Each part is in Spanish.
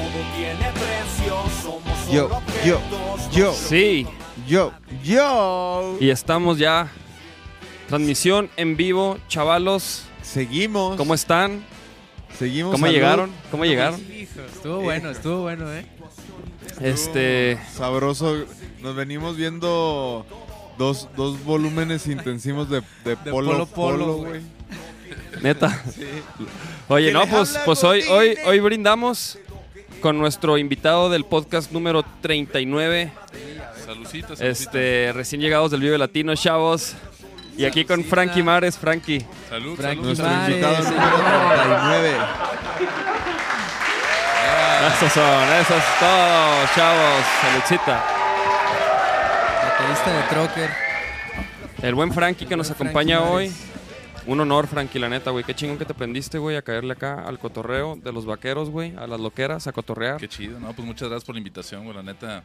Todo tiene precio, somos solo Yo, yo, yo. Sí, Yo, yo. y estamos ya. Transmisión en vivo, chavalos. Seguimos. ¿Cómo están? Seguimos. ¿Cómo salud. llegaron? ¿Cómo llegaron? Estuvo bueno, estuvo bueno, ¿eh? Este, Sabroso. Nos venimos viendo dos, dos volúmenes intensivos de, de polo Polo polo, Polo, güey. neta. Oye, no, pues, pues hoy, hoy, eh. hoy brindamos con nuestro invitado del podcast número 39. Salucita, salucita. Este, recién llegados del Vive Latino, chavos. Y aquí con. Frankie Mares, Frankie. Salud, Frankie salud. Nuestro Mares, invitado número 39. Esos son, eso es todo, chavos. Saludcita. Baterista de Trocker. El buen Frankie que nos acompaña hoy. Un honor, Frankie, la neta, güey. Qué chingón que te prendiste, güey, a caerle acá al cotorreo de los vaqueros, güey, a las loqueras, a cotorrear. Qué chido, ¿no? Pues muchas gracias por la invitación, güey. La neta,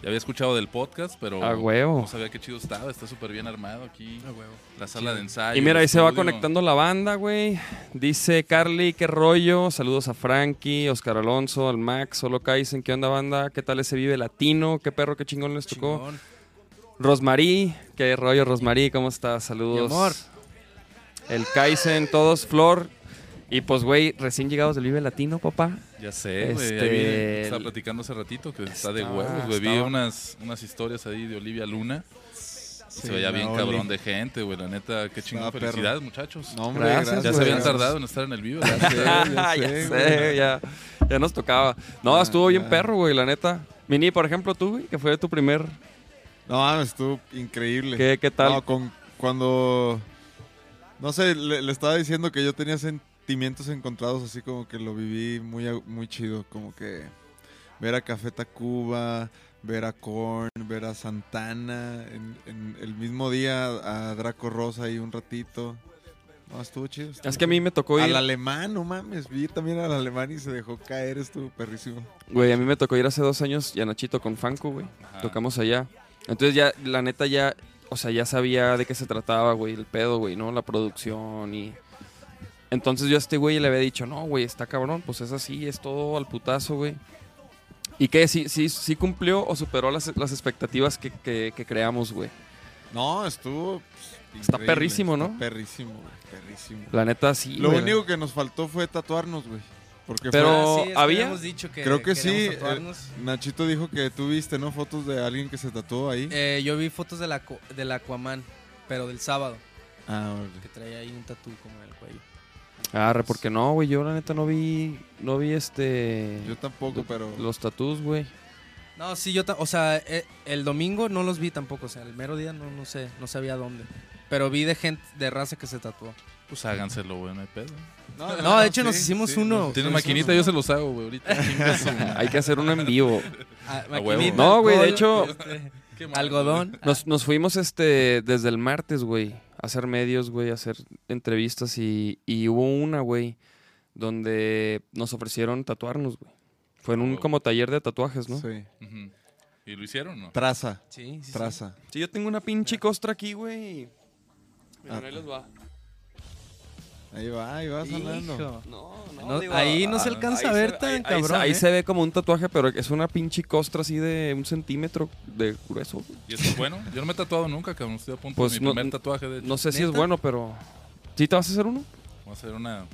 ya había escuchado del podcast, pero huevo. no sabía qué chido estaba. Está súper bien armado aquí. La sala de ensayo. Y mira, ahí se va conectando la banda, güey. Dice Carly, qué rollo. Saludos a Frankie, Oscar Alonso, al Max, solo Kaisen. ¿Qué onda, banda? ¿Qué tal ese Vive Latino? ¿Qué perro, qué chingón les tocó? Chingón. Rosmarí, qué rollo, Rosmarí, ¿cómo estás? Saludos. Mi amor. El Kaisen, todos, Flor. Y pues, güey, recién llegados del Vive Latino, papá. Ya sé, güey. Este, estaba platicando hace ratito que está de huevos, güey. Vi unas, unas historias ahí de Olivia Luna. se veía bien Oli. cabrón de gente, güey. La neta, qué chingón. Felicidades, muchachos. No, hombre, Gracias, gracias. ya se habían tardado en estar en el vivo. Ya sé, ya ya sé, sé, güey. ya, ya nos tocaba. No, Ah, estuvo bien ya. perro, güey, la neta. Mini, por ejemplo, tú, güey, que fue tu primer... No, estuvo increíble. ¿Qué, qué tal? No, con, cuando. No sé, le, le estaba diciendo que yo tenía sentimientos encontrados, así como que lo viví muy, a- muy chido. Como que ver a Café Tacuba, ver a Korn, ver a Santana. En, en el mismo día a Draco Rosa ahí un ratito. No, estuvo chido. estuvo Es que a mí me tocó ir... Al alemán, no mames. Vi también al alemán y se dejó caer, estuvo perrísimo. Güey, a mí me tocó ir hace dos años y a Nachito con Fanco, güey. Tocamos allá. Entonces ya, la neta ya, o sea, ya sabía de qué se trataba, güey, el pedo, güey, ¿no? La producción y... Entonces yo a este güey le había dicho, no, güey, está cabrón, pues es así, es todo al putazo, güey. ¿Y qué? ¿Sí, sí, sí cumplió o superó las, las expectativas que, que- que creamos, güey? No, estuvo. pues, Está perrísimo, está ¿no? Perrísimo, güey. Perrísimo. La neta sí, Lo güey. único que nos faltó fue tatuarnos, güey. Porque Pero- Ah, sí, ¿había? dicho que Creo que sí. eh, tatuarnos. Nachito dijo que tú viste, ¿no? Fotos de alguien que se tatuó ahí. Eh, yo vi fotos del, Aqu- del Aquaman, pero del sábado, ah, órale. que traía ahí un tatú como en el cuello. Arre, porque no, güey, yo la neta no vi, no vi este... Yo tampoco, pero. Los tatús, güey. No, sí, yo, o sea, eh, el domingo no los vi tampoco, o sea, el mero día no, no sé, no sabía dónde. Pero vi de gente, de raza que se tatuó. Pues háganselo, güey, no hay pedo. No, de hecho nos hicimos uno. nos Tienes hicimos maquinita, uno. yo se los hago, güey, ahorita. Hay que hacer uno en vivo. Ah, A huevo. maquinita, No, güey, de hecho- este, algodón. Nos, nos fuimos este desde el martes, güey, a hacer medios, güey, a hacer entrevistas y, y hubo una, güey, donde nos ofrecieron tatuarnos, güey. Fue en un como taller de tatuajes, ¿no? Sí. Sí. ¿Y lo hicieron o no? Traza, Sí, sí, sí. traza. yo tengo una pinche costra aquí, güey. Miren, Ah, ahí les va. Ahí va, ahí va sonando. Hijo. No, No, ahí no se alcanza a ver se- tan ahí- ahí cabrón, se- Ahí ¿eh? se ve como un tatuaje, pero es una pinche costra así de un centímetro de grueso. güey. ¿Y eso es bueno? Yo no me he tatuado nunca, cabrón. Estoy a punto Pues de mi no- primer tatuaje, de hecho. No sé si es bueno, pero... ¿Sí te vas a hacer uno? Voy a hacer una...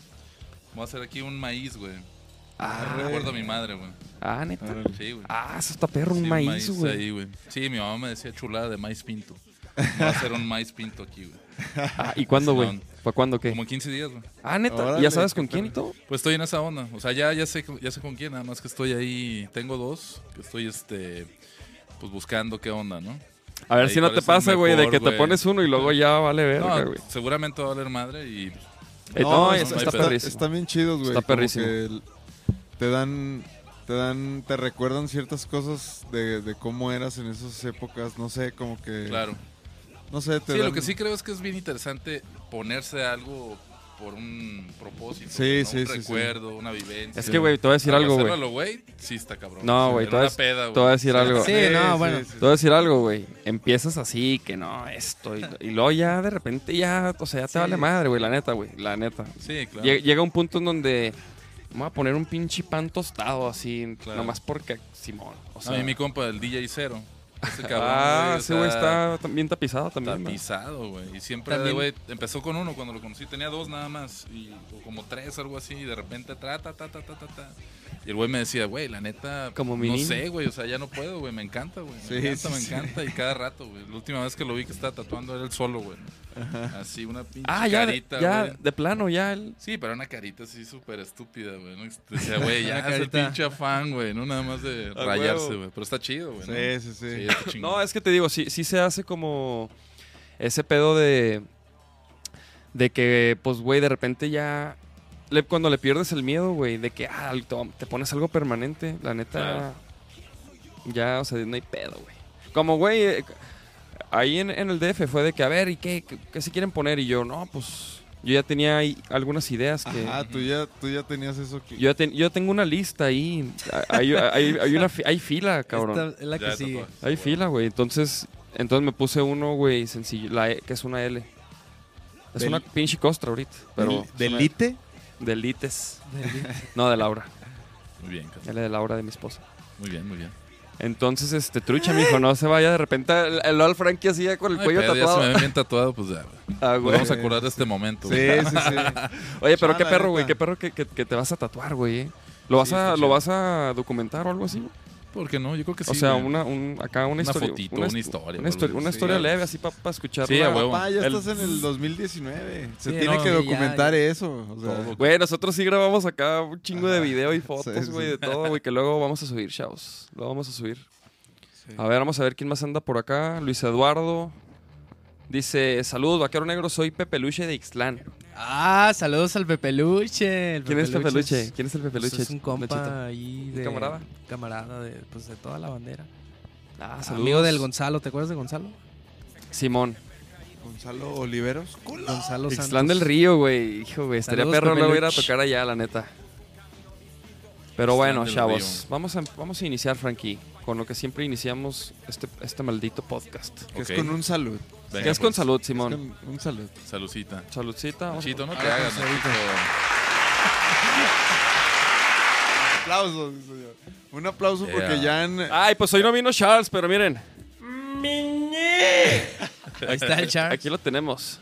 Voy a hacer aquí un maíz, güey. Ah, Recuerdo a mi madre, güey. Ah, neta. Sí, güey. Ah, eso está perro, un Sí, maíz, güey. ahí, güey. Sí, mi mamá me decía chulada de maíz pinto. Voy a hacer un maíz pinto aquí, güey. Ah, ¿Y cuándo, güey? ¿Para cuándo qué? Como en 15 días, güey. Ah, neta. ¿Y Órale, ¿Ya sabes con quién y todo? Pues estoy en esa onda. O sea, ya, ya, sé, ya sé con quién, nada más que estoy ahí. Tengo dos que estoy, este, pues buscando qué onda, ¿no? A ver Ahí si no te pasa, güey, de que te pones uno y luego ya vale verga, No, güey. seguramente va a valer madre y Eh, no, No, es- no está perrísimo. Están bien chidos, güey. Está perrísimo. te dan te dan, te recuerdan ciertas cosas de, de cómo eras en esas épocas, no sé, como que, Claro. No sé, te Sí, lo que sí creo es que es bien interesante ponerse algo por un propósito. Sí, ¿no? sí, Un sí, recuerdo, una vivencia. Es que, güey, te voy a decir algo, güey. sí está cabrón. No, güey, te voy a decir algo. Sí, no, bueno. sí, sí. Te voy a decir algo, güey. Empiezas así, que no, esto. Y, y luego ya de repente ya, o sea, ya te Sí. vale madre, güey, la neta, güey. La neta. Sí, claro. Llega, llega un punto en donde me voy a poner un pinche pan tostado así, Claro. nomás porque Simón. O a sea, mí mi compa, el DJ Cero. Ese cabrón, ah, güey, ese güey está bien tapizado también. tapizado, güey. Y siempre, También- güey, empezó con uno cuando lo conocí. Tenía dos nada más. Y, o como tres, algo así. Y de repente, trata, ta, ta, ta, ta, ta. Y el güey me decía, güey, la neta, Como mi no niño. sé, güey. O sea, ya no puedo, güey. Me encanta, güey. Me Sí, encanta, sí, me sí. encanta. Y cada rato, güey. La última vez que lo vi que estaba tatuando era el solo, güey. Así, una pinche Ah, ya, carita, ya, güey. de plano, ya. El... Sí, pero una carita así súper estúpida, güey. ¿no? Decía, güey, ya es el pinche afán, güey. No nada más de rayarse, güey. Pero está chido, güey. ¿no? Sí, sí, sí. No, es que te digo, sí, sí se hace como ese pedo de. De que, pues, güey, de repente ya. le- cuando le pierdes el miedo, güey, de que ah, te, pones algo permanente, la neta. Claro. Ya, o sea, no hay pedo, güey. Como, güey, eh, ahí en, en el DF fue de que, a ver, ¿y qué, qué, qué se quieren poner? Y yo, no, pues. Yo ya tenía ahí algunas ideas que. Ajá, tú ya, tú ya tenías eso que... Yo, ya ten- yo tengo una lista ahí. Hay, hay, hay una, hay fila, cabrón. Esta es la que Ya, sigue. tatuajes. Hay fila, güey. Entonces, entonces me puse uno, güey, sencillo, la E, que es una L. Es Del- una pinche costra ahorita, pero ¿Del- es una- ¿Delite? de Lites. No, de Laura. Muy bien, cabrón. L de Laura de mi esposa. Muy bien, muy bien. Entonces, este, trucha, mijo, no se vaya de repente el, el Al Frankie así ya con el Ay, cuello pedo, ya se tatuado. me ve bien tatuado, pues ya. güey. Ah, Nos güey. vamos a acordar de este momento. Sí, güey. sí, sí. Oye, pero qué perro, güey, qué perro que, que- que te vas a tatuar, güey. eh? ¿Lo vas, Sí, a, ¿Lo vas a documentar o algo así? ¿Por qué no? Yo creo que sí. o sea, güey. una, un, acá una, Una historia. fotito, una, una hist- historia, Una, historia, algo una así. historia Sí, leve, así para escuchar. Sí, huevo. Papá, ya El- estás en el 2019. Se Sí, tiene no, que documentar ya. eso. O sea, Todo. Güey, nosotros sí grabamos acá un chingo de video y fotos, Sí, sí. güey, de todo, güey, que luego vamos a subir, chavos. Lo vamos a subir. A ver, vamos a ver quién más anda por acá. Luis Eduardo. Dice, saludos, vaquero negro, soy Pepeluche de Ixtlán. Ah, saludos al Pepeluche. el ¿Quién es Pepeluche Pepeluche? ¿Quién es el Pues Pepeluche? es un compa ahí ¿Un de... camarada? Camarada de, pues, de toda la bandera. Ah, saludos. Amigo del Gonzalo, ¿te acuerdas de Gonzalo? Simón. Gonzalo Oliveros. Gonzalo Ixtlán Santos. del Río, güey. Hijo, güey. Estaría Saludos, perro luego ir a Pepeluche. tocar allá, la neta. Pero Ixtlán bueno, chavos, vamos a, vamos a iniciar, Frankie, con lo que siempre iniciamos este, este maldito podcast. Que es con un salud. Venga, ¿Qué es con pues, salud, Es Simón? con un salud. Saludcita. Saludcita. Chito, no te Ah, hagas, pues. Aplausos, señor. Un aplauso Yeah. porque ya en... Ay, pues hoy no vino Charles, pero miren. Ahí está el Charles. Aquí lo tenemos.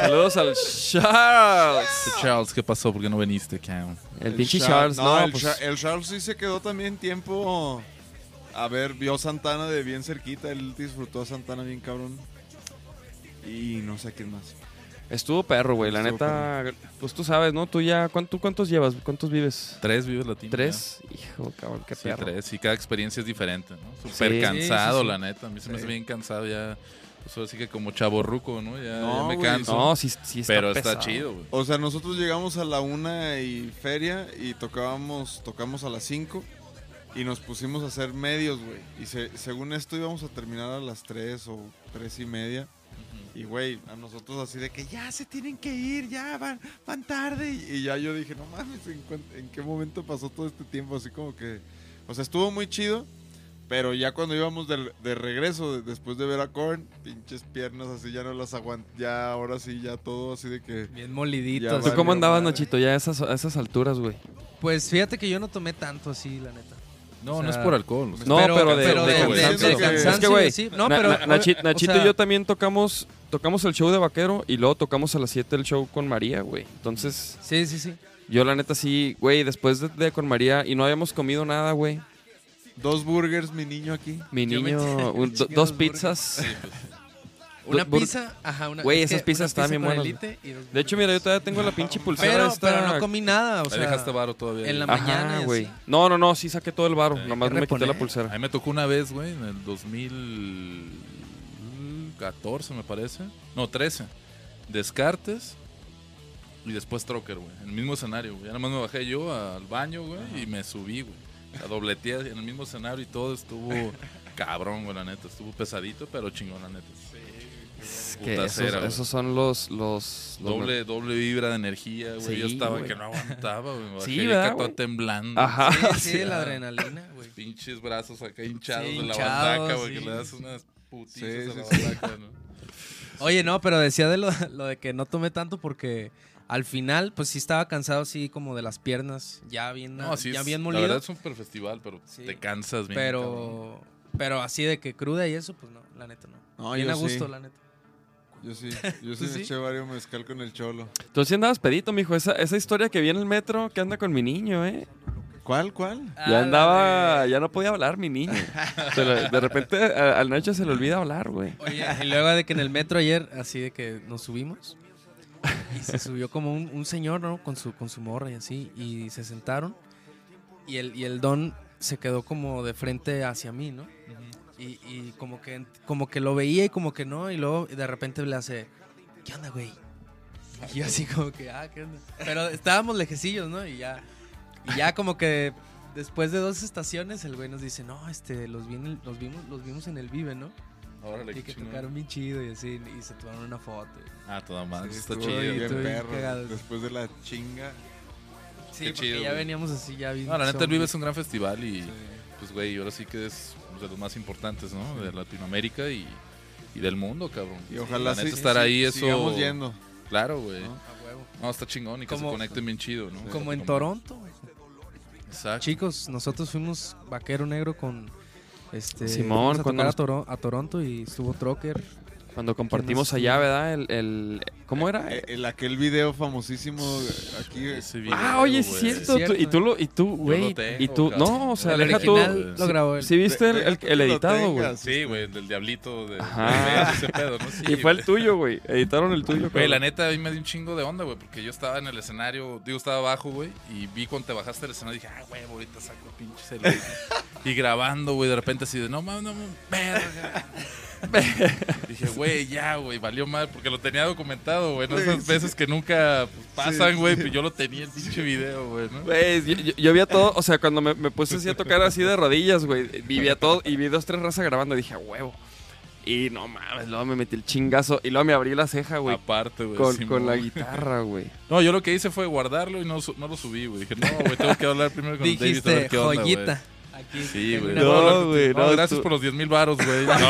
Saludos al Charles. Charles, ¿qué pasó? ¿Por qué no viniste, cabrón? El pinche Char- Charles, no, el, pues, Cha- el Charles sí se quedó también tiempo. A ver, vio Santana de bien cerquita. Él disfrutó a Santana bien cabrón. Y no sé a quién más. estuvo perro, güey. La Estuvo neta, pues tú sabes, ¿no? Tú ya, ¿cuánto- ¿cuántos llevas? ¿Cuántos vives? Tres vives latinos. ¿Tres? Hijo, cabrón, qué Sí, perro. tres. Y cada experiencia es diferente, ¿no? Súper Sí. cansado, Sí, sí, sí. la neta. A mí se me hace Sí. bien cansado ya. Pues ahora sí que como chaborruco, ¿no? Ya, No, ya me güey, canso. No, sí, sí está pero pesado. está chido, güey. O sea, nosotros llegamos a la una y feria y tocábamos, tocamos a las cinco y nos pusimos a hacer medios, güey. Y se- según esto íbamos a terminar a las tres o tres y media. Y, güey, a nosotros así de que ya se tienen que ir, ya van, van tarde. Y, y ya yo dije, no mames, ¿en, en qué momento pasó todo este tiempo? Así como que, o sea, estuvo muy chido. Pero ya cuando íbamos de, de regreso, de- después de ver a Korn, pinches piernas así ya no las aguanté. Ya, ahora sí, ya todo así de que... Bien Ya moliditos. ¿Tú cómo andabas, madre. Nachito, ya a esas, a esas alturas, güey? Pues fíjate que yo no tomé tanto así, la neta. No, O no es por alcohol. No, pero de- pero de de, de- cansancio. de Es que, cansancio, Es que, güey, sí. No, pero... na- Nachi- o Nachito sea, y yo también tocamos tocamos el show de Vaquero y luego tocamos a las 7 el show con María, güey. Entonces, Sí, sí, sí. yo la neta sí, güey, después de, de con María y no habíamos comido nada, güey. Dos burgers, mi niño aquí. Mi Yo niño, un- do- dos dos pizzas. Una Bur- pizza, ajá, una... Güey, es esas pizzas una estaban bien con buenas, elite y dos De hecho, mira, yo todavía tengo la pinche pulsera Pero, esta. pero no comí nada, o Ahí sea... dejaste varo todavía. en la mañana güey. No, no, no, sí saqué todo el varo. Hay Nomás que me quité la reponer. A pulsera. mí me tocó una vez, güey, en el 2014, me parece. No, 13. Descartes. y después Trocker, güey. En el mismo escenario, güey. Ya nada más me bajé yo al baño, güey, y me subí, güey. O sea, dobleteé en el mismo escenario y todo estuvo cabrón, güey, la neta. Estuvo pesadito, pero chingón, la neta. Es que esos, güey. esos son los... los, los- Doble, doble vibra de energía, güey. yo estaba güey. que no aguantaba, güey. Sí, ya ¿verdad, acá todo güey? temblando. Ajá. Sí, sí, sí. la adrenalina, güey. Pinches brazos acá hinchados Sí, de la bandaca, güey. sí. Que le das unas putizas Sí, a la sí. bandaca, ¿no? Oye, no, pero decía de lo, lo de que no tomé tanto porque al final, pues sí estaba cansado así como de las piernas, ya bien, No, sí, ya es- bien la molido. verdad es un super festival, pero Sí. te cansas bien. cabrón. pero, pero así de que cruda y eso, pues no, la neta no. No, bien yo a gusto, sí. la neta. Yo sí, yo sí ¿Tú me sí? eché varios mezcal con el cholo. Tú sí andabas pedito, mijo. Esa, esa historia que vi en el metro, que anda con mi niño, ¿eh? ¿Cuál, cuál? Ah, Ya andaba... Ya no podía hablar mi niño. Lo- de repente a- al Nacho se le olvida hablar, güey. Oye, y luego de que en el metro ayer, así de que nos subimos, y se subió como un, un señor, ¿no? Con su, con su morra y así, y se sentaron, y el, y el don se quedó como de frente hacia mí, ¿no? Y, y como, que, como que lo veía y como que no, y luego de repente le hace, ¿qué onda, güey? Y yo así como que, ah, ¿qué onda? Pero estábamos lejecillos, ¿no? Y ya, y ya como que después de dos estaciones el güey nos dice, no, este, los, vi en el- los, vimos, los vimos en el Vive, ¿no? Órale, Y que chingón. tocaron bien chido y así, y se tomaron una foto. Ah, toda madre. Sí, está chido. bien estuvo bien perro, cagado. Después de la chinga. Sí, Qué porque chido, ya güey. veníamos así, ya bien. No, la neta, el. Vive es un gran festival y, pues, güey, ahora sí que es de los más importantes, ¿no? De Latinoamérica y, y del mundo, cabrón. Y ojalá la neta, sí- estar sí- ahí, eso. sigamos yendo. Claro, güey. ¿no? A huevo. No, está chingón y que Como- se conecten bien chido, ¿no? Como en Toronto. güey. Exacto. Chicos, nosotros fuimos vaquero negro con. Este, Simón, a cuando tocar nos- a, Toro- a Toronto y estuvo Trocker. Cuando compartimos allá, ¿verdad? El, el- ¿Cómo era? Eh, El, aquel video famosísimo aquí. Ese video, ah, oye, sí es cierto. Tú- y tú, lo, y tú, güey. Y tú, no, o sea, el deja tú. lo grabó él. Sí, viste el, De- el, el editado, güey. Sí, güey, del diablito de, Ajá. de ese pedo, ¿no? Sí, Y fue el tuyo, güey. Editaron el tuyo. Güey, la neta, a mí me dio un chingo de onda, güey, porque yo estaba en el escenario, digo, estaba abajo, güey, y vi cuando te bajaste del escenario, dije, ah, güey, ahorita saco el pinche celular. y grabando, güey, de repente así de, no mames, no mames, verga. dije, güey, ya, güey, valió mal, porque lo tenía documentado, güey, ¿no? Esas veces que nunca pues, pasan, güey, pues yo lo tenía el pinche video, güey, ¿no? Güey, yo, yo- yo vi a todo, o sea, cuando me, me puse así a tocar así de rodillas, güey, vivía todo y vi dos, tres razas grabando, dije, a huevo. Y no mames, luego me metí el chingazo y luego me abrí la ceja, güey, Aparte, güey. con, la guitarra, güey. No, yo lo que hice fue guardarlo y no, su- no lo subí, güey. Dije, no, güey, tengo que hablar primero con David a Dijiste, onda, güey. joyita. Aquí. Sí, güey. No, güey, No, no, gracias tú- por los 10 mil varos, güey. No, sí.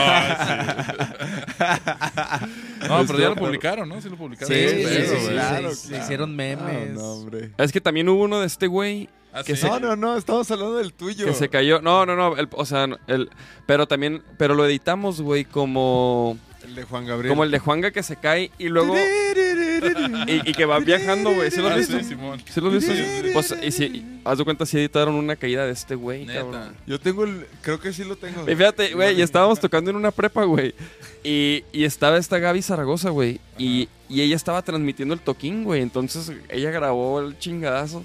no, pero ya lo publicaron, ¿no? Sí lo publicaron. Sí, sí, claro, se, claro. hicieron Ah, memes. no, hombre. Es que también hubo uno de este güey Ah, que sí. se- No, no, no, estamos hablando del tuyo. que se cayó. No, no, no, el- o sea, el, pero también, pero lo editamos, güey, como, El de Juan Gabriel. como el de Juanga que se cae y luego, y, y que va viajando, güey, ¿sí lo has Ah, visto? sí, Simón. ¿Sí lo has visto? Pues, y si, haz de cuenta, si editaron una caída de este güey, cabrón. Yo tengo el. Creo que sí lo tengo. Y fíjate, güey, y estábamos tocando en una prepa, güey. Y, y estaba esta Gaby Zaragoza, güey. Y, y ella estaba transmitiendo el toquín, güey. Entonces ella grabó el chingadazo.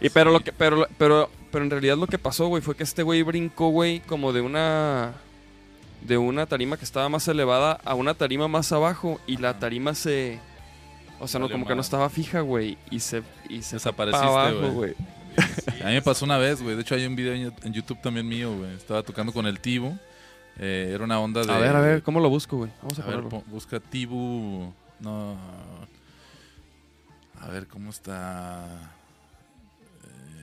Y pero lo que, pero, pero, pero en realidad lo que pasó, güey, fue que este güey brincó, güey, como de una. De una tarima que estaba más elevada a una tarima más abajo. Y la tarima se. O sea, no, como que no estaba fija, güey. Y se. Y se Desapareciste, güey. A mí me pasó una vez, güey. De hecho, hay un video en YouTube también mío, güey. Estaba tocando con el Tibu. Eh, era una onda de. A ver, a ver, ¿cómo lo busco, güey? Vamos a, A ver, busca Tibu. No. A ver, ¿cómo está?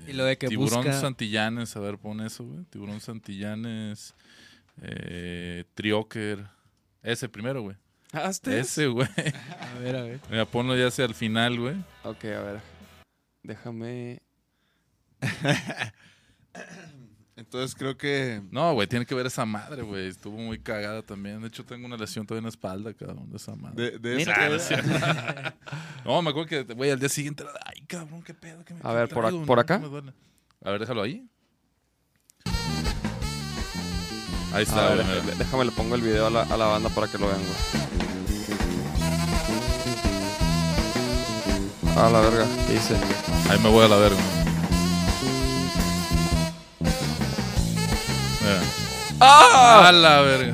Y lo de que Tiburón busca- Santillanes, a ver, pon eso, güey. Tiburón Santillanes. Eh, Trioker. Ese primero, güey. Ah, ¿este es? Ese, güey. A ver, a ver. Mira, ponlo ya hacia el final, güey. Ok, a ver. Déjame. Entonces creo que. No, güey, tiene que ver esa madre, güey. Estuvo muy cagada también. De hecho, tengo una lesión todavía en la espalda, cabrón, de esa madre. De, esa- Ah, no no, me acuerdo que, güey, al día siguiente era, ay, cabrón, qué pedo. Que me A ver, por por No, acá. me duele. A ver, déjalo ahí. Ahí está, ver, déjame le pongo el video a la, a la banda para que lo vean, güey. A la verga, ¿qué dice? Ahí me voy a la verga. Mira. ¡Ah! A la verga.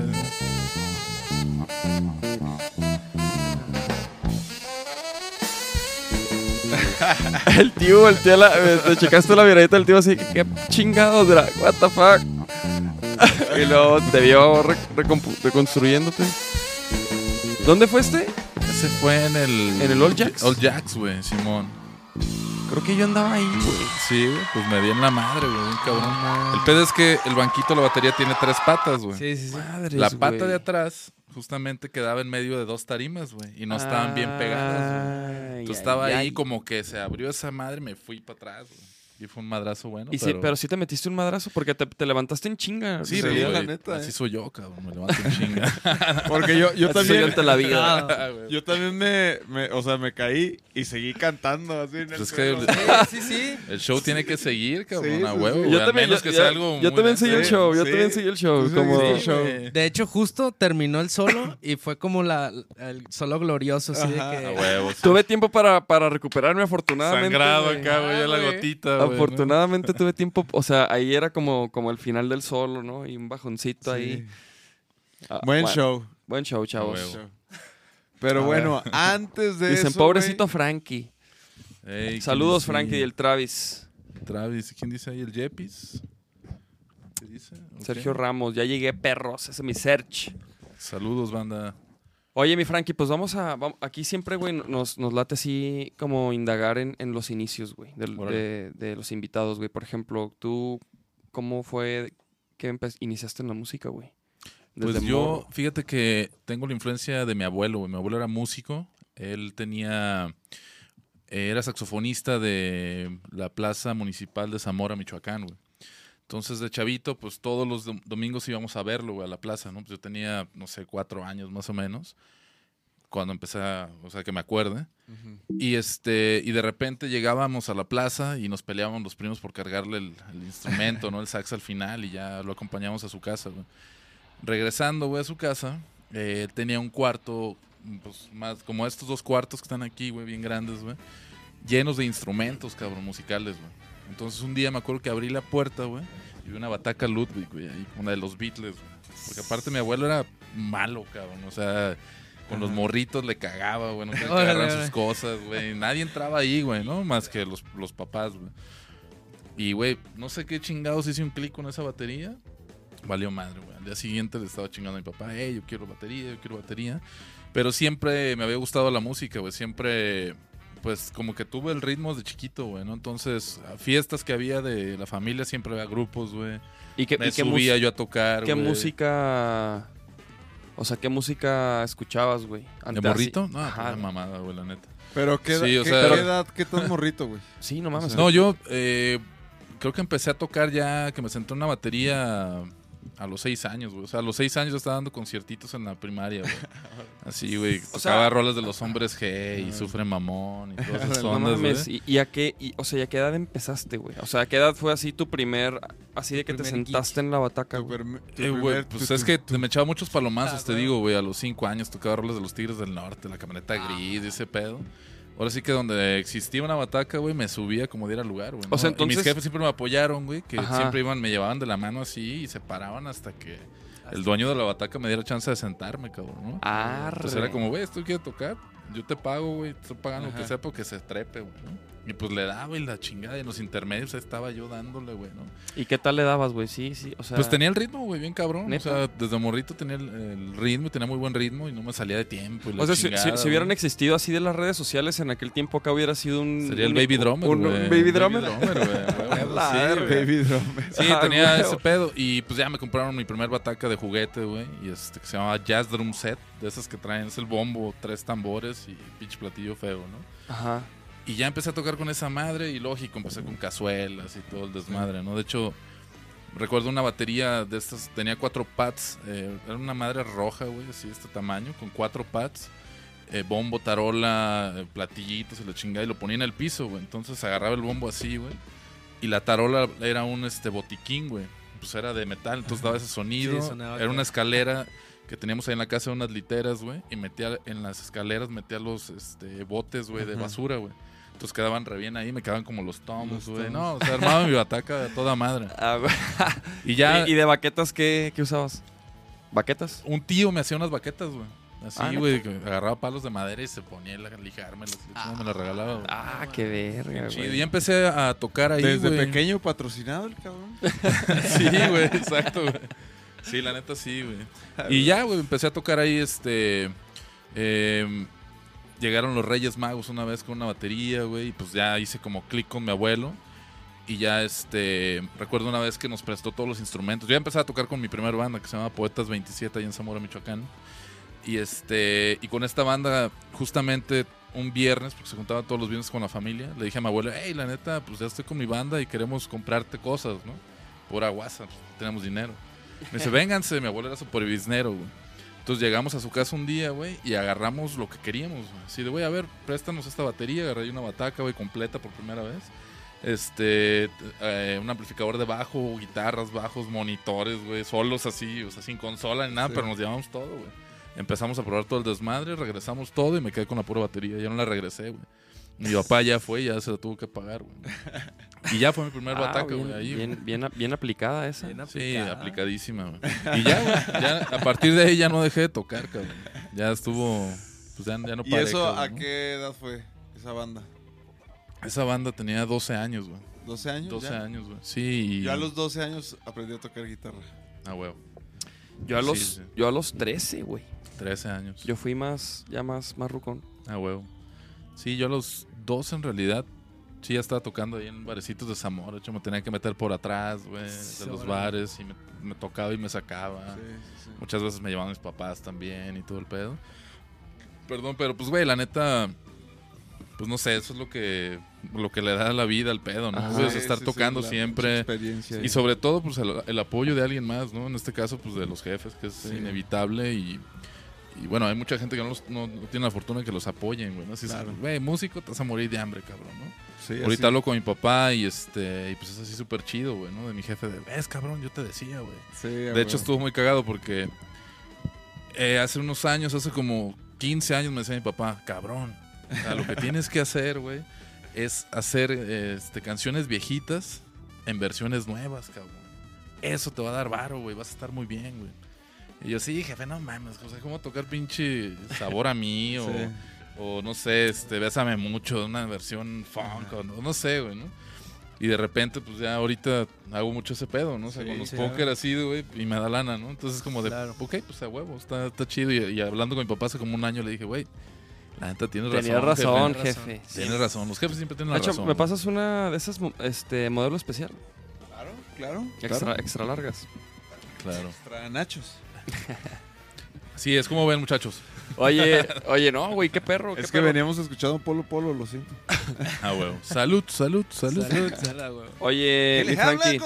el tío voltea la. eh, Te checaste la miradita del tío así, que qué chingados, era, what the fuck. y luego te vio re- reconstruyéndote. ¿Dónde fue este? Ese fue en el... ¿En el All Jacks? All Jacks, güey, Simón. Creo que yo andaba ahí, güey. Sí, güey, pues me di en la madre, güey, bien cabrón. El pedo es que el banquito de la batería tiene tres patas, güey. Sí, sí, sí. Madres, La pata güey. de atrás justamente quedaba en medio de dos tarimas, güey. Y no estaban bien pegadas, güey. Ay, Entonces estaba ay, ahí ay. como que se abrió esa madre y me fui para atrás, güey. Y fue un madrazo bueno. Y sí, pero... pero sí te metiste un madrazo porque te, te levantaste en chinga. Sí, Se pero, veía la neta, así eh. soy yo, cabrón. Me levanto en chinga. Porque yo, yo Así soy yo también. ante la vida. Ah, Yo también me, me- O sea, me caí y seguí cantando así en el Pues es que Sí, sí, sí. el show tiene que seguir, cabrón, Sí, a sí, huevo. sí. Yo también, menos yo, que sea algo yo también seguí el show, yo Sí. también seguí el show. Como. De hecho, justo terminó el solo y fue como la, el solo glorioso, así de A que... huevo. sí. Tuve tiempo para, para recuperarme, afortunadamente. Sangrado acá, güey, ya la Ah, gotita. Afortunadamente tuve tiempo, o sea, ahí era como, como el final del solo, ¿no? Y un bajoncito ahí. Ah, Buen bueno, show. Buen show, chavos. huevo. Pero A bueno, antes de Dicen, eso. pobrecito Frankie. Ey, ¿quién Saludos? Frankie y el Travis. Travis, ¿y quién dice ahí? ¿El Jepis? ¿Qué dice? Sergio Ramos, ya llegué, perros. Ese es mi search. Saludos, banda. Oye, mi Frankie, pues vamos a. aquí siempre, güey, nos, nos late así como indagar en, en los inicios, güey, de, de los invitados, güey. Por ejemplo, tú, ¿cómo fue que iniciaste en la música, güey? Pues yo, morro. fíjate que tengo la influencia de mi abuelo, güey. Mi abuelo era músico. Él tenía. Era saxofonista de la Plaza Municipal de Zamora, Michoacán, güey. Entonces, de chavito, pues todos los dom- domingos íbamos a verlo, güey, a la plaza, ¿no? Pues yo tenía, no sé, cuatro años más o menos, cuando empecé a, o sea, que me acuerde. Y este, y de repente llegábamos a la plaza y nos peleábamos los primos por cargarle el, el instrumento, ¿no? El sax al final y ya lo acompañamos a su casa, güey. Regresando, güey, a su casa, eh, tenía un cuarto, pues más, como estos dos cuartos que están aquí, güey, bien grandes, güey, llenos de instrumentos, cabrón, musicales, güey. Entonces un día me acuerdo que abrí la puerta, güey, y vi una bataca Ludwig, güey, ahí, una de los Beatles, güey. Porque aparte mi abuelo era malo, cabrón, o sea, con los morritos le cagaba, güey, no órale. sus cosas, güey. Nadie entraba ahí, güey, ¿no? Más que los, los papás, güey. Y, güey, no sé qué chingados hice un clic con esa batería. Valió madre, güey. Al día siguiente le estaba chingando a mi papá, hey, yo quiero batería, yo quiero batería. Pero siempre me había gustado la música, güey. Siempre, pues, como que tuve el ritmo de chiquito, güey, ¿no? Entonces, fiestas que había de la familia siempre había grupos, güey. ¿Y qué, Me y qué subía yo a tocar, qué güey. música. O sea, ¿qué música escuchabas, güey? ¿De morrito? No, Ajá, pues, mamada, güey, la neta. Pero qué, edad, Sí, o qué- sea- qué edad, qué tan morrito, güey. Sí, no mames. No, yo eh, creo que empecé a tocar ya, que me senté en una batería a los seis años, güey. O sea, a los seis años estaba dando conciertitos en la primaria, güey. Así, güey. O Tocaba sea- rolas de los hombres G y Sufre Mamón y todas esas ondas. ¿Y, y a qué, y- o sea, ¿y a qué edad empezaste, güey? O sea, ¿a qué edad fue así tu primer, así de que te sentaste en la bataca, güey? Eh, güey, pues tu- es que tu- me echaba muchos palomazos, Ah, te güey. digo, güey. A los cinco años tocaba rolas de los Tigres del Norte, la camioneta gris, y ese pedo. Ahora sí que donde existía una bataca, güey, me subía como diera lugar, güey. O sea, ¿no? Y mis entonces- jefes siempre me apoyaron, güey, que Ajá. siempre iban, me llevaban de la mano así y se paraban hasta que el dueño de la bataca me diera chance de sentarme, cabrón, ¿no? Arre. Entonces era como, güey, esto quiere tocar, yo te pago, güey, estoy pagando lo que sea porque se trepe, güey. ¿no? Y pues le daba y la chingada, y en los intermedios estaba yo dándole, güey, ¿no? ¿Y qué tal le dabas, güey? Sí, sí, o sea... Pues tenía el ritmo, güey, bien cabrón. ¿Neta? O sea, desde morrito tenía el, el ritmo y tenía muy buen ritmo y no me salía de tiempo. Y la O sea, si, si- chingada, si hubieran güey. existido así de las redes sociales en aquel tiempo acá hubiera sido un... Sería el baby drummer, un- un güey. baby drummer. güey, güey. Sí, güey. Baby Drummer. Sí, Ah, tenía ese pedo. Y pues ya me compraron mi primer bataca de juguete, güey. Y este que se llamaba Jazz Drum Set. De esas que traen, es el bombo, tres tambores y pinche platillo feo, ¿no? Ajá. Y ya empecé a tocar con esa madre y lógico, empecé con cazuelas y todo el desmadre, ¿no? De hecho, recuerdo una batería de estas, tenía cuatro pads, eh, era una madre roja, güey, así de este tamaño, con cuatro pads, eh, bombo, tarola, eh, platillitos y la chingada, y lo ponía en el piso, güey. Entonces agarraba el bombo así, güey, y la tarola era un este botiquín, güey. Pues era de metal, entonces daba ese sonido. Sí, era una escalera que teníamos ahí en la casa unas literas, güey, y metía en las escaleras metía los este, botes, güey, de basura, güey. Entonces quedaban re bien ahí, me quedaban como los tomos, güey. No, o sea, armaba mi bataca de toda madre. Ah, güey. Y ya ¿Y, y de baquetas qué, qué usabas? ¿Baquetas? un tío me hacía unas baquetas, güey. Así, Ah, güey, que agarraba palos de madera y se ponía a lijármelos. y me lo regalaba. güey. Ah, qué verga, güey. Y empecé a tocar ahí, Desde pequeño patrocinado el cabrón. Sí, güey, exacto, güey. Sí, la neta sí, güey. Y ya, güey, empecé a tocar ahí, este... em, llegaron los Reyes Magos una vez con una batería, güey, y pues ya hice como clic con mi abuelo. Y ya, este... Recuerdo una vez que nos prestó todos los instrumentos. Yo ya empecé a tocar con mi primera banda, que se llama Poetas 27, ahí en Zamora, Michoacán. Y este... Y con esta banda, justamente un viernes, porque se juntaba todos los viernes con la familia, le dije a mi abuelo, hey, la neta, pues ya estoy con mi banda y queremos comprarte cosas, ¿no? Pura guasa, pues, tenemos dinero. Me dice, vénganse, mi abuelo era super biznero, güey. Entonces llegamos a su casa un día, güey, y agarramos lo que queríamos, güey. Así de, güey, a ver, préstanos esta batería. Agarré una bataca, güey, completa por primera vez. Este, eh, un amplificador de bajo, guitarras, bajos, monitores, güey, solos así, o sea, sin consola ni nada, Sí. pero nos llevamos todo, güey. Empezamos a probar todo el desmadre, regresamos todo y me quedé con la pura batería. Ya no la regresé, güey. Mi papá ya fue, ya se la tuvo que pagar, güey. Y ya fue mi primer Ah, bataca, bien, güey, ahí. güey. bien, bien, bien aplicada esa. Bien Sí, aplicada. aplicadísima, güey. Y ya, güey, ya, a partir de ahí ya no dejé de tocar, cabrón. Ya estuvo, pues ya, ya no ¿Y paré, eso cabrón, a ¿no? qué edad fue esa banda? Esa banda tenía 12 años, güey. ¿12 años? 12 ya? años, güey. Sí. y- Yo a los 12 años aprendí a tocar guitarra. Ah, huevo. Yo a Sí, los, sí. yo a los 13, güey. 13 años. Yo fui más, ya más, más rucón. Ah, huevo. Sí, yo a los 12 en realidad. Sí, ya estaba tocando ahí en barecitos de Zamora. De hecho, me tenía que meter por atrás, güey, de los bares. Y me, me tocaba y me sacaba. Sí, sí, sí. Muchas veces me llevaban mis papás también y todo el pedo. Perdón, pero pues, güey, la neta. Pues no sé, eso es lo que lo que le da la vida al pedo, ¿no? Ajá. Estar tocando la siempre. experiencia. Y sobre todo, pues el, el apoyo de alguien más, ¿no? En este caso, pues de los jefes, que es inevitable. Y, y bueno, hay mucha gente que no, los- no- no tiene la fortuna de que los apoyen, güey. ¿no? Así Claro. güey, músico, te vas a morir de hambre, cabrón, ¿no? Sí, Ahorita así. hablo con mi papá y este y pues es así súper chido, güey, ¿no? De mi jefe de, ves, cabrón, yo te decía, güey. Sí, De hecho, estuvo muy cagado porque eh, hace unos años, hace como 15 años, me decía mi papá, cabrón, o sea, lo que tienes que hacer, güey, es hacer este, canciones viejitas en versiones nuevas, cabrón. Eso te va a dar varo, güey, vas a estar muy bien, güey. Y yo, sí, jefe, no mames, o sea, ¿cómo tocar pinche sabor a mí o, Sí. o no sé, este, bésame mucho, una versión funk o no, no sé, güey, ¿no? Y de repente, pues ya ahorita hago mucho ese pedo, ¿no? O sea, Sí, con los sí, póker así, güey, y me da lana, ¿no? Entonces como de, Claro. ok, pues a huevo, está, está chido. Y, y hablando con mi papá hace como un año le dije, güey, la neta tienes razón. Tenías razón, jefe. jefe. Tienes razón, los jefes siempre tienen De la hecho, razón. me pasas una de esas este modelo especial, Claro, claro. extra, claro. extra largas. Claro. Extra nachos. Sí, es como ven, muchachos. Oye, oye, no, güey, qué perro. qué Es que perro. veníamos escuchando Polo Polo, lo siento. Ah, huevo. Salud, salud, salud. Salud, salud, güey. Oye, mi Frankie.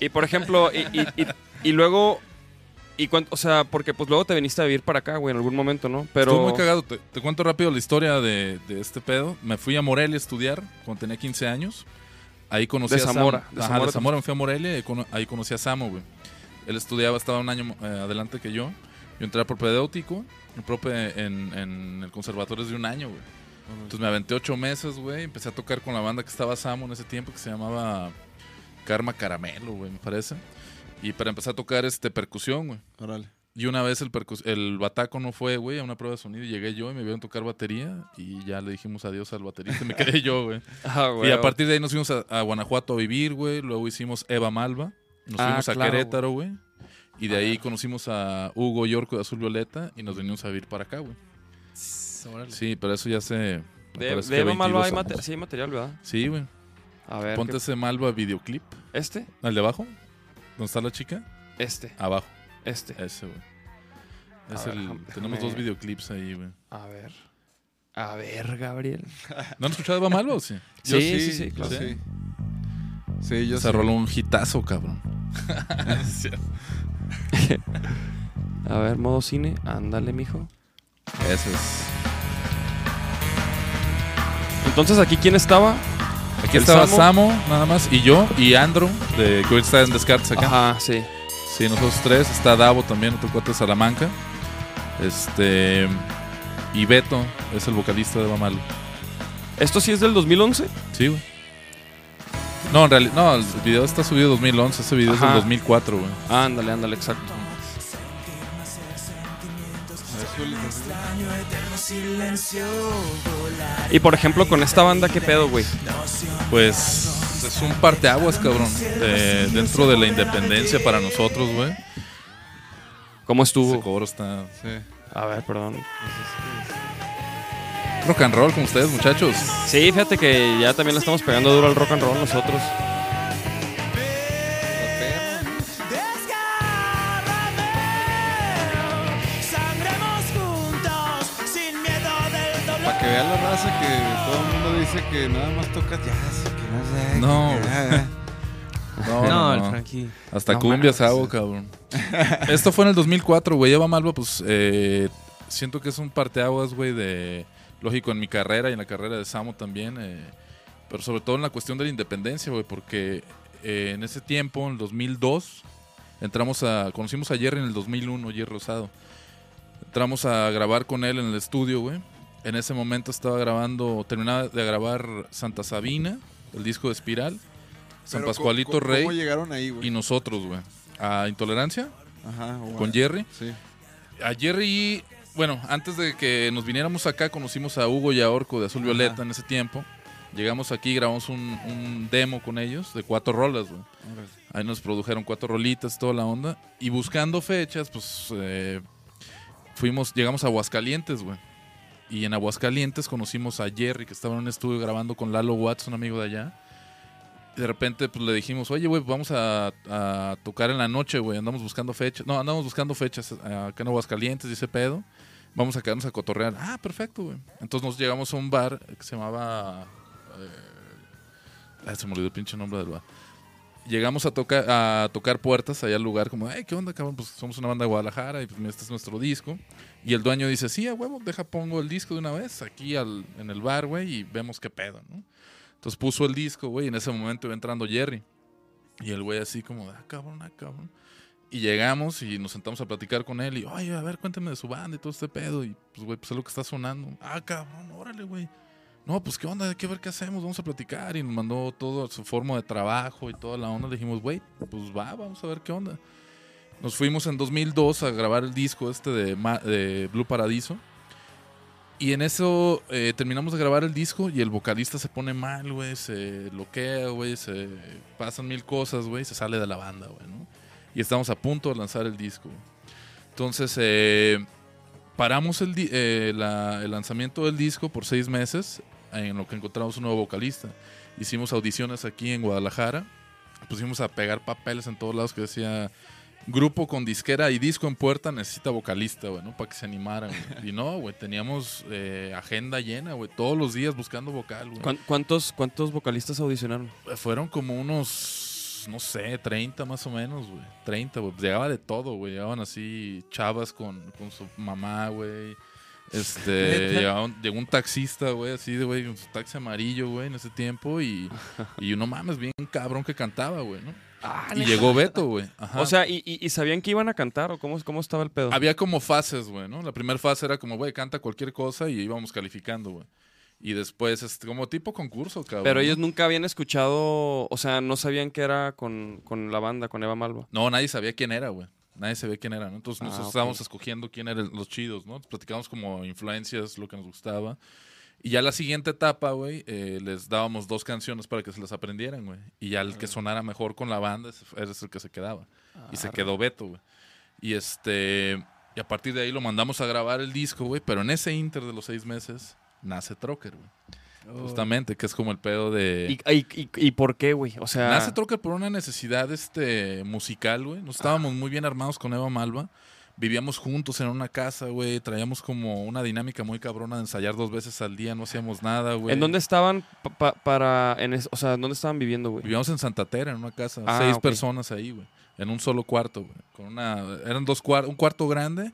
Y por ejemplo, y, y, y, y luego, y cuan- o sea, porque pues luego te viniste a vivir para acá, güey, en algún momento, ¿no? Pero Estuvo muy cagado. Te, te cuento rápido la historia de, de este pedo. Me fui a Morelia a estudiar cuando tenía 15 años. Ahí conocí De a Zamora, de Ajá, Zamora de Zamora me fui a Morelia y ahí cono- ahí conocí a Samo, güey. Él estudiaba, estaba un año eh, adelante que yo. Yo entré a propedéutico, en, en, el conservatorio de un año, güey. Entonces me aventé ocho meses, güey. Empecé a tocar con la banda que estaba Samo en ese tiempo, que se llamaba Karma Caramelo, güey, me parece. Y para empezar a tocar este percusión, güey. Órale. Y una vez el, bataco no fue, güey, a una prueba de sonido. Y llegué yo y me vieron tocar batería. Y ya le dijimos adiós al baterista me quedé yo, güey. Ah, y a partir de ahí nos fuimos a, a Guanajuato a vivir, güey. Luego hicimos Eva Malva. Nos Ah, fuimos a claro, Querétaro, güey. Y de A ahí ver. conocimos a Hugo Yorco de Azul Violeta. Y nos venimos a vivir para acá, güey. Sí, pero eso ya se... de, parece de que Eva Malva hay 22 mate- años. sí hay material, ¿verdad? Sí, güey. A ver, Ponte ¿qué- ese Malva videoclip. ¿este? ¿Al de abajo? ¿Dónde está la chica? Este, Abajo. este. Ese, güey. A Es ver, el- déjame- tenemos déjame- dos videoclips ahí, güey. A ver. A ver, Gabriel. ¿No han escuchado Eva Malva o sí? Yo Sí, sí, sí, claro. Sí, Sí, yo Se sí. roló un hitazo, cabrón. A ver, modo cine. Ándale, mijo. Ese es. Entonces, ¿aquí quién estaba? Aquí El estaba Samo. Samo, nada más, y yo, y Andrew, de, que ahorita está en Descartes acá. Ajá, sí. Sí, nosotros tres. Está Davo también, otro cuate de Salamanca. Este. Y Beto es el vocalista de Bamal. ¿Esto sí es del 2011? Sí, güey. No, en realidad, no, el video está subido en 2011, ese video es del 2004, güey. Ándale, ándale, exacto. Y por ejemplo, con esta banda, ¿qué pedo, güey? Pues es un parteaguas, cabrón. de- dentro de la independencia para nosotros, güey. ¿Cómo Ese estuvo? coro está. Sí. A ver, perdón. Rock and roll con ustedes, muchachos. Sí, fíjate que ya también le estamos pegando duro al rock and roll nosotros. Para que vean la raza que todo el mundo dice que nada más toca jazz, que no sé. No. que- ah, No, No, el Frankie. Hasta No cumbias mames. hago, cabrón. Esto fue en el 2004, güey. Eva Malva, pues, eh, siento que es un parteaguas, güey, de... Lógico, en mi carrera y en la carrera de Samo también. eh, pero sobre todo en la cuestión de la independencia, güey. Porque eh, en ese tiempo, en el 2002, entramos a... Conocimos a Jerry en el 2001, Jerry Rosado. Entramos a grabar con él en el estudio, güey. En ese momento estaba grabando... Terminaba de grabar Santa Sabina, el disco de Espiral. San Pero, Pascualito ¿cómo- Rey ¿Cómo llegaron ahí, güey? y nosotros, güey. A Intolerancia Ajá, con Jerry. Sí. A Jerry, bueno, antes de que nos viniéramos acá, conocimos a Hugo y a Orco de Azul Ajá. Violeta en ese tiempo. Llegamos aquí, grabamos un, un demo con ellos de cuatro rolas, güey. Ahí nos produjeron cuatro rolitas, toda la onda. Y buscando fechas, pues eh, fuimos, llegamos a Aguascalientes, güey. Y en Aguascalientes conocimos a Jerry, que estaba en un estudio grabando con Lalo Watts, un amigo de allá. De repente pues, le dijimos, oye, güey, vamos a, tocar en la noche, güey. Andamos buscando fechas. No, andamos buscando fechas acá en Aguascalientes, dice pedo. Vamos a quedarnos a cotorrear. Ah, perfecto, güey. Entonces nos llegamos a un bar que se llamaba... eh, ay, se me olvidó el pinche nombre del bar llegamos a, tocar a tocar puertas allá al lugar, como, hey, ¿qué onda, cabrón? Pues somos una banda de Guadalajara y pues este es nuestro disco. Y el dueño dice, sí, a huevo, deja, pongo el disco de una vez aquí al, en el bar, güey, y vemos qué pedo, ¿no? Entonces puso el disco, güey, y en ese momento iba entrando Jerry. Y el güey así como, ah, cabrón, ah, cabrón. Y llegamos y nos sentamos a platicar con él y, oye, a ver, cuéntame de su banda y todo este pedo. Y pues, güey, pues es lo que está sonando. Ah, cabrón, órale, güey. No, pues qué onda, hay que ver qué hacemos, vamos a platicar. Y nos mandó todo su forma de trabajo y toda la onda. Le dijimos, güey, pues va, vamos a ver qué onda. Nos fuimos en 2002 a grabar el disco este de, de Blue Paradiso. Y en eso eh, terminamos de grabar el disco y el vocalista se pone mal, güey, se loquea, güey, se pasan mil cosas, güey, se sale de la banda, güey, ¿no? Y estamos a punto de lanzar el disco. Entonces, eh, paramos el, eh, la- el lanzamiento del disco por seis meses en lo que encontramos un nuevo vocalista. Hicimos audiciones aquí en Guadalajara, pusimos a pegar papeles en todos lados que decía grupo con disquera y disco en puerta necesita vocalista, güey, ¿no? Para que se animaran, güey. Y no, güey, teníamos eh, agenda llena, güey, todos los días buscando vocal, güey. ¿Cuán- ¿Cuántos, ¿Cuántos vocalistas audicionaron? Fueron como unos, no sé, 30 más o menos, güey. 30, güey. Llegaba de todo, güey. Llegaban así chavas con, con su mamá, güey. Este, llegaba un- llegó un taxista, güey, así de, güey, un taxi amarillo, güey, en ese tiempo. Y, y uno mames, bien cabrón que cantaba, güey, ¿no? Y llegó Beto, güey. O sea, ¿y, y, y sabían que iban a cantar o cómo, cómo estaba el pedo? Había como fases, güey, ¿no? La primera fase era como, güey, canta cualquier cosa y íbamos calificando, güey. Y después, este, como tipo concurso, cabrón. Pero ellos nunca habían escuchado, o sea, no sabían que era con, con la banda, con Eva Malva. No, nadie sabía quién era, güey. Nadie sabía quién era, ¿no? Entonces Ah, nosotros estábamos escogiendo quién eran los chidos, ¿no? Platicábamos como influencias, lo que nos gustaba. Y ya la siguiente etapa, güey, eh, les dábamos dos canciones para que se las aprendieran, güey. Y ya el que sonara mejor con la banda era el que se quedaba. Y se quedó Beto, güey. Y este... Y a partir de ahí lo mandamos a grabar el disco, güey. Pero en ese inter de los seis meses nace Trocker, güey. Justamente, que es como el pedo de... ¿Y, y, y- y por qué, güey? O sea, Nace Trocker por una necesidad este, musical, güey. Nos estábamos muy bien armados con Eva Malva. Vivíamos juntos en una casa, güey. Traíamos como una dinámica muy cabrona de ensayar dos veces al día. No hacíamos nada, güey. ¿en dónde estaban pa- pa- para, en es- o sea, ¿dónde estaban viviendo, güey? Vivíamos en Santa Tera, en una casa. Ah, seis personas ahí, güey. En un solo cuarto, güey. Con una... Eran dos cuartos. Un cuarto grande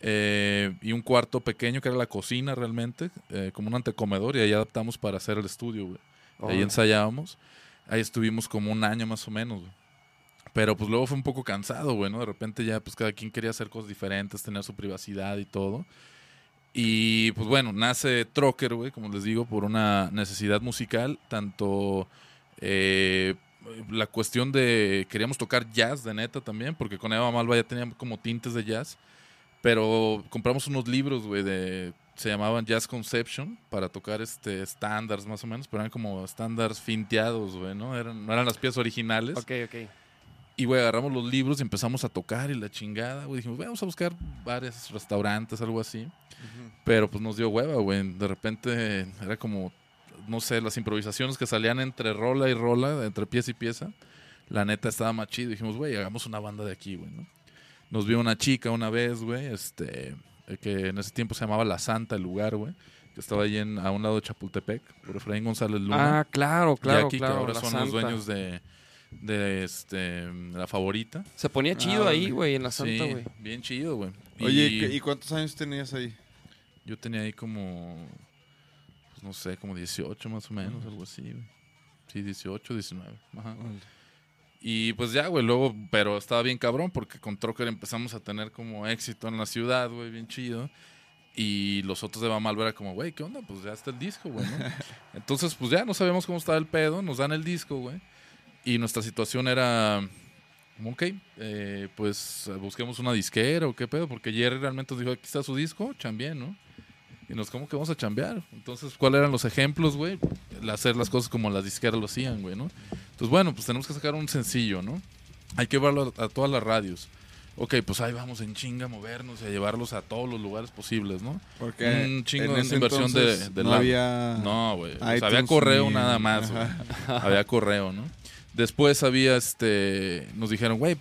eh, y un cuarto pequeño que era la cocina realmente. eh, como un antecomedor. Y ahí adaptamos para hacer el estudio, güey. Ahí ensayábamos. Ahí estuvimos como un año más o menos, güey. Pero pues luego fue un poco cansado, güey, ¿no? De repente ya pues cada quien quería hacer cosas diferentes, tener su privacidad y todo. Y pues bueno, nace Trocker, güey, como les digo, por una necesidad musical, tanto eh, la cuestión de queríamos tocar jazz de neta también, porque con Eva Malva ya teníamos como tintes de jazz, Pero compramos unos libros, güey, de se llamaban Jazz Conception para tocar este estándares más o menos, pero eran como estándares finteados, güey, ¿no? Eran, no eran las piezas originales. Ok, ok. Y, güey, agarramos los libros y empezamos a tocar y la chingada, güey. Dijimos, vamos a buscar bares, restaurantes, algo así. Pero pues nos dio hueva, güey. De repente era como, no sé, las improvisaciones que salían entre rola y rola, entre pieza y pieza. La neta estaba más chido. Dijimos, güey, hagamos una banda de aquí, güey, ¿no? Nos vio una chica una vez, güey, este, que en ese tiempo se llamaba La Santa, el lugar, güey. Que estaba ahí en, a un lado de Chapultepec, por Efraín González Luna. Ah, claro, claro, y aquí, claro. que ahora son Santa. los dueños de, de este, la favorita. Se ponía chido Ah, ahí, órale. güey, en la Santa, Sí, güey. bien chido, güey. Oye, Y- ¿y qué- ¿y cuántos años tenías ahí? Yo tenía ahí como, pues no sé, como 18 más o menos, algo así. güey. Sí, 18, 19. Ajá. Y pues ya, güey, luego, pero estaba bien cabrón porque con Trocker empezamos a tener como éxito en la ciudad, güey, bien chido. Y los otros de Bamalva era como, güey, ¿qué onda? Pues ya está el disco, güey, ¿no? Entonces, pues ya no sabíamos cómo estaba el pedo, nos dan el disco, güey. Y nuestra situación era, ok, eh, pues busquemos una disquera o qué pedo, porque Jerry realmente nos dijo, aquí está su disco, chambien, ¿no? Y nos, ¿cómo que vamos a chambear? Entonces, ¿cuáles eran los ejemplos, güey? Hacer las cosas como las disqueras lo hacían, güey, ¿no? Entonces, bueno, pues tenemos que sacar un sencillo, ¿no? Hay que llevarlo a, a todas las radios. Ok, pues ahí vamos en chinga a movernos y a llevarlos a todos los lugares posibles, ¿no? Porque Un chingo en de inversión de- de no lab. había... No, güey. O sea, iTunes había correo ni- nada más, güey. Había correo, ¿no? Después había, este... Nos dijeron, güey,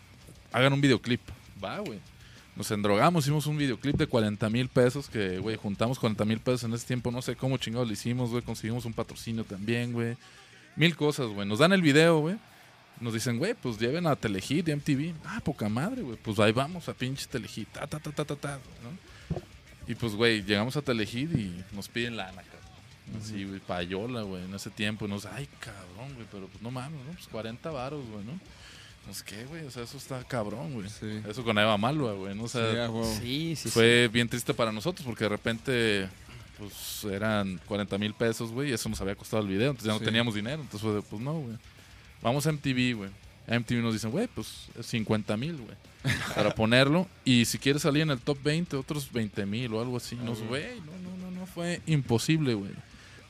hagan un videoclip. Va, güey. Nos endrogamos, hicimos un videoclip de 40 mil pesos que, güey, juntamos 40 mil pesos en ese tiempo. No sé cómo chingados lo hicimos, güey. Conseguimos un patrocinio también, güey. Mil cosas, güey. Nos dan el video, güey. Nos dicen, güey, pues lleven a Telehit y MTV. Ah, poca madre, güey. Pues ahí vamos a pinche Telehit. Ta, ta, ta, ta, ta, ta, ¿no? Y pues, güey, llegamos a Telehit y nos piden lana. Así, güey, payola, güey, en ese tiempo. Y nos, ay, cabrón, güey, pero pues no mames, ¿no? Pues 40 varos, güey, ¿no? Pues qué, güey, o sea, eso está cabrón, güey. Sí. Eso con Eva Malva, güey, ¿no? O sea, Sí, fue bien triste para nosotros porque de repente, pues eran 40 mil pesos, güey, y eso nos había costado el video, entonces ya no Sí. teníamos dinero. Entonces fue de, pues no, güey. Vamos a MTV, güey. A MTV nos dicen, güey, pues 50 mil, güey, para ponerlo. Y si quieres salir en el top 20, otros 20 mil o algo así. Nos, güey, no, no, no, no, fue imposible, güey.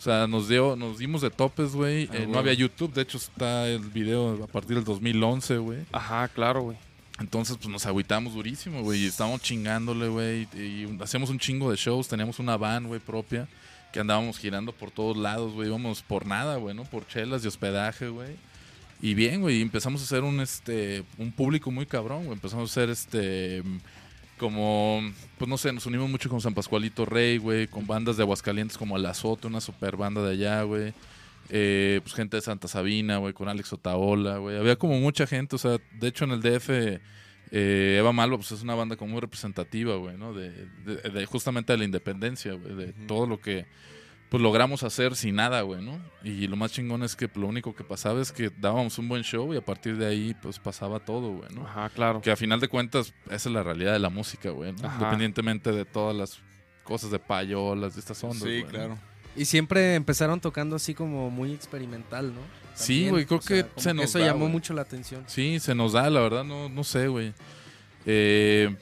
O sea, nos dio, nos dimos de topes, güey. Ah, Eh, no había YouTube, de hecho está el video a partir del 2011, güey. Ajá, claro, güey. Entonces, pues nos agüitamos durísimo, güey. Y estábamos chingándole, güey. Y, hacíamos un chingo de shows. Teníamos una van, güey, propia. Que andábamos girando por todos lados, güey. Íbamos por nada, güey, ¿no? Por chelas y hospedaje, güey. Y bien, güey. Empezamos a hacer un, este, un público muy cabrón, güey. Empezamos a hacer, este, como, pues no sé, nos unimos mucho con San Pascualito Rey, güey. Con bandas de Aguascalientes como El Azote, una super banda de allá, güey. Eh, pues gente de Santa Sabina, güey, con Alex Otaola, güey. Había como mucha gente, o sea, de hecho en el DF, eh, Eva Malva, pues es una banda como muy representativa, güey, ¿no? De, de- de justamente de la independencia, güey, de todo lo que, pues logramos hacer sin nada, güey, ¿no? Y lo más chingón es que lo único que pasaba es que dábamos un buen show y a partir de ahí, pues pasaba todo, güey, ¿no? Ajá, claro. Que a final de cuentas, esa es la realidad de la música, güey, ¿no? Ajá. Independientemente de todas las cosas de payolas, de estas ondas, Sí, güey, ¿no? claro. Y siempre empezaron tocando así como muy experimental, ¿no? Sí, güey, creo o sea, que se nos Eso da, llamó güey. mucho la atención. Sí, se nos da, la verdad, no, no sé, güey. Eh,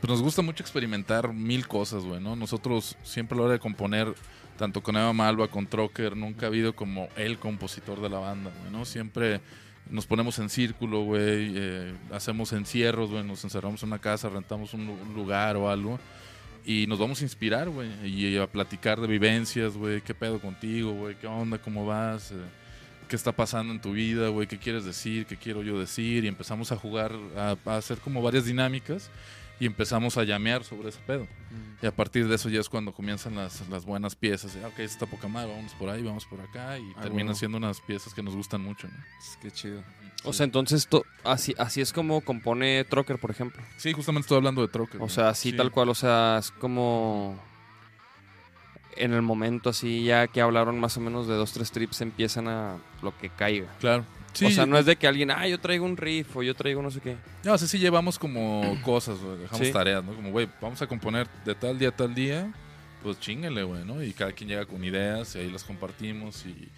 pues nos gusta mucho experimentar mil cosas, güey, ¿no? Nosotros siempre a la hora de componer, tanto con Eva Malva, con Trocker, nunca ha habido como el compositor de la banda, güey, ¿no? Siempre nos ponemos en círculo, güey, eh, hacemos encierros, güey, nos encerramos en una casa, rentamos un, lu- un lugar o algo. Y nos vamos a inspirar, güey, y a platicar de vivencias, güey, qué pedo contigo, güey, qué onda, cómo vas, eh, qué está pasando en tu vida, güey, qué quieres decir, qué quiero yo decir, y empezamos a jugar, a, a hacer como varias dinámicas y empezamos a llamear sobre ese pedo. Y a partir de eso ya es cuando comienzan las, las buenas piezas. Ah, Ok, esta está poca madre, vamos por ahí, vamos por acá, y Ah, terminan siendo unas piezas que nos gustan mucho, ¿no? Qué chido. O sea, entonces to- así, así es como compone Trocker, por ejemplo. Sí, justamente estoy hablando de Trocker. O sea, así Sí. tal cual, o sea, es como en el momento así, ya que hablaron más o menos de dos, tres trips, empiezan a lo que caiga. Claro. Sí, o sea, no es de que alguien, ah, yo traigo un riff o yo traigo no sé qué. No, o sea, sí llevamos como cosas, güey, dejamos Sí. tareas, ¿no? Como, güey, vamos a componer de tal día a tal día, pues chingale, güey, ¿no? Y cada quien llega con ideas y ahí las compartimos y,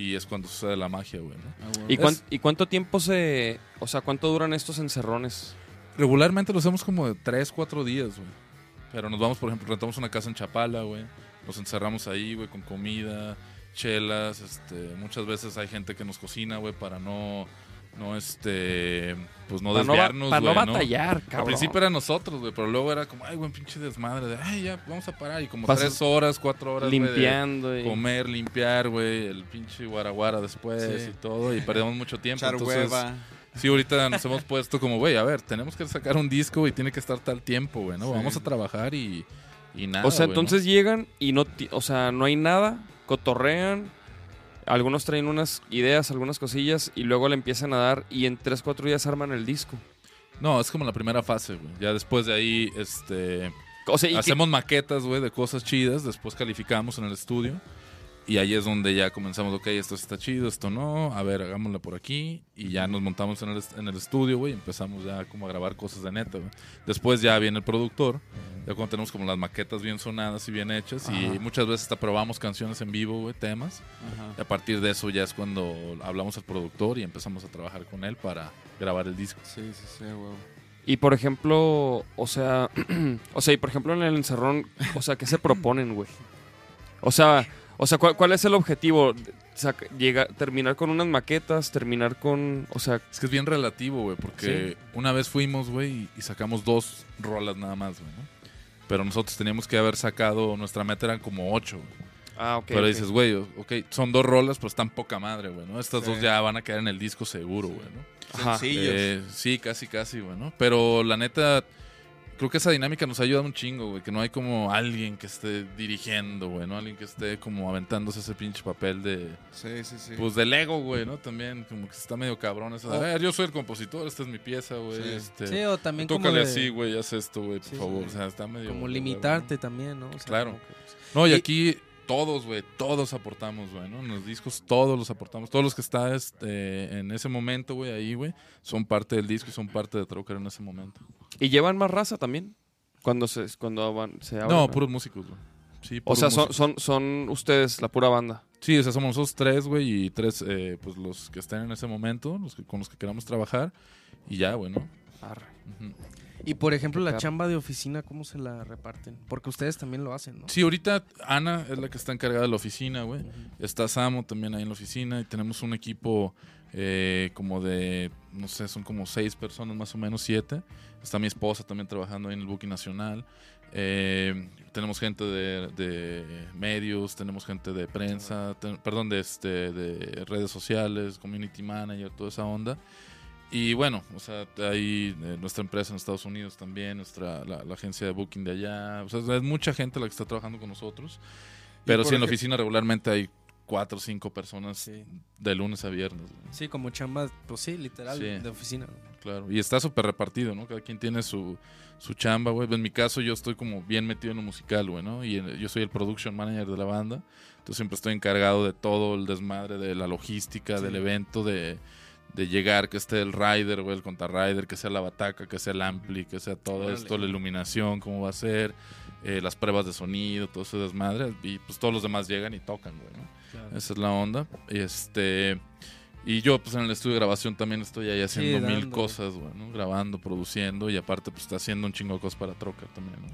y es cuando sucede la magia, güey, ¿no? ¿Y, Es- cuán- ¿Y cuánto tiempo se, o sea, cuánto duran estos encerrones? regularmente lo hacemos como de 3, 4 días, güey. Pero nos vamos, por ejemplo, rentamos una casa en Chapala, güey. Nos encerramos ahí, güey, con comida, chelas. Este, muchas veces hay gente que nos cocina, güey, para no, no, este, pues no Para no, desviarnos, para no güey, ¿no? batallar, Al cabrón. principio era nosotros, güey, pero luego era como, ay, güey, pinche desmadre, de, ay, ya, vamos a parar. Y como Pasas tres horas, cuatro horas, güey, de limpiando y... comer, limpiar, güey, el pinche guaraguara después Sí. y todo, y perdemos mucho tiempo. Echar entonces, hueva. Sí, ahorita nos hemos puesto como, güey, a ver, tenemos que sacar un disco y tiene que estar tal tiempo, güey, ¿no? Sí. Vamos a trabajar y, y nada. O sea, entonces llegan y no, o sea, no hay nada, cotorrean, algunos traen unas ideas, algunas cosillas y luego le empiezan a dar y en 3, 4 días arman el disco. No, es como la primera fase, güey. Ya después de ahí, este... O sea, que- hacemos maquetas, güey, de cosas chidas, después calificamos en el estudio. Y ahí es donde ya comenzamos, ok, esto está chido, esto no, a ver, hagámoslo por aquí. Y ya nos montamos en el, en el estudio, güey, y empezamos ya como a grabar cosas de neta, güey. Después ya viene el productor, ya cuando tenemos como las maquetas bien sonadas y bien hechas. Y muchas veces hasta probamos canciones en vivo, güey, temas. Ajá. Y a partir de eso ya es cuando hablamos al productor y empezamos a trabajar con él para grabar el disco. Sí, sí, sí, huevo. y por ejemplo, o sea, o sea, y por ejemplo en el encerrón, o sea, ¿qué se proponen, güey? O sea, o sea, ¿cuál, cuál es el objetivo? Llega, terminar con unas maquetas, terminar con, o sea, Es que es bien relativo, güey, porque una vez fuimos, güey, y, y sacamos dos rolas nada más, güey, ¿no? Pero nosotros teníamos que haber sacado, nuestra meta eran como ocho, ah, ok. Pero dices, güey, ok, son dos rolas, pero están poca madre, güey, ¿no? Estas Sí. dos ya van a quedar en el disco seguro, güey, ¿no? Sencillos. Eh, sí, casi, casi, güey, ¿no? Pero la neta, creo que esa dinámica nos ha ayudado un chingo, güey, que no hay como alguien que esté dirigiendo, güey, ¿no? Alguien que esté como aventándose ese pinche papel de, Sí, sí, sí. pues del ego, güey, ¿no? También como que está medio cabrón eso. de, ver, yo soy el compositor, esta es mi pieza, güey. Sí. Este, Sí, o también como, tócale de- así, güey, haz esto, güey, por Sí, favor. sí. O sea, está medio... como limitarte también, ¿no? O sea, Claro. como que, pues, No, y Y- aquí todos, güey, todos aportamos, güey, ¿no? En los discos todos los aportamos. Todos los que están este, en ese momento, güey, ahí, güey, son parte del disco y son parte de Troker en ese momento. ¿Y llevan más raza también? Cuando se, cuando van, se abren, No, puros músicos, güey. Sí, O sea, son, son, son ustedes, la pura banda. Sí, o sea, somos nosotros tres, güey, y tres, eh, pues los que estén en ese momento, los que, con los que queramos trabajar, y ya, güey, ¿no? Arre. Ujú. Y por ejemplo, la chamba de oficina, ¿cómo se la reparten? Porque ustedes también lo hacen, ¿no? Sí, ahorita Ana es la que está encargada de la oficina, güey. Está Samo también ahí en la oficina y tenemos un equipo eh, como de, no sé, son como seis personas más o menos, siete. Está mi esposa también trabajando ahí en el Booking Nacional. Eh, tenemos gente de, de medios, tenemos gente de prensa, ten- perdón, de, este, de redes sociales, community manager, toda esa onda. Y bueno, o sea, hay eh, nuestra empresa en Estados Unidos también, nuestra, la, la agencia de booking de allá. O sea, es mucha gente la que está trabajando con nosotros. Pero sí, en la oficina regularmente hay cuatro o cinco personas Sí. de lunes a viernes. güey. Sí, como chamba, pues sí, literal, Sí. de oficina. ¿no? Claro. Y está súper repartido, ¿no? Cada quien tiene su, su chamba, güey. En mi caso, yo estoy como bien metido en lo musical, güey, ¿no? Y yo soy el production manager de la banda. Entonces siempre estoy encargado de todo el desmadre, de la logística, del evento, de, de llegar, que esté el rider, güey, el contrarrider, que sea la bataca, que sea el ampli, que sea todo Órale. esto, la iluminación, cómo va a ser, eh, las pruebas de sonido, todo ese desmadre. Y pues todos los demás llegan y tocan, güey, ¿no? Esa es la onda. Y este. Y yo, pues en el estudio de grabación también estoy ahí haciendo mil dando. cosas, güey, ¿no? Grabando, produciendo y aparte, pues está haciendo un chingo de cosas para Trocker también, ¿no?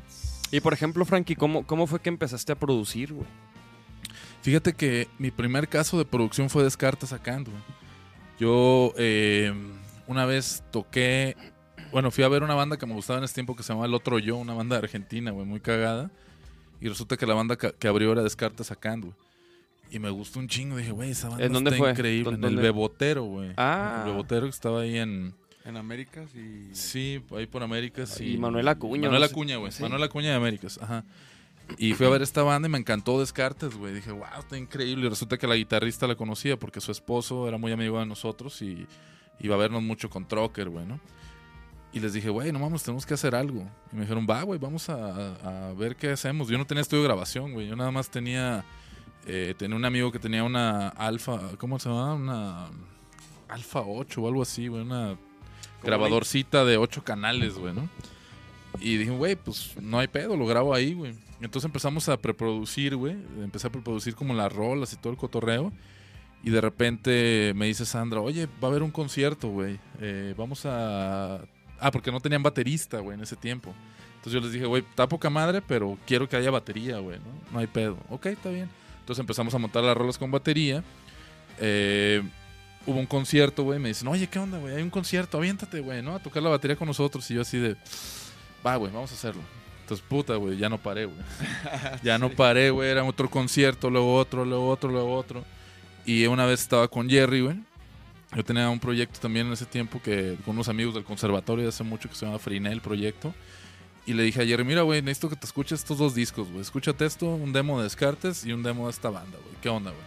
Y por ejemplo, Frankie, ¿cómo, ¿cómo fue que empezaste a producir, güey? Fíjate que mi primer caso de producción fue Descartes sacando, güey. Yo eh, una vez toqué. Bueno, fui a ver una banda que me gustaba en ese tiempo que se llamaba El Otro Yo, una banda de Argentina, güey, muy cagada. Y resulta que la banda que abrió era Descartes sacando, güey. Y me gustó un chingo. Dije, güey, esa banda ¿En dónde está fue? increíble. ¿Dó- En el? Bebotero, güey. Ah. El Bebotero que estaba ahí en. En Américas y... Sí, ahí por Américas. Sí. Y Manuel Acuña, Manuel no sé. Acuña, güey. Sí. Manuel Acuña de Américas, ajá. Y fui a ver esta banda y me encantó Descartes, güey. Dije, wow, está increíble. Y resulta que la guitarrista la conocía porque su esposo era muy amigo de nosotros y iba a vernos mucho con Trocker, güey, ¿no? Y les dije, güey, no mames, tenemos que hacer algo. Y me dijeron, va, güey, vamos a, ver qué hacemos. Yo no tenía estudio de grabación, güey. Yo nada más tenía. eh, tenía un amigo que tenía una Alfa. ¿Cómo se llama? Una. Alfa 8 o algo así, güey. Una grabadorcita de 8 canales, güey, ¿no? Y dije, güey, pues no hay pedo, lo grabo ahí, güey. Entonces empezamos a preproducir, güey. Empecé a preproducir como las rolas y todo el cotorreo. Y de repente me dice Sandra, oye, va a haber un concierto, güey. Eh, vamos a... Ah, porque no tenían baterista, güey, en ese tiempo. Entonces yo les dije, güey, está poca madre, pero quiero que haya batería, güey, ¿no? No hay pedo. Ok, está bien. Entonces empezamos a montar las rolas con batería. Eh, hubo un concierto, güey. Me dicen, oye, ¿qué onda, güey? Hay un concierto, aviéntate, güey, ¿no? A tocar la batería con nosotros. Y yo así de, va, güey, vamos a hacerlo. Entonces, puta, güey, ya no paré, güey. ya no paré, güey. Era otro concierto, luego otro, luego otro, luego otro. Y una vez estaba con Jerry, güey. Yo tenía un proyecto también en ese tiempo que con unos amigos del conservatorio de hace mucho que se llama Frinel Proyecto. Y le dije a Jerry, mira, güey, necesito que te escuches estos dos discos, güey. Escúchate esto, un demo de Descartes y un demo de esta banda, güey. ¿Qué onda, güey?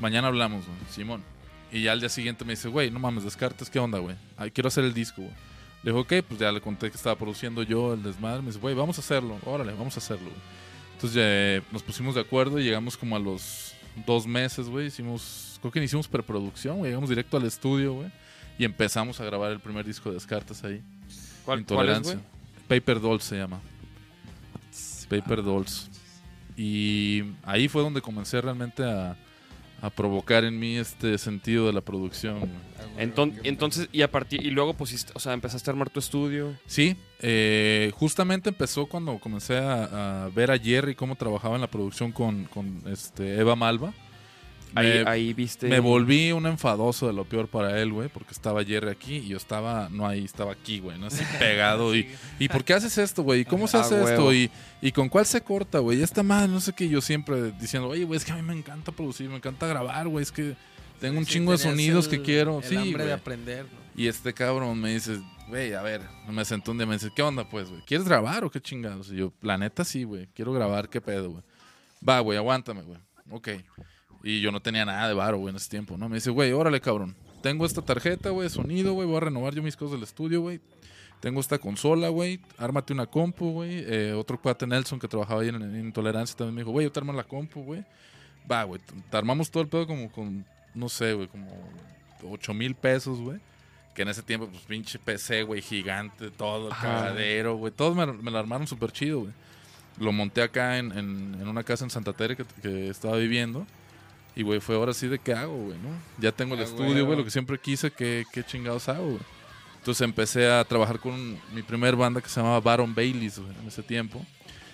Mañana hablamos, güey. Simón. Y ya al día siguiente me dice, güey, no mames, Descartes, ¿qué onda, güey? Quiero hacer el disco, güey. Le dije, ok, pues ya le conté que estaba produciendo yo el desmadre. Me dice, güey, vamos a hacerlo. Órale, vamos a hacerlo, güey. Entonces ya nos pusimos de acuerdo y llegamos como a los dos meses, güey. Hicimos, creo que hicimos preproducción, güey. Llegamos directo al estudio, güey. Y empezamos a grabar el primer disco de Descartes ahí. ¿Cuál, cuál es, Intolerancia. Paper Dolls se llama. Paper Dolls. Y ahí fue donde comencé realmente a, a provocar en mí este sentido de la producción. entonces, y a partir, y luego pusiste, o sea, empezaste a armar tu estudio. Sí, eh, justamente empezó cuando comencé a, a ver a Jerry cómo trabajaba en la producción con, con, este, Eva Malva. Ahí, Me- ahí viste. Me volví un enfadoso de lo peor para él, güey, porque estaba Jerry aquí y yo estaba, no ahí, estaba aquí, güey, no así pegado. y, ¿Y por qué haces esto, güey? ¿Y ¿Cómo se hace esto? ¿Y, ¿Y con cuál se corta, güey? Y esta madre, no sé qué, yo siempre diciendo, oye, güey, es que a mí me encanta producir, me encanta grabar, güey, es que tengo un Sí, chingo de sonidos el- que quiero. El sí, hambre güey. de aprender, ¿no? Y este cabrón me dice, güey, a ver, me sentó un día me dice, ¿qué onda, pues, güey? ¿Quieres grabar o qué chingados? Y yo, la neta sí, güey, quiero grabar, ¿qué pedo, güey? Va, güey, aguántame, güey. Ok. Y yo no tenía nada de varo, güey, en ese tiempo, ¿no? Me dice, güey, órale, cabrón. Tengo esta tarjeta, güey, sonido, güey, voy a renovar yo mis cosas del estudio, güey. Tengo esta consola, güey. Ármate una compu, güey. Eh, otro cuate Nelson que trabajaba ahí en, en Intolerancia también me dijo, güey, yo te armo la compu, güey. Va, güey. Te armamos todo el pedo como con, no sé, güey, como 8 mil pesos, güey. Que en ese tiempo, pues pinche PC, güey, gigante, todo, el Ajá. cagadero, güey. Todos me, me lo armaron súper chido, güey. Lo monté acá en, en- en una casa en Santa Tere que, que estaba viviendo. Y, güey, fue ahora sí de qué hago, güey, ¿no? Ya tengo el Ah, estudio, güey, lo que siempre quise, ¿qué, qué chingados hago, güey? Entonces empecé a trabajar con mi primer banda que se llamaba Baron Baileys, güey, en ese tiempo.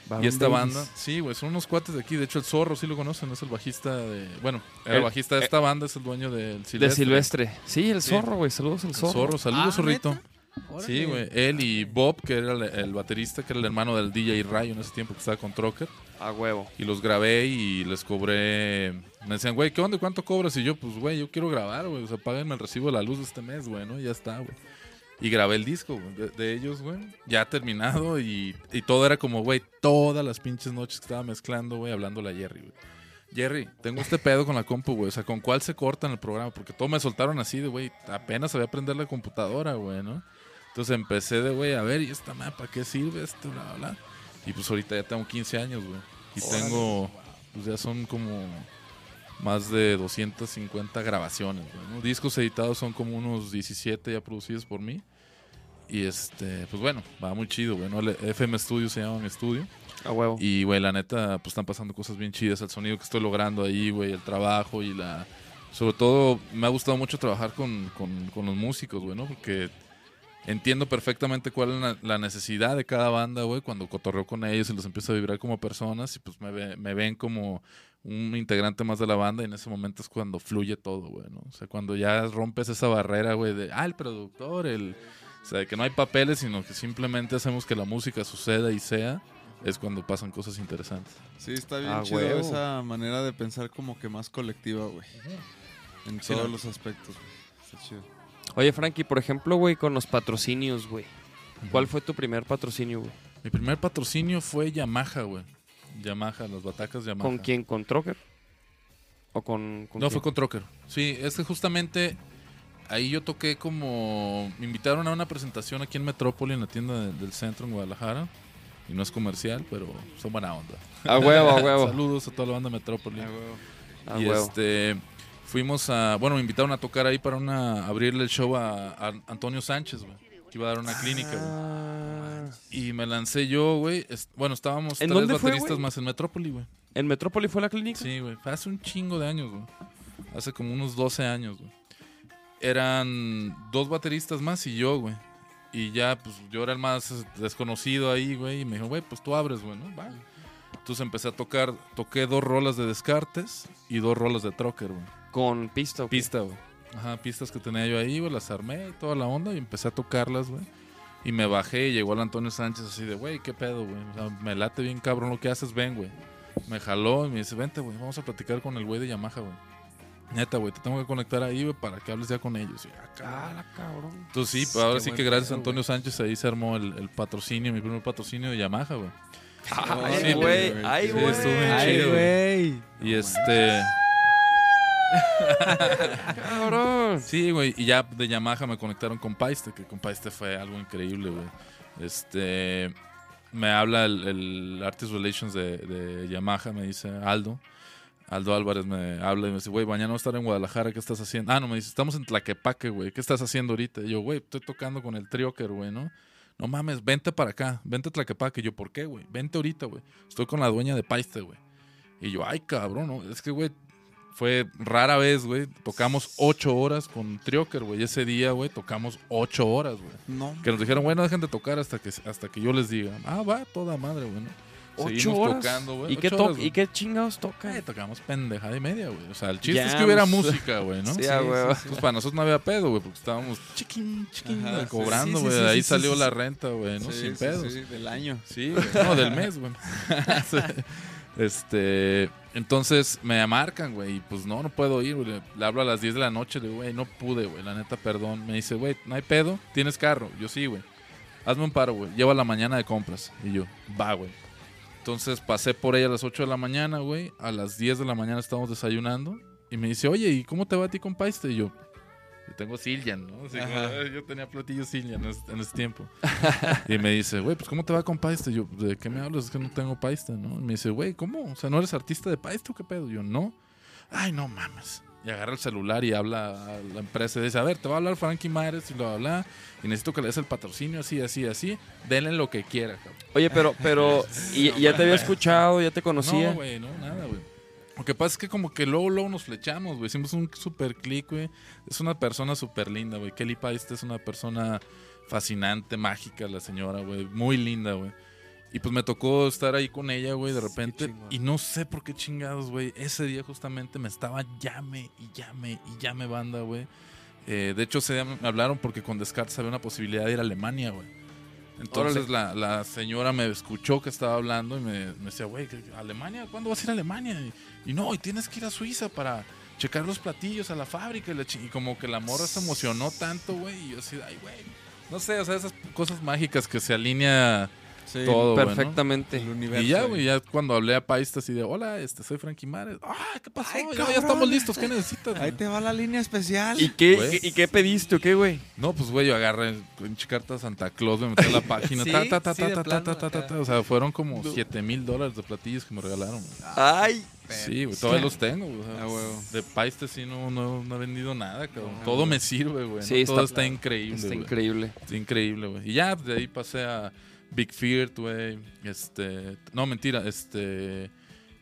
Baron y esta banda, sí, güey, son unos cuates de aquí. De hecho, el Zorro sí lo conocen, es el bajista de. Bueno, el, El- bajista de esta banda, es el dueño del Silvestre. De Silvestre. Sí, el Sí. zorro, güey. Saludos al El zorro. Zorro, saludos, Ah, Zorrito. ¿neta? Órale. Sí, güey. Él y Bob, que era el, el baterista, que era el hermano del DJ Rayo en ese tiempo que estaba con Trocker. A huevo. Y los grabé y les cobré. Me decían, güey, ¿qué onda? ¿Cuánto cobras? Y yo, pues, güey, yo quiero grabar, güey. O sea, páguenme el recibo de la luz de este mes, güey, ¿no? Y ya está, güey. Y grabé el disco, güey, de, de ellos, güey. Ya terminado y, y todo era como, güey, todas las pinches noches que estaba mezclando, güey, hablándole a Jerry, güey. Jerry, tengo este pedo con la compu, güey. O sea, ¿con cuál se corta en el programa? Porque todo me soltaron así de, güey, apenas sabía aprender la computadora, güey, ¿no? Entonces empecé de, güey, a ver, ¿y esta mapa qué sirve? Esto, bla, bla, bla. Y pues ahorita ya tengo 15 años, güey. Y tengo, pues ya son como más de 250 grabaciones, güey, ¿no? Discos editados son como unos 17 ya producidos por mí. Y este, pues bueno, va muy chido, güey, FM Studio se llama mi estudio. A huevo. Y, güey, la neta, pues están pasando cosas bien chidas. El sonido que estoy logrando ahí, güey, el trabajo y la... Sobre todo, me ha gustado mucho trabajar con, con- con los músicos, güey, ¿no? Porque entiendo perfectamente cuál es la, la necesidad de cada banda, güey, cuando cotorreo con ellos y los empiezo a vibrar como personas y pues me, ve- me ven como un integrante más de la banda y en ese momento es cuando fluye todo, güey, ¿no? O sea, cuando ya rompes esa barrera, güey, de, ah, el productor, el... O sea, que no hay papeles, sino que simplemente hacemos que la música suceda y sea, es cuando pasan cosas interesantes. Sí, está bien Ah, chido huevo. esa manera de pensar como que más colectiva, güey. En Sí, todos ¿no? los aspectos, güey. Está chido. Oye, Frankie, por ejemplo, güey, con los patrocinios, güey. ¿Cuál fue tu primer patrocinio, güey? Mi primer patrocinio fue Yamaha, güey. Yamaha, las batacas Yamaha. ¿Con quién? ¿Con Trocker? ¿O con.? con No, quién? fue con Trocker. Sí, es que justamente ahí yo toqué como... Me invitaron a una presentación aquí en Metrópoli, en la tienda de- del centro en Guadalajara. Y no es comercial, pero son buena onda. A huevo, a huevo. Saludos a toda la banda de Metrópoli. A y huevo. este fuimos a bueno me invitaron a tocar ahí para una abrirle el show a, a Antonio Sánchez güey que iba a dar una clínica güey. Ah. y me lancé yo güey bueno estábamos ¿En tres dónde fue, bateristas güey? más en Metrópoli güey ¿En Metrópoli fue la clínica? sí güey fue hace un chingo de años güey hace como unos 12 años güey eran dos bateristas más y yo güey Y ya, pues yo era el más desconocido ahí, güey. Y me dijo, güey, pues tú abres, güey, ¿no? Va. Entonces empecé a tocar, toqué dos rolas de Descartes y dos rolas de Trocker, güey. Con pista. ¿o qué? Pista, güey. Ajá, pistas que tenía yo ahí, güey, las armé y toda la onda y empecé a tocarlas, güey. Y me bajé y llegó el Antonio Sánchez así de, güey, ¿qué pedo, güey? O sea, me late bien cabrón lo que haces, ven, güey. Me jaló y me dice, vente, güey, vamos a platicar con el güey de Yamaha, güey. Neta, güey, te tengo que conectar ahí, güey, para que hables ya con ellos. Y, ah, cabrón. Ah, cabrón. Entonces sí, Qué ahora sí que gracias a Antonio Sánchez ahí se armó el, el patrocinio, mi primer patrocinio de Yamaha, güey. Ay, Sí, güey. Ay, güey. Ay, güey. Y este... Cabrón. Sí, güey, y ya de Yamaha me conectaron con Paiste, que con Paiste fue algo increíble, güey. Este, me habla el, Artist Relations de, de Yamaha, me dice Aldo. Aldo Álvarez me habla y me dice, güey, mañana voy a estar en Guadalajara, ¿qué estás haciendo? Ah, no, me dice, estamos en Tlaquepaque, güey, ¿qué estás haciendo ahorita? Y yo, güey, estoy tocando con el Trioker, güey, ¿no? No mames, vente para acá, vente a Tlaquepaque. Y yo, ¿por qué, güey? Vente ahorita, güey. Estoy con la dueña de Paiste, güey. Y yo, ay, cabrón, ¿no? Es que, güey, fue rara vez, güey. Tocamos ocho horas con Trioker, güey. Ese día, güey, tocamos ocho horas, güey. No. Que nos dijeron, güey, no dejen de tocar hasta que, hasta que yo les diga. Ah, va, toda madre, güey. ¿no? ¿Ocho Seguimos horas? tocando, güey. ¿Y qué, horas, güey. ¿Y qué chingados toca? Eh, tocamos pendejada y media, güey. O sea, el chiste es que hubiera música, güey, ¿no? Sí, huevo. Pues para nosotros no había pedo, güey, porque estábamos chiquín, chiquín, Ajá, güey, cobrando, güey. sí, de sí, ahí sí, salió sí, la renta, güey, ¿no? Sí, Sin sí, pedos. sí, del año. Sí, güey. No, del mes, güey. Este, entonces me marcan, güey, y pues no, no puedo ir, güey. Le, hablo a las 10 de la noche, le digo, güey, no pude, güey, la neta, perdón. Me dice, güey, no hay pedo, tienes carro. Yo sí, güey. Hazme un paro, güey. Lleva la mañana de compras. Y yo, va, güey. Entonces pasé por ella a las 8 de la mañana, güey. A las 10 de la mañana estábamos desayunando. Y me dice, oye, ¿y cómo te va a ti con Paiste? Y yo, yo tengo Siljan, ¿no? Así como, Ajá. "Ay, yo tenía platillo Siljan en, ese- ese tiempo. y me dice, güey, pues ¿cómo te va con Paiste? Y yo, ¿de qué me hablas? Es que no tengo Paiste, ¿no? Y me dice, güey, ¿cómo? O sea, ¿no eres artista de Paiste o qué pedo? Y yo, no. Ay, no mames. Y agarra el celular y habla a la empresa y dice, a ver, te va a hablar Frankie Mares y lo habla y necesito que le des el patrocinio así, así, así. Denle lo que quiera, cabrón. Oye, pero, pero, ¿y, y ya te había escuchado? ¿Ya te conocía? No, güey, no, nada, güey. Lo que pasa es que como que luego, luego nos flechamos, güey. Hicimos un super click, güey. Es una persona súper linda, güey. Kelly Paiste es una persona fascinante, mágica, la señora, güey. Muy linda, güey. Y pues me tocó estar ahí con ella, güey, de repente. Y no sé por qué chingados, güey. Ese día justamente me estaba llame y llame y llame banda, güey. Eh, de hecho, ese día me hablaron porque con Descartes había una posibilidad de ir a Alemania, güey. Entonces la, señora me escuchó que estaba hablando y me, me decía, güey, ¿qué- ¿Alemania? ¿Cuándo vas a ir a Alemania? Y, no, y tienes que ir a Suiza para checar los platillos a la fábrica. Y, la y como que la morra se emocionó tanto, güey. Y yo así, ay, güey. No sé, o sea, esas cosas mágicas que se alinea Sí, todo. Perfectamente. el universo. Y ya, güey, ya cuando hablé a Paista así de, hola, este, soy Frankie Mares. Ah, ¿qué pasó? Ay, ya, estamos listos, ¿qué necesitas? Ahí güey?" te va la línea especial. ¿Y qué, Güey. ¿y qué pediste o qué, güey? No, pues, güey, yo agarré con carta Santa Claus, me metí a la página, Sí, ta, ta, ta, sí, ta, de ta, plano, ta, ta, ta, acá. ta. O sea, fueron como 7 mil dólares de platillos que me regalaron. güey. Ay, Sí, güey, todavía los tengo, güey. o sea, Ah, de Paiste sí no, no, no he vendido nada, cabrón. Ah, Todo me sirve, güey. ¿no? Sí, Todo está- está increíble, está güey. increíble. Está increíble, güey. Y ya, de ahí pasé a Big Fear, güey. Este, no, mentira, este...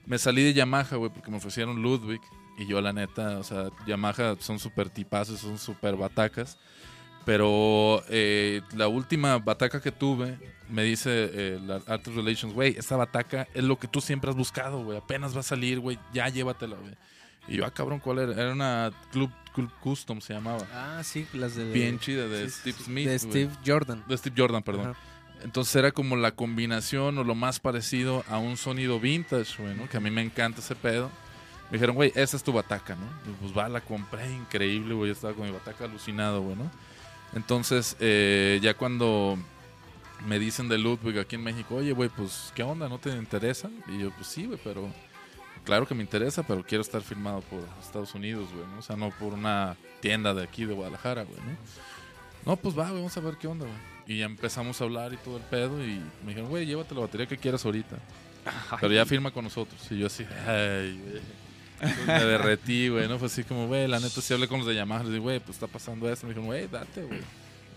Me salí de Yamaha, güey, porque me ofrecieron Ludwig. Y yo, la neta, o sea, Yamaha son súper tipazos, son súper batacas. Pero eh, la última bataca que tuve, me dice eh, la Artist Relations, güey, esta bataca es lo que tú siempre has buscado, güey. Apenas va a salir, güey, ya llévatela, güey. Y yo, ah, cabrón, ¿cuál era? Era una Club, Club Custom, se llamaba. Ah, sí, las de. Bien chida, de sí, Steve Smith. De. Steve Jordan. De Steve Jordan, perdón. Ajá. Entonces era como la combinación o lo más parecido a un sonido vintage, güey. Que a mí me encanta ese pedo. Me dijeron, güey, esa es tu bataca, ¿no? Y pues va, la compré, increíble, güey. Estaba con mi bataca alucinado, güey, ¿no? Entonces, eh, ya cuando me dicen de Ludwig aquí en México, oye, güey, pues, ¿qué onda? ¿No te interesa? Y yo, pues sí, güey, pero claro que me interesa, pero quiero estar firmado por Estados Unidos, güey, ¿no? O sea, no por una tienda de aquí de Guadalajara, güey, ¿no? No, pues va, güey, vamos a ver qué onda, güey. Y ya empezamos a hablar y todo el pedo y me dijeron, güey, llévate la batería que quieras ahorita. Pero ya firma con nosotros. Y yo así, ay, güey. Entonces me derretí, güey, ¿no? Fue así como, güey, la neta sí hablé con los de Yamaha. Les dije, güey, pues está pasando esto. Me dijeron, güey, date, güey.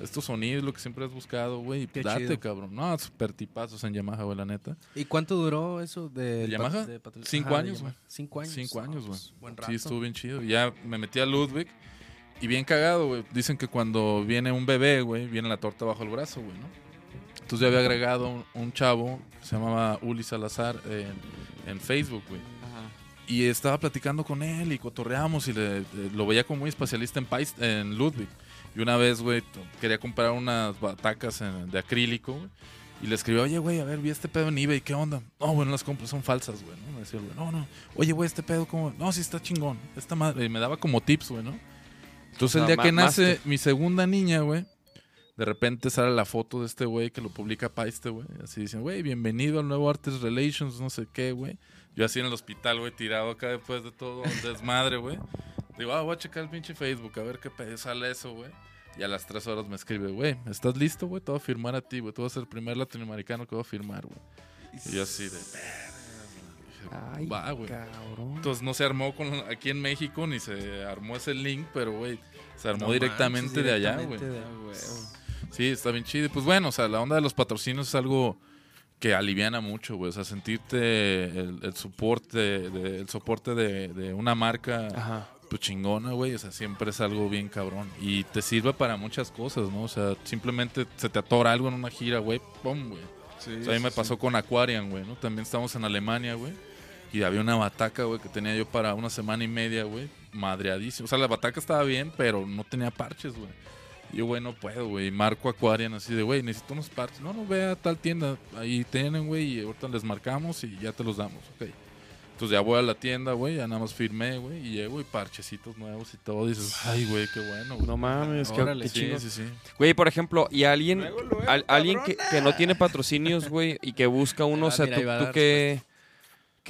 Estos sonidos, lo que siempre has buscado, güey. Date, chido. cabrón. No, super tipazos en Yamaha, güey, la neta. ¿Y cuánto duró eso de, ¿De Yamaha? de Cinco Ajá, años, güey. Cinco años. Cinco Ah, años, güey. pues, buen rato. Sí, estuvo bien chido. Ya me metí a Ludwig. Y bien cagado, güey. Dicen que cuando viene un bebé, güey, viene la torta bajo el brazo, güey, ¿no? Entonces yo había agregado un, un chavo, que se llamaba Uli Salazar, en, en Facebook, güey. Y estaba platicando con él y cotorreamos y le- le- lo veía como muy especialista en, pais- en Ludwig. Y una vez, güey, quería comprar unas batacas en- de acrílico, güey. Y le escribió, oye, güey, a ver, vi este pedo en eBay, ¿qué onda? No, bueno, las compras son falsas, güey, ¿no? Me decía güey, no, no. Oye, güey, este pedo, ¿cómo? No, sí está chingón. Esta madre. Y me daba como tips, güey, ¿no? Entonces, el día que nace master. mi segunda niña, güey, de repente sale la foto de este güey que lo publica Paiste, güey. Así dicen, güey, bienvenido al nuevo Artist Relations, no sé qué, güey. Yo así en el hospital, güey, tirado acá después de todo el desmadre, güey. Digo, ah, voy a checar el pinche Facebook, a ver qué pedo sale eso, güey. Y a las tres horas me escribe, güey, ¿estás listo, güey? Te voy a firmar a ti, güey. Tú vas a ser el primer latinoamericano que va a firmar, güey. Y yo así de, Ay, Va, güey. cabrón. entonces no se armó con, aquí en México ni se armó ese link, pero güey, se armó No directamente manches, de allá, güey. Ah. Sí, está bien chido. Pues bueno, o sea, la onda de los patrocinios es algo que aliviana mucho, güey. O sea, sentirte el, el soporte, de, el soporte de, de una marca Ajá. pues chingona, güey. O sea, siempre es algo bien cabrón. Y te sirve para muchas cosas, ¿no? O sea, simplemente se te atora algo en una gira, güey. ¡Pum, güey! Sí, O sea, a mí sí, me sí. pasó con Aquarian, güey, ¿no? También estamos en Alemania, güey. Y había una bataca, güey, que tenía yo para una semana y media, güey. Madreadísimo. O sea, la bataca estaba bien, pero no tenía parches, güey. Y yo, güey, no puedo, güey. Marco Aquarian así de, güey, necesito unos parches. No, no, ve a tal tienda. Ahí tienen, güey, y ahorita les marcamos y ya te los damos, ok. Entonces ya voy a la tienda, güey, ya nada más firmé, güey, y llego y parchecitos nuevos y todo. Y dices, ay, güey, qué bueno. güey". No mames, qué, Órale, qué Sí, sí, sí. Güey, por ejemplo, y alguien, Luego, luego, al- alguien que, no tiene patrocinios, güey, y que busca uno, Ah, o sea, mira, ¿tú, tú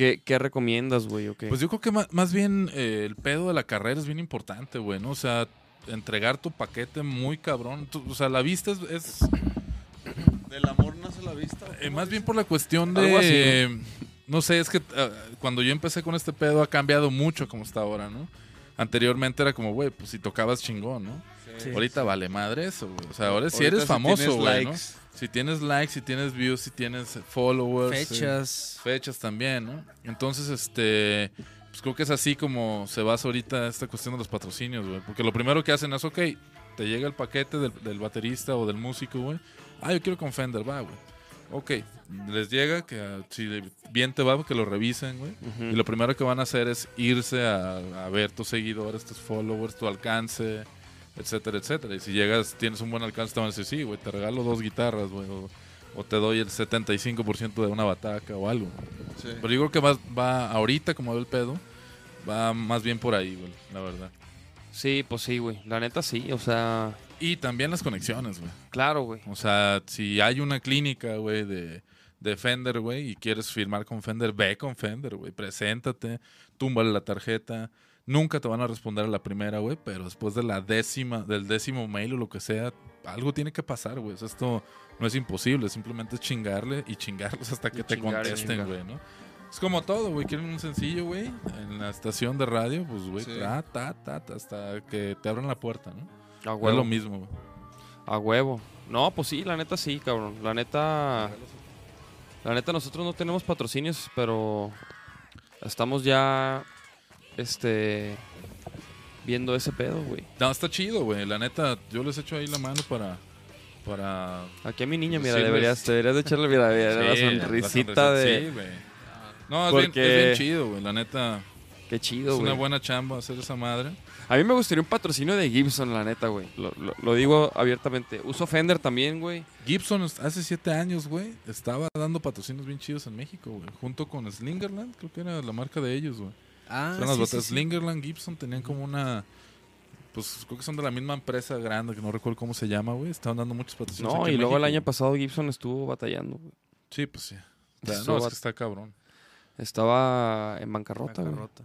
qué, qué, recomiendas, güey? o qué? Pues yo creo que más, bien eh, el pedo de la carrera es bien importante, güey, ¿no? O sea, entregar tu paquete muy cabrón. Tú- o sea, la vista es, es, Del amor nace la vista. eh, más bien por la cuestión Algo así, de... No sé, es que ah, cuando yo empecé con este pedo ha cambiado mucho como está ahora, ¿no? Anteriormente era como, güey, pues si tocabas chingón, ¿no? Sí. Ahorita vale madre eso, güey. O sea, ahora si eres famoso, güey, ¿no? Si tienes likes, si tienes views, si tienes followers. eh, Fechas. fechas también, ¿no? Entonces, este, pues creo que es así como se basa ahorita esta cuestión de los patrocinios, güey. Porque lo primero que hacen es, ok, te llega el paquete del, del baterista o del músico, güey. Ah, yo quiero con Fender, va, güey. Ok, les llega, que ah, si bien te va, que lo revisen, güey. Y lo primero que van a hacer es irse a, a ver tus seguidores, tus followers, tu alcance, etcétera, etcétera. Y si llegas, tienes un buen alcance, te van a decir, sí, güey, te regalo dos guitarras, güey. O, o te doy el 75% de una bataca o algo. Sí. Pero yo creo que va, va ahorita, como ve el pedo, va más bien por ahí, güey, la verdad. Sí, pues sí, güey. La neta sí, o sea, Y también las conexiones, güey. claro, güey. O sea, si hay una clínica, güey, de, de Fender, güey, y quieres firmar con Fender, ve con Fender, güey. Preséntate, túmbale la tarjeta. Nunca te van a responder a la primera, güey, pero después de la décima, del décimo mail o lo que sea, algo tiene que pasar, güey. O sea, esto no es imposible, simplemente es chingarle y chingarlos hasta que Y te chingar contesten, güey, ¿no? Es como todo, güey. Quieren un sencillo, güey, en la estación de radio, pues, güey, Sí. ta, ta, ta, ta, hasta que te abran la puerta, ¿no? A Es lo huevo. mismo, güey. A huevo. No, pues sí, la neta sí, cabrón. La neta. La neta, nosotros no tenemos patrocinios, pero estamos ya. Este. Viendo ese pedo, güey. No, está chido, güey. La neta, yo les echo ahí la mano para. Para. Aquí a mi niña, mira, deberías, deberías de echarle, mira, mira, la sonrisita la de. Sí, güey. No, es, bien, es chido, güey. La neta, Qué chido, es güey. una buena chamba hacer esa madre. A mí me gustaría un patrocinio de Gibson, la neta, güey. Lo, lo- lo digo abiertamente. Uso Fender también, güey. Gibson hace siete años, güey, estaba dando patrocinios bien chidos en México, güey. Junto con Slingerland, creo que era la marca de ellos, güey. Ah, Son las sí, botas sí, sí. Slingerland, Gibson tenían como una. Pues creo que son de la misma empresa grande, que no recuerdo cómo se llama, güey. Estaban dando muchos patrocinios. No, aquí y en luego el año pasado Gibson estuvo batallando, güey. Sí, pues sí. Estuvo no, es que está cabrón. Estaba en bancarrota, güey. Bancarrota.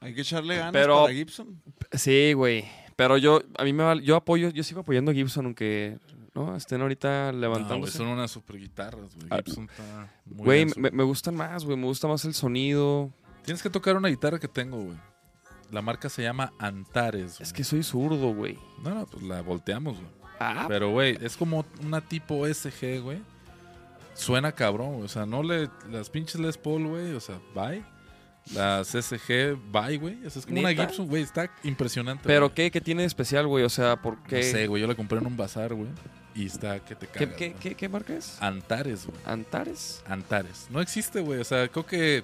Hay que echarle ganas Pero- para Gibson. Sí, güey. Pero yo, a mí me vale, yo apoyo, yo sigo apoyando a Gibson, aunque no estén ahorita No, güey, levantándose. son unas super guitarras, güey. Ah, Gibson está muy Güey, me gustan más, güey. Me gusta más el sonido. Tienes que tocar una guitarra que tengo, güey. La marca se llama Antares. Es que soy zurdo, güey. No, no, pues la volteamos, güey. Ah, Pero, güey, es como una tipo SG, güey. Suena cabrón, güey. O sea, no le... Las pinches Les Paul, güey, o sea, bye. La CSG By, güey. Esa es como una. Gibson, güey. Está impresionante. ¿Pero güey. qué? ¿Qué tiene de especial, güey? O sea, ¿por No qué? sé, güey. Yo la compré en un bazar, güey. Y está que te ¿Qué, cagas. qué, qué marca es? Antares, güey. ¿Antares? Antares. No existe, güey. O sea, creo que.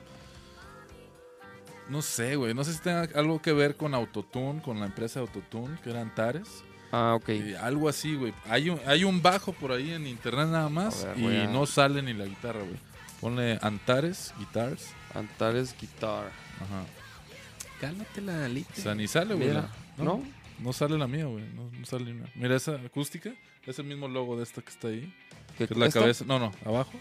No sé, güey. No sé si tenga algo que ver con Autotune, con la empresa de Autotune, que era Antares. Ah, ok. Algo así, güey. Hay un, hay un bajo por ahí en internet nada más. Ver, y a- no sale ni la guitarra, güey. Ponle Antares, Guitars. Antares Guitar. Ajá. Cálmate la O sea, ni sale, güey. Mira, la- ¿no? No sale la mía, güey. No, no sale ni una. Mira esa acústica. Es el mismo logo de esta que está ahí. ¿Qué- Que es la esta? cabeza. No, no, abajo.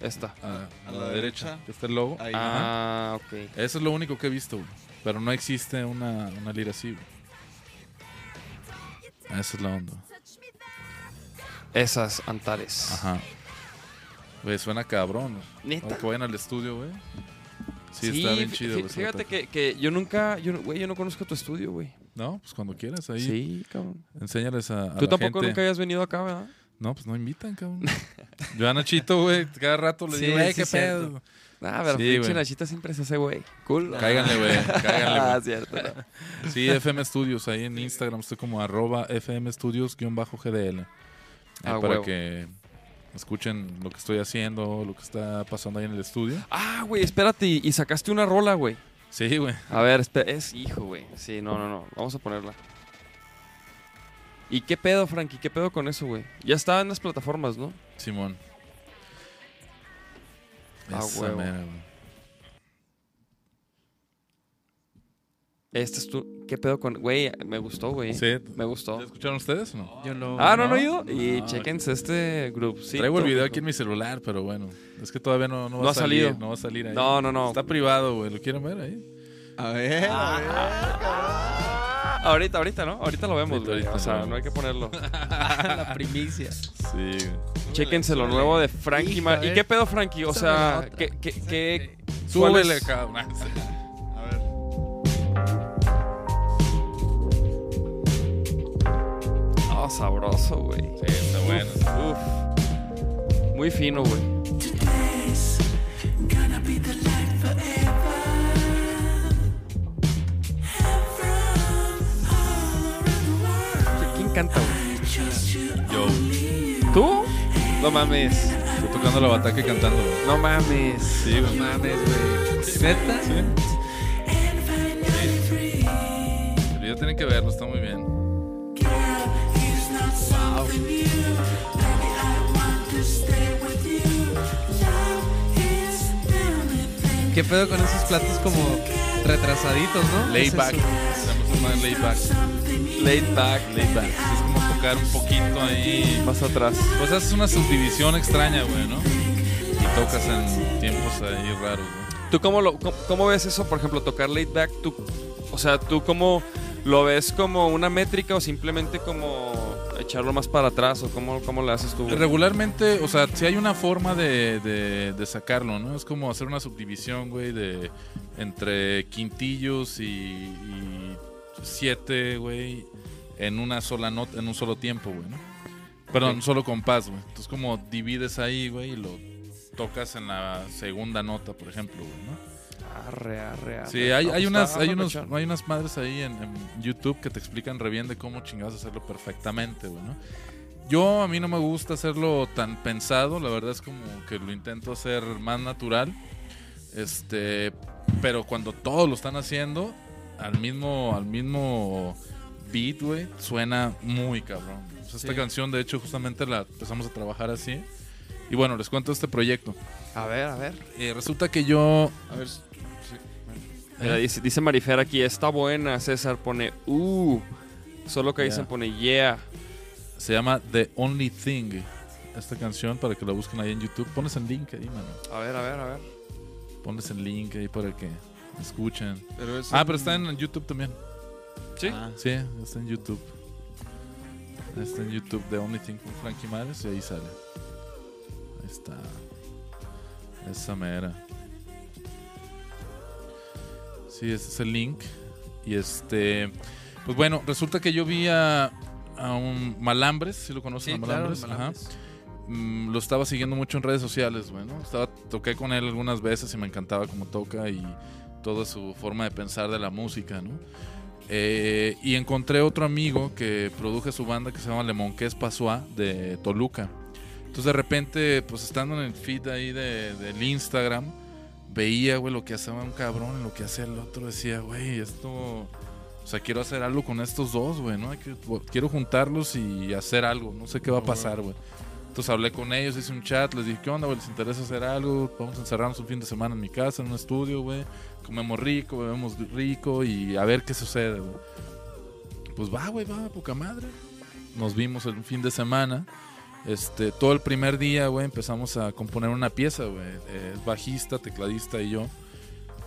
Esta. A, a A la, la derecha. derecha. Que está el logo. Ahí. Ah, ok. Eso es lo único que he visto, güey. Pero no existe una, una lira así, güey. Esa es la onda. Esas Antares. Ajá. Güey, suena cabrón. ¿Neta? Ahora que vayan al estudio, güey. Sí, está bien chido, güey. Fíjate que, que yo nunca, yo, no- güey, yo no conozco tu estudio, güey. No, pues cuando quieras, ahí. Sí, cabrón. Enséñales a, a Tú la tampoco gente. nunca hayas venido acá, ¿verdad? No, pues no invitan, cabrón. Yo a Nachito, güey, cada rato le Sí, digo, ¡eh, sí, qué cierto. pedo! Ah, pero Sí, pinche güey. Nachita siempre se hace, güey. Cool. Cáiganle, güey, cáiganle, Ah, cierto. no. Sí, FM Studios, ahí en Instagram estoy como arroba FM Studios-GDL. Ah, para huevo. que escuchen lo que estoy haciendo, lo que está pasando ahí en el estudio. Ah, güey, espérate. Y, sacaste una rola, güey. Sí, güey. A ver. Es hijo, güey. Sí, no, no, no. Vamos a ponerla. ¿Y qué pedo, Frankie? ¿Qué pedo con eso, güey? Ya está en las plataformas, ¿no? Simón. Ah, Esa huevo. mera, güey. Este es tu. ¿Qué pedo con.? Güey, me gustó, güey. Sí. Me gustó. ¿Ya escucharon ustedes o no? Yo no. Ah, ¿no, no ¿No? he ido? Y Ah, chequense este grupo. Sí, Traigo el video aquí en mi celular, pero bueno. Es que todavía no, no va No a ha salir. salido. No va a salir ahí. No, no, no. Está privado, güey. ¿Lo quieren ver ahí? A ver, a ver. Ahorita, ahorita, ¿no? Ahorita lo vemos, güey. O sea, no hay que ponerlo. la primicia. Sí, güey. Chéquense lo nuevo de Frankie. Hijo, Ma- a ¿Y qué pedo, Frankie? O sea. ¿qué, qué, qué, cuál Súbele es? sí. A ver. Ah, sabroso, güey. Sí, está bueno. Uf. Muy fino, güey. ¿Quién canta, güey? Yo. ¿Tú? No mames. Estoy tocando la bataca y cantando, güey. No mames. Sí, güey. Mames, güey. ¿Neta? Sí. Pero ya tienen que verlo, está muy bien. ¿Qué pedo con esos platos como retrasaditos, no? ¿Qué es Layback. eso? Se llama layback. Laid back. Layback. Es como tocar un poquito ahí. Más atrás. Pues haces una subdivisión extraña, güey, ¿no? Y tocas en tiempos ahí raros, güey. ¿Tú cómo, lo, cómo, cómo ves eso, por ejemplo, tocar laid back? ¿Tú, o sea, ¿tú cómo lo ves como una métrica o simplemente como echarlo más para atrás? ¿O cómo, cómo le haces tú? güey? Regularmente, o sea, si hay una forma de, de- de sacarlo, ¿no? Es como hacer una subdivisión, güey, de entre quintillos y, y siete, güey, en una sola nota, en un solo tiempo, güey, ¿no? Perdón, un solo compás, güey. Entonces como divides ahí, güey, y lo tocas en la segunda nota, por ejemplo, güey, ¿no? Arre, arre, arre. Sí, hay, hay pues unas, hay, unos, hay unas madres ahí en, en YouTube que te explican re bien de cómo chingados hacerlo perfectamente, güey, ¿no? Yo, a mí no me gusta hacerlo tan pensado, la verdad es como que lo intento hacer más natural. Este, pero cuando todos lo están haciendo, al mismo, al mismo beat, güey, suena muy cabrón. O sea, esta Sí. canción, de hecho, justamente la empezamos a trabajar así. Y bueno, les cuento este proyecto. A ver, a ver. Eh, resulta que yo... A ver, sí. Mira, dice, dice Marifer aquí, está buena. César pone, uh. Solo que dicen pone, yeah. Se llama The Only Thing. Esta canción para que la busquen ahí en YouTube. Pones el link ahí, mano. A ver, a ver, a ver. Pones el link ahí para que escuchen. Pero es Ah, en- pero está en YouTube también. ¿Sí? Ah, Sí, está en YouTube. Está en YouTube The Only Thing con Frankie Mares y ahí sale. Ahí está. Esa mera. Sí, ese es el link. Y este. Pues bueno, resulta que yo vi a, a un Malambres, si lo conocen Sí, a claro, Malambres. Ajá. Malambres. Mm, lo estaba siguiendo mucho en redes sociales, bueno. Estaba, toqué con él algunas veces y me encantaba cómo toca y toda su forma de pensar de la música, ¿no? Eh, y encontré otro amigo que produje su banda que se llama Lemonqués Pasua de Toluca. Entonces de repente, pues estando en el feed ahí de, del Instagram, veía, güey, lo que hacía un cabrón, lo que hacía el otro, decía, güey, esto, o sea, quiero hacer algo con estos dos, güey, ¿no? Quiero juntarlos y hacer algo, no sé qué va a pasar, güey. Entonces hablé con ellos, hice un chat, les dije, ¿qué onda, güey? ¿Les interesa hacer algo? Vamos a encerrarnos un fin de semana en mi casa, en un estudio, güey. Comemos rico, bebemos rico y a ver qué sucede, güey. Pues va, güey, va, poca madre. Nos vimos el fin de semana. Este, todo el primer día, güey, empezamos a componer una pieza, güey. Es bajista, tecladista y yo.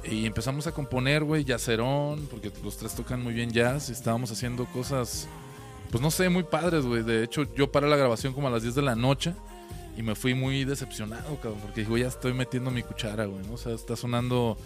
Y empezamos a componer, güey, yacerón, porque los tres tocan muy bien jazz y estábamos haciendo cosas, pues no sé, muy padres, güey. De hecho, yo paré la grabación como a las 10 de la noche y me fui muy decepcionado, cabrón, porque digo, ya estoy metiendo mi cuchara, güey, ¿no? O sea, está sonando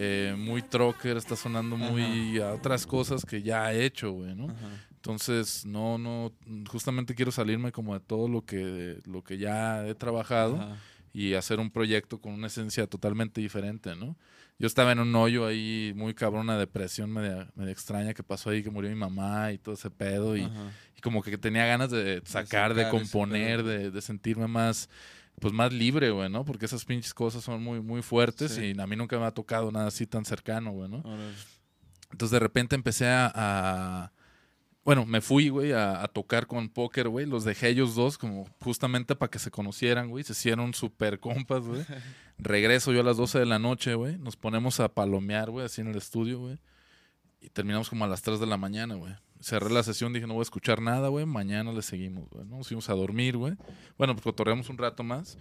eh, muy trocker, está sonando muy a otras cosas que ya he hecho, güey, ¿no? Entonces, no, no, justamente quiero salirme como de todo lo que, lo que ya he trabajado Ajá. y hacer un proyecto con una esencia totalmente diferente, ¿no? Yo estaba en un hoyo ahí muy cabrón, una depresión media, media extraña que pasó ahí, que murió mi mamá y todo ese pedo y, como que tenía ganas de sacar, de, sacar ese componer, de, de sentirme más, pues más libre, güey, ¿no? Porque esas pinches cosas son muy, muy fuertes Sí. y a mí nunca me ha tocado nada así tan cercano, güey, ¿no? Entonces de repente empecé a... a- bueno, me fui, güey, a, a tocar con póker, güey. Los dejé ellos dos como justamente para que se conocieran, güey. Se hicieron súper compas, güey. Regreso yo a las 12 de la noche, güey. Nos ponemos a palomear, güey, así en el estudio, güey. Y terminamos como a las 3 de la mañana, güey. Cerré la sesión, dije, no voy a escuchar nada, güey. Mañana le seguimos, güey. ¿no? Nos fuimos a dormir, güey. Bueno, pues cotorreamos un rato más.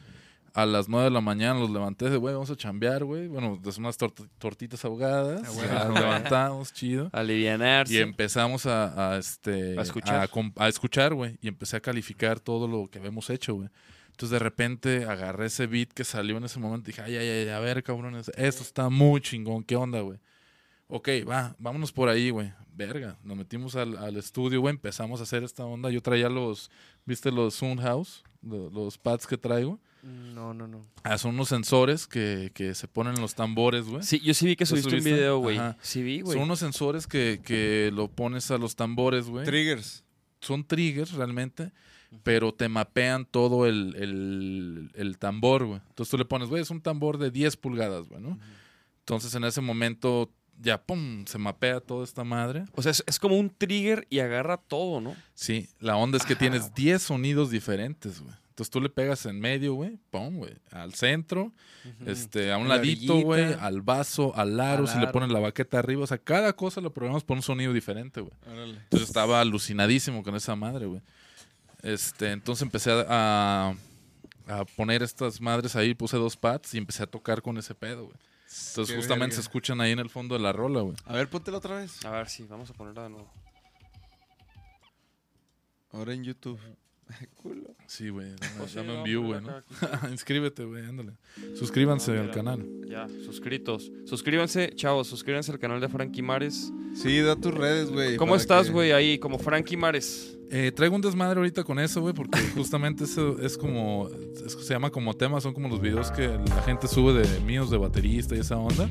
A las 9 de la mañana los levanté de, güey, vamos a chambear, güey. Bueno, de unas tort- tortitas ahogadas. Ah, nos levantamos, chido. Alivianarse. Y empezamos a, a, este, A escuchar. A, com- a escuchar, güey. Y empecé a calificar todo lo que habíamos hecho, güey. Entonces de repente agarré ese beat que salió en ese momento y dije, ay, ay, ay, a ver, cabrones, esto está muy chingón, ¿qué onda, güey? Ok, va, vámonos por ahí, güey. Verga, nos metimos al, al estudio, güey, empezamos a hacer esta onda. Yo traía los, ¿viste los Sound House? Lo- Los pads que traigo. No, no, no. Ah, son unos sensores que, que se ponen en los tambores, güey. Sí, yo sí vi que ¿Lo subiste un subiste? video, güey. Sí vi, güey. Son unos sensores que, que lo pones a los tambores, güey. Triggers. son triggers realmente, pero te mapean todo el, el, el tambor, güey. Entonces tú le pones, güey, es un tambor de 10 pulgadas, güey, ¿no? Entonces en ese momento ya, pum, se mapea toda esta madre. O sea, es, es como un trigger y agarra todo, ¿no? Sí, la onda es que tienes 10 sonidos diferentes, güey. Entonces tú le pegas en medio, güey, pum, güey, al centro, este, a un la ladito, güey, al vaso, al aro, si le aro. pones la baqueta arriba, o sea, cada cosa lo programamos por un sonido diferente, güey. Órale. Entonces estaba alucinadísimo con esa madre, güey. Este, entonces empecé a, a poner estas madres ahí, puse dos pads y empecé a tocar con ese pedo, güey. Entonces Qué justamente se escuchan ahí en el fondo de la rola, güey. A ver, póntela otra vez. A ver, sí, vamos a ponerla de nuevo. Ahora en YouTube. Culo. Sí, güey. Dame, dame un view, güey, ¿no? Inscríbete, güey, ándale. Suscríbanse al canal. Ya, suscritos. Suscríbanse, chavos, suscríbanse al canal de Frankie Mares. Sí, da tus redes, güey. ¿Cómo estás, que- güey? Ahí, como Frankie Mares. Eh, traigo un desmadre ahorita con eso, güey, porque justamente eso es como, es- se llama como tema, son como los videos que la gente sube de míos de baterista y esa onda.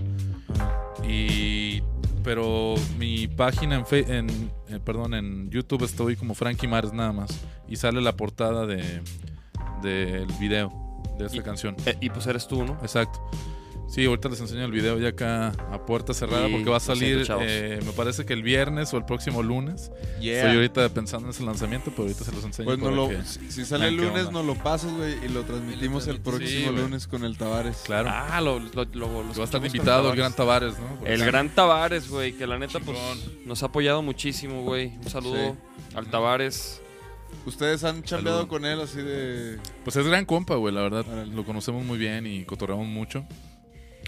Y, pero mi página en, Fe- en eh, perdón, en YouTube estoy como Frankie Mars nada más y sale la portada de del video de esta Y- canción. Eh, y pues eres tú, ¿no? Exacto. Sí, ahorita les enseño el video ya acá a puerta cerrada porque va a siento, salir, eh, me parece que el viernes o el próximo lunes. Yeah. Estoy ahorita pensando en ese lanzamiento, pero ahorita se los enseño. Pues no para lo, que- si, sale el lunes, nos lo pasas, güey, y lo transmitimos el próximo sí, lunes con el Tavares. Claro. Ah, lo, lo, lo- lo va a estar invitado el gran Tavares. ¿no? Por El gran Tavares, güey, que la neta, pues, nos ha apoyado muchísimo, güey. Un saludo al Tavares. Ustedes han chambeado Salud. con él así de. Pues es gran compa, güey, la verdad. Lo conocemos muy bien y cotorreamos mucho.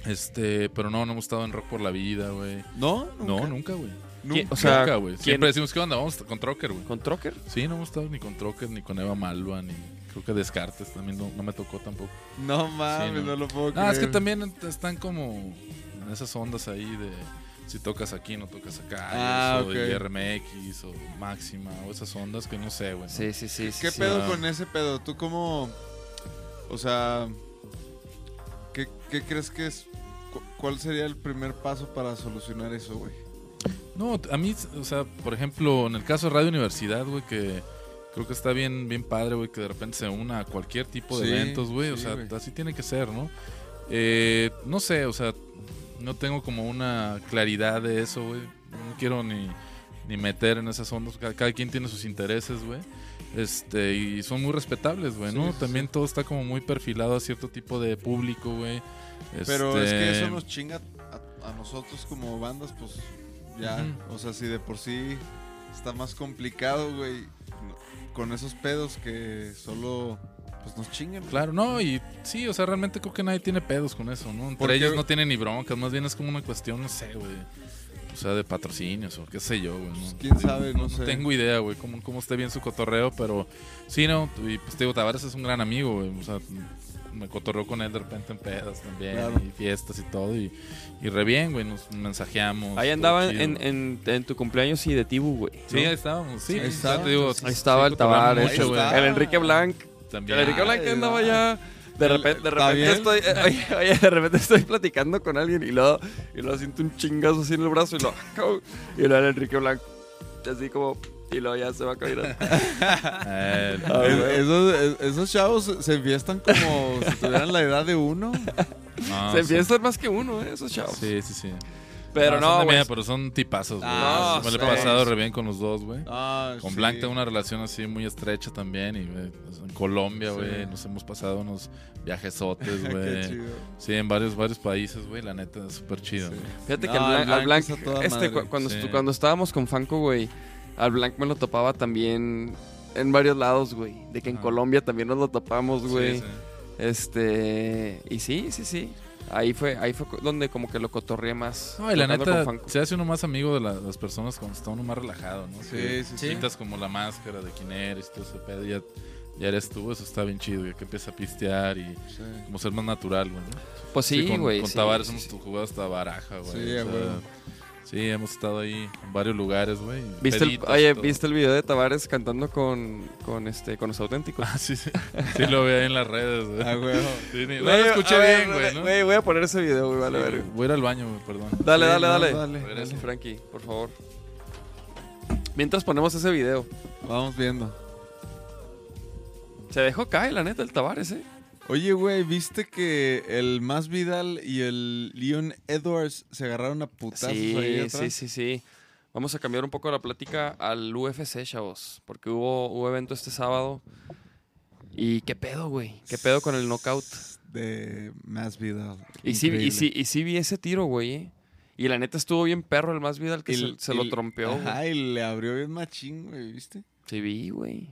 Este, pero no, no hemos estado en rock por la vida, güey. ¿No? No, nunca, güey. ¿Quién- Nunca. O sea, nunca, güey. ¿quién- Siempre decimos, ¿qué onda? Vamos con Trocker, güey. ¿Con Trocker? Sí, no hemos estado ni con Trocker, ni con Eva Malva, ni creo que Descartes también no, no me tocó tampoco. No mames, Sí, no. no. lo puedo creer. Ah, es que también están como en esas ondas ahí de si tocas aquí, no tocas acá. Ah, o ok. RMX o Máxima o esas ondas que no sé, güey. ¿no? Sí, sí, sí. sí, ¿Qué sí. pedo con ese pedo? ¿Tú cómo. O sea. ¿Qué, crees que es cu- ¿cuál sería el primer paso para solucionar eso, güey? No, a mí, o sea, por ejemplo, en el caso de Radio Universidad, güey, que creo que está bien, bien padre, güey, que de repente se una a cualquier tipo de Sí, eventos, güey. o sea, así tiene que ser, ¿no? Eh, no sé, o sea, no tengo como una claridad de eso, güey. No quiero ni, ni meter en esas ondas. Cada, cada quien tiene sus intereses, güey. Este, y son muy respetables, güey, ¿no? Sí, sí, También todo está como muy perfilado a cierto tipo de público, güey. Pero es que Este, eso nos chinga a, a nosotros como bandas, pues ya. O sea, si de por sí está más complicado, güey, con esos pedos que solo pues nos chinguen. Claro, no, y sí, o sea, realmente creo que nadie tiene pedos con eso, ¿no? Entre Porque- ellos no tienen ni broncas, más bien es como una cuestión, no sé, güey. O sea, de patrocinios o qué sé yo, güey. Pues, ¿no? quién sabe, no, No sé. tengo idea, güey, cómo, cómo esté bien su cotorreo, pero sí, no, y pues te digo, Tavares es un gran amigo, güey. O sea, me cotorreo con él de repente en pedas también, Claro. y fiestas y todo, y, y re bien, güey, nos mensajeamos. Ahí andaban chido, en, en, en tu cumpleaños y de Tibu, güey. Sí, ¿no? ahí estábamos, sí, Ahí estaba, te digo. Ahí estaba el cotorreamos Tavares, mucho, Ahí güey. está. el Enrique Blanc. También. El Enrique Blanc Ay, andaba ya. De repente, de ¿Está repente estoy. eh, oye, oye, de repente estoy platicando con alguien y luego, y luego siento un chingazo así en el brazo y lo. Y luego el Enrique Blanc. Así como. Y luego ya se va a caer. Eh, Ah, esos, es- esos chavos se enfiestan como si tuvieran la edad de uno. no, se sí. empiezan más que uno, eh, esos chavos. Sí, sí, sí. Pero no, güey. mía, pero son tipazos, güey. Ah, me lo he pasado re bien con los dos, güey. Ah, Con sí. Blanc tengo una relación así muy estrecha también. Y güey, pues, en Colombia, Sí. güey, nos hemos pasado unos viajesotes, güey. chido. sí, en varios, varios países, güey. La neta es súper chido. Sí. Fíjate que No, al el Blanc, al este, cu- cuando, cuando estábamos con Fanco, güey, al Blanc me lo topaba también en varios lados, güey. De que en. Colombia también nos lo topamos, güey. Sí, sí. Este. Y sí, sí, sí. Ahí fue, ahí fue donde como que lo cotorreé más. No, y la neta, con se hace uno más amigo de la- las personas cuando está uno más relajado, ¿no? Sí, sí, sí. Quitas como la máscara de quién eres y todo ese pedo. y Ya, ya eres tú, eso está bien chido. Ya que empieza a pistear y Sí. como ser más natural, güey. ¿no? Pues sí, con, güey. Con sí, Tavares sí, hemos sí. jugado hasta baraja, güey. Sí, o sea, a huevo. Sí, hemos estado ahí en varios lugares, güey. ¿Viste el, oye. ¿viste el video de Tavares cantando con, con, este, con los auténticos? Ah, sí, sí. Sí, lo veo ahí en las redes, güey. Ah. Sí, ni- no Güey, lo escuché ver, bien, güey, ¿no? Güey, voy a poner ese video, güey, vale, Sí, verga. Voy a ir al baño, güey, perdón. Dale, Sí, dale, no, dale. dale. Regresa. Frankie, por favor. Mientras ponemos ese video. Vamos viendo. Se dejó caer, la neta, el Tavares, ¿eh? Oye, güey, ¿viste que el Más Vidal y el Leon Edwards se agarraron a putazos ahí Sí, atrás? sí, sí, sí. Vamos a cambiar un poco la plática al UFC, chavos. Porque hubo, hubo evento este sábado. ¿Y qué pedo, güey? ¿Qué pedo con el knockout? De Más Vidal. Y sí, y, sí, y sí vi ese tiro, güey. ¿eh? Y la neta estuvo bien perro el más Vidal que se, se lo trompeó. güey. Ajá, y le abrió bien machín, güey, ¿viste? Sí vi, güey.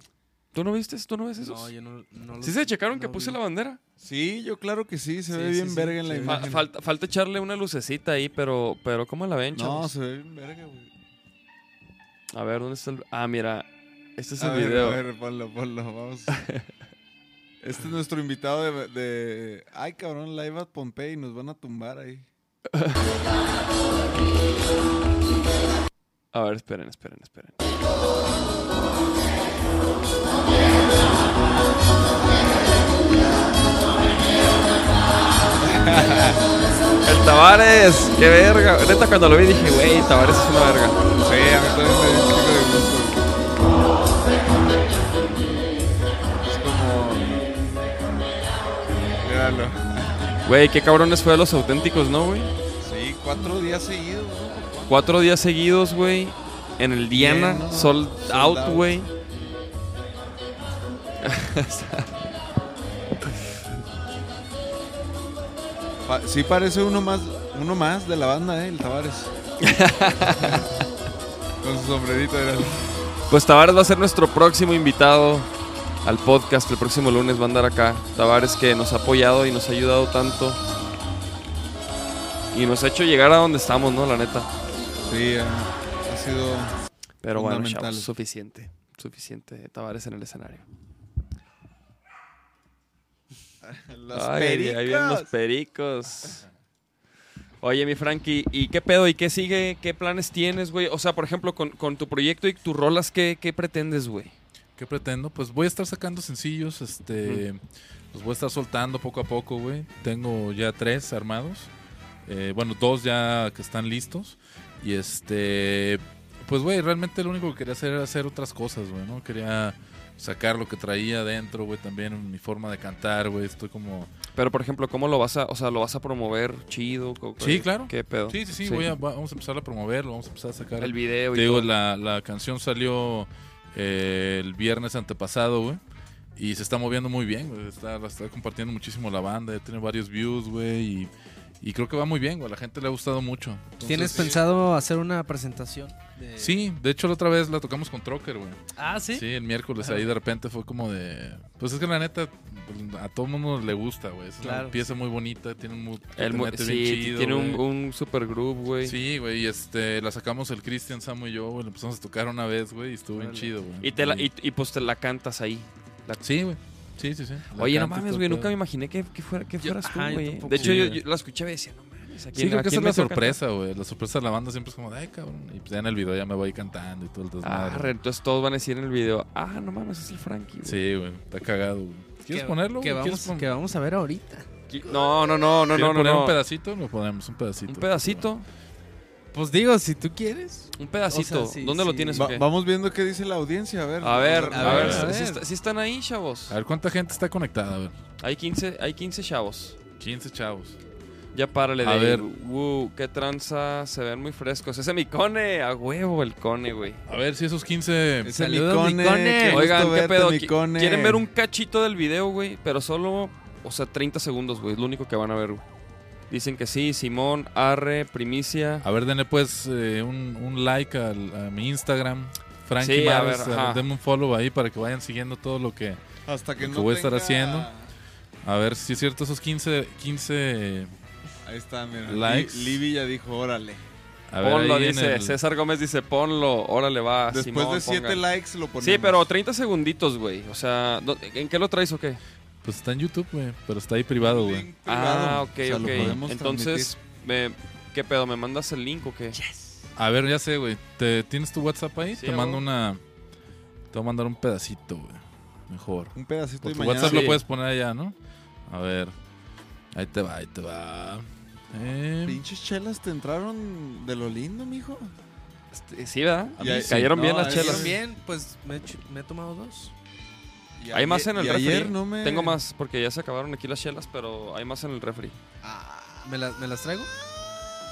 ¿Tú no viste? ¿Tú no ves eso? No, yo no, no lo- ¿Sí se checaron que no puse vi. la bandera? Sí, yo claro que sí, se Sí, ve sí, bien sí, verga en la sí. Fa- imagen. falta, falta echarle una lucecita ahí, pero, pero ¿cómo la ven, no, chavos? se ve bien verga, güey. A ver, ¿dónde está el...? Ah, mira. Este es el ver, video. A ver, ponlo, ponlo, vamos. Este es nuestro invitado de, de- Ay, cabrón, Live at Pompey, nos van a tumbar ahí. A ver, esperen, esperen, esperen. El Tavares, qué verga. Neta, cuando lo vi dije, güey, Tavares es una verga. Sí, a mí también me dio de gusto. Es como... Míralo. Güey, qué cabrones fue a los auténticos, ¿no, güey? Sí, cuatro días seguidos, ¿no? Cuatro días seguidos, güey. En el Diana, Lleno, sold, out. güey. Sí parece uno más, uno más de la banda, ¿eh? El Tavares. Con su sombrerito, era. Pues Tavares va a ser nuestro próximo invitado al podcast. El próximo lunes va a andar acá. Tavares que nos ha apoyado y nos ha ayudado tanto. Y nos ha hecho llegar a donde estamos, ¿no? La neta. Sí, ha, sido... Pero bueno, chavos, suficiente. Suficiente Tavares en el escenario. Los Ay, ahí- ahí vienen los pericos. Oye, mi Frankie, ¿y qué pedo? ¿Y qué sigue? ¿Qué planes tienes, güey? O sea, por ejemplo, con, con tu proyecto y tus rolas, ¿qué, qué pretendes, güey? ¿Qué pretendo? Pues voy a estar sacando sencillos, este, los voy a estar soltando poco a poco, güey. Tengo ya tres armados. Eh, bueno, dos ya que están listos. Y este, pues, güey, realmente lo único que quería hacer era hacer otras cosas, güey, ¿no? Quería sacar lo que traía adentro, güey, también mi forma de cantar, güey. Estoy como... Pero, por ejemplo, ¿cómo lo vas a, o sea, lo vas a promover chido? Sí, claro. ¿Qué pedo? Sí, sí, sí, voy a- va- vamos a empezar a promoverlo, vamos a empezar a sacar... El video y Te digo, todo. la, la canción salió eh, el viernes antepasado, güey. Y se está moviendo muy bien, güey. Está, la está compartiendo muchísimo la banda. Ya tiene varios views, güey. Y, y creo que va muy bien, güey. A la gente le ha gustado mucho. Entonces, ¿Tienes pensado hacer una presentación? De- Sí, de hecho la otra vez la tocamos con Trocker, güey. Ah, sí. Sí, el miércoles ahí de repente fue como de... Pues es que la neta a todo mundo le gusta, güey. Es Claro. una pieza muy bonita, tiene un que El te mu- mete sí, bien chido, tiene un, super groove, güey. Sí, güey, y este, la sacamos el Christian, Samu y yo, güey, la empezamos a tocar una vez, güey, y estuvo bien chido, güey. Y, te la, y, y, pues te la cantas ahí. La- Sí, güey. Sí, sí, sí. La Oye, no mames, güey, nunca me imaginé que, que, fuera, que Yo- fueras tú, yo güey. De hecho, Sí, yo, la escuchaba y decía, no ¿a Sí, creo que esa es la sorpresa, güey. La sorpresa de la banda siempre es como ay, cabrón. Y pues ya en el video ya me voy cantando y todo el? Ah, desmadre. re, entonces todos van a decir en el video, ah, no mames, es el Frankie. güey". sí, güey, está cagado, güey. ¿Quieres Que- ponerlo? Que vamos, pon- que vamos a ver ahorita. No, no, no, no, ¿Quieres no, no. poner no. un pedacito? Lo ponemos, un pedacito. Un pedacito, Pues digo, si tú quieres. un pedacito. O sea, sí, ¿Dónde lo tienes? Va- vamos viendo qué dice la audiencia, a ver. A ver, A a ver, ver, a si, ver. está- si están ahí, chavos. A ver, ¿cuánta gente está conectada? A ver, Hay 15, hay 15 chavos. 15 chavos. Ya párale de A ver. Uh, qué tranza, se ven muy frescos. Ese mi cone, a huevo el cone, güey. A ver si esos 15... Ese Saludos, qué gusto Oigan, ¿qué pedo? Qui- Micone. ¿Quieren ver un cachito del video, güey? Pero solo, o sea, 30 segundos, güey. Es lo único que van a ver, güey. Dicen que sí, Simón, Arre, Primicia. A ver, denle pues eh, un, un like al- a mi Instagram. Frankie Sí, a ver, denme un follow ahí para que vayan siguiendo todo lo que... Hasta que lo no que voy a estar haciendo. A ver si es cierto esos 15... 15 Ahí está, mira. Likes. Li- Libby ya dijo, órale. a ver, ponlo, dice. el- César Gómez dice, ponlo. Órale, va. Después Simón, de 7 pongan. likes lo ponemos. Sí, pero 30 segunditos, güey. O sea, ¿dó- ¿en qué lo traes o qué? Pues está en YouTube, güey. Pero está ahí privado, güey. Ah, ok, O sea, ok. Entonces, me, ¿qué pedo? ¿Me mandas el link o qué? A ver, ya sé, güey. ¿Te- ¿Tienes tu WhatsApp ahí? Sí, te mando una... Te voy a mandar un pedacito, güey. Mejor. Un pedacito Por y tu mañana. WhatsApp Sí. lo puedes poner allá, ¿no? A ver. Ahí te va, ahí te va. Eh, Pinches chelas te entraron de lo lindo, mijo. Este, Sí, ¿verdad? Y ahí- Cayeron no, bien las chelas. Bien, pues me, he hecho- me he tomado dos. Y Hay más en el y refri. ayer no me... Tengo más, porque ya se acabaron aquí las chelas, pero hay más en el refri. ¿Me, la- me las traigo?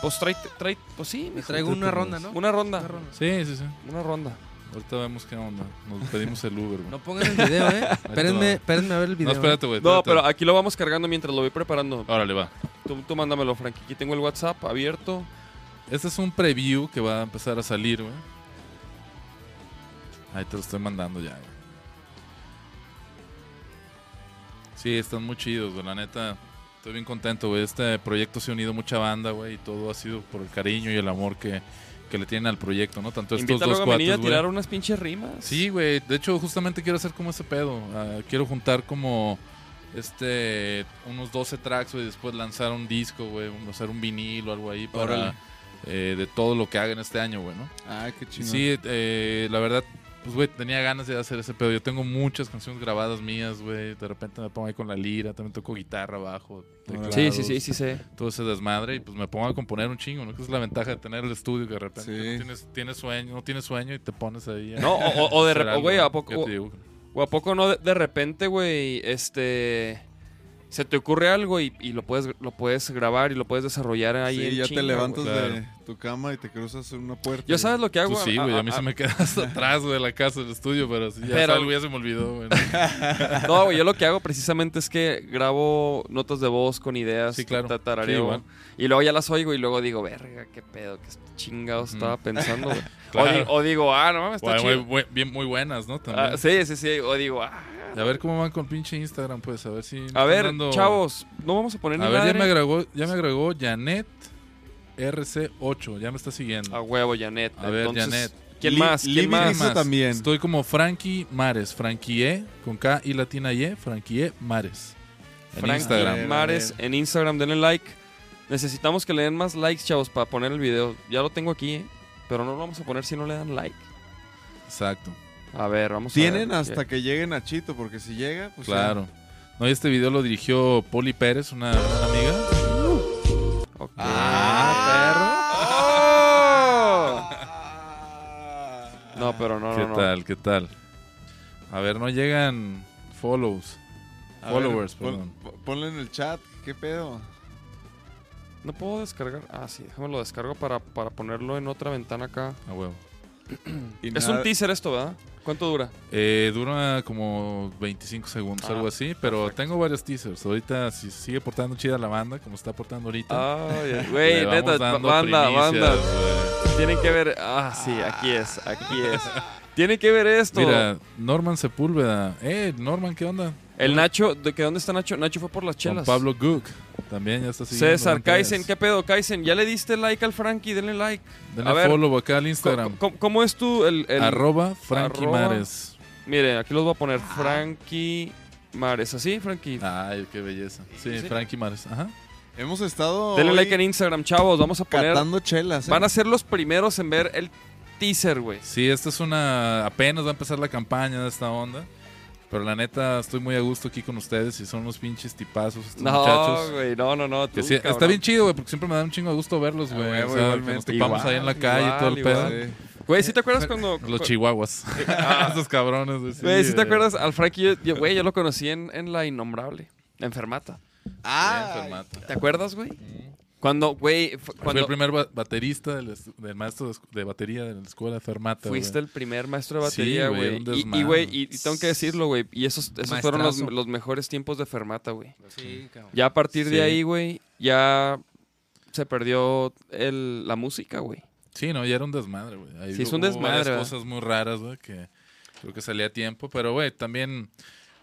Pues trae, trae pues sí, Me mijo. traigo una ronda, ¿no? Una ronda. Una ronda. Sí, sí, sí. Una ronda. Ahorita vemos qué onda. Nos pedimos el Uber, güey. No pongan el video, ¿eh? espérenme, espérenme a ver el video. No, espérate, güey. No, espérate. pero aquí lo vamos cargando mientras lo voy preparando. Órale, va. Tú, tú mándamelo, Frankie. Aquí tengo el WhatsApp abierto. Este es un preview que va a empezar a salir, güey. Ahí te lo estoy mandando ya, güey. Sí, están muy chidos, güey. La neta, estoy bien contento, güey. Este proyecto se ha unido mucha banda, güey. Y todo ha sido por el cariño y el amor que, que le tienen al proyecto, ¿no? Tanto estos Invítalo dos a a tirar unas pinches rimas. Sí, güey. De hecho, justamente quiero hacer como ese pedo. Ah, quiero juntar como este unos 12 tracks, güey. Después lanzar un disco, güey. Hacer un vinilo o algo ahí para eh, de todo lo que haga en este año, güey, ¿no? Ah, qué chingón. Sí, eh, la verdad, pues, güey, tenía ganas de hacer ese pedo. Yo tengo muchas canciones grabadas mías, güey. De repente me pongo ahí con la lira. También toco guitarra, bajo, teclados, Sí, sí, sí, sí sé. todo ese desmadre y pues me pongo a componer un chingo, ¿no? Que esa es la ventaja de tener el estudio que de repente Sí. no tienes, tienes sueño, no tienes sueño y te pones ahí. No, o, o- o de repente, güey. ¿a poco, digo. o a poco no de, de repente, güey, este... Se te ocurre algo y, y lo puedes lo puedes grabar y lo puedes desarrollar ahí Sí, en ya chinga, te levantas güey. de tu cama y te cruzas una puerta. Yo sabes lo que hago. Tú sí, A- güey, a, a- mí a- se me queda hasta atrás, de la casa del estudio, pero sí, ya Pero- salgo, ya se me olvidó, güey. No, güey, yo lo que hago precisamente es que grabo notas de voz con ideas, Sí, claro. ta- tarareo, Sí, y luego ya las oigo y luego digo, verga, qué pedo, qué chingados Ujú. estaba pensando, güey. Claro. o, di- o digo, ah, no mames, está Güey, chido. muy, bien, muy buenas, ¿no? También. Ah, sí, sí, sí, o digo, ah. A ver cómo van con pinche Instagram, pues, a ver si... me A están ver, dando- chavos, no vamos a poner ni A ver, ya madre. me agregó, ya me agregó Janet RC8, ya me está siguiendo. A huevo, Janet. A ver, Entonces, Janet. ¿Quién Li- más? ¿Quién Libby más? también. Estoy como Frankie Mares, Frankie E, con K y latina Y, Frankie E Mares. En Frankie Instagram. Ver, Mares ver. en Instagram, denle like. Necesitamos que le den más likes, chavos, para poner el video. Ya lo tengo aquí, ¿eh? pero no lo vamos a poner si no le dan like. Exacto, A ver, vamos a Tienen ver. hasta que lleguen a Chito, porque si llega, pues ya. claro. No, y este video lo dirigió Poli Pérez, una gran amiga. Ok. Ah, perro. No, pero no, ¿Qué no, no. tal? ¿Qué tal? A ver, no llegan follows. A ver, Followers, pon- perdón. po- ponle en el chat, ¿qué pedo? No puedo descargar. Ah, sí, déjame lo descargo para, para ponerlo en otra ventana acá. A huevo. Es nada- un teaser esto, ¿verdad? ¿Cuánto dura? Eh, dura como 25 segundos, Ah, algo así, pero perfecto. tengo varios teasers. Ahorita, si sigue portando chida la banda, como está portando ahorita. Güey, neta, banda, banda. Tienen que ver. Ah, sí, aquí es, aquí es. Tienen que ver esto. Mira, Norman Sepúlveda. Eh, Norman, ¿qué onda? El Nacho, ¿de que dónde está Nacho? Nacho fue por las Con chelas. Pablo Gook. También ya está siguiendo. César, en redes. Kaizen, ¿qué pedo, Kaizen? ¿Ya le diste like al Frankie? Denle like. Denle A ver, follow acá al ¿Cómo, Instagram. cómo- cómo es tú el, el- Arroba Frankie arroba- Mares. Mire, aquí los voy a poner. Frankie Mares. ¿Así, Frankie? Ay, qué belleza. Sí, Sí. Frankie Mares. Ajá. Hemos estado Denle hoy like en Instagram, chavos. Vamos a poner. catando chelas. ¿eh? Van a ser los primeros en ver el teaser, güey. Sí, esta es una. Apenas va a empezar la campaña de esta onda. Pero la neta, estoy muy a gusto aquí con ustedes y son unos pinches tipazos estos No, muchachos. güey, no, no, no. Tú, sí, está bien chido, güey, porque siempre me da un chingo de gusto verlos, A güey. huevo, o sea, nos Igual, ahí en la calle y todo el igual, pedo. Sí. Güey, ¿sí te acuerdas cuando. Los chihuahuas. Esos cabrones, güey. Güey, ¿sí te acuerdas? Al Frankie, yo- yo, güey, yo lo conocí en, en La Innombrable, Enfermata. Ah, Bien, Fermata. ¿Te acuerdas, güey? Cuando, güey, fu- Fui cuando el primer ba- baterista del, est- del maestro de, batería de la escuela Fermata. fuiste el primer maestro de batería, güey, y, güey, y, y tengo que decirlo, güey. Y esos, esos fueron los, mejores tiempos de Fermata, güey. Sí, cabrón. Ya a partir Sí. de ahí, güey, ya se perdió el, la música, güey. Sí, no, ya era un desmadre, güey. Sí, es un desmadre, cosas muy raras, güey, que creo que salía a tiempo. Pero, güey, también...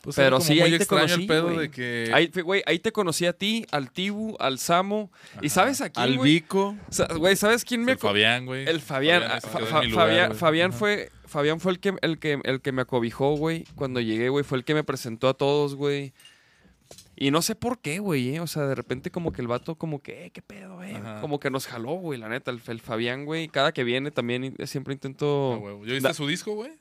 Pues Pero sí, ahí te conocí, el pedo güey. de que... Ahí, fue- güey, ahí te conocí a ti, al Tibu, al Samo. ¿Y sabes a quién, al güey? Vico. Güey, ¿sabes quién me... el Fabián, güey. El Fabián, Fabián ah, Fa- Fa- lugar, Fabián, güey. Fabián fue, Fabián fue el que, el que, el que me acobijó, güey, cuando llegué, güey, fue el que me presentó a todos, güey. Y no sé por qué, güey, eh, o sea, de repente como que el vato como que, eh, qué pedo, Ajá. como que nos jaló, güey, la neta, el, el Fabián, güey, cada que viene también siempre intento... Ah. ¿Ya viste Da- su disco, güey?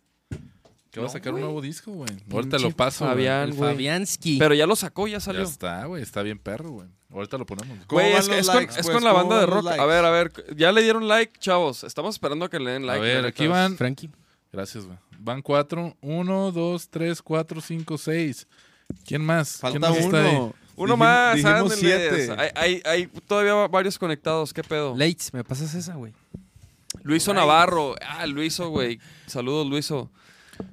Que va a sacar un nuevo disco, güey. Ahorita lo paso, güey. Fabián, güey. Fabiansky. Pero ya lo sacó, ya Ya salió. está, güey. Está bien perro, güey. Ahorita lo ponemos. güey. ¿Cómo Güey, van es, con, es pues? con la ¿Cómo banda de rock. A ver, a ver, ya le dieron like, chavos. Estamos esperando que le den like. a ver, aquí van... Frankie. Gracias, güey. Van cuatro. Uno, dos, tres, cuatro, cinco, seis. ¿Quién más? ¿Quién Falta más está ahí? uno. Uno Dijim- más, Dijimos siete. Hay, hay, hay todavía varios conectados, ¿qué pedo? Leitz, ¿me pasas esa, güey? Luiso Navarro. Ah, Luiso, güey. Saludos, Luiso.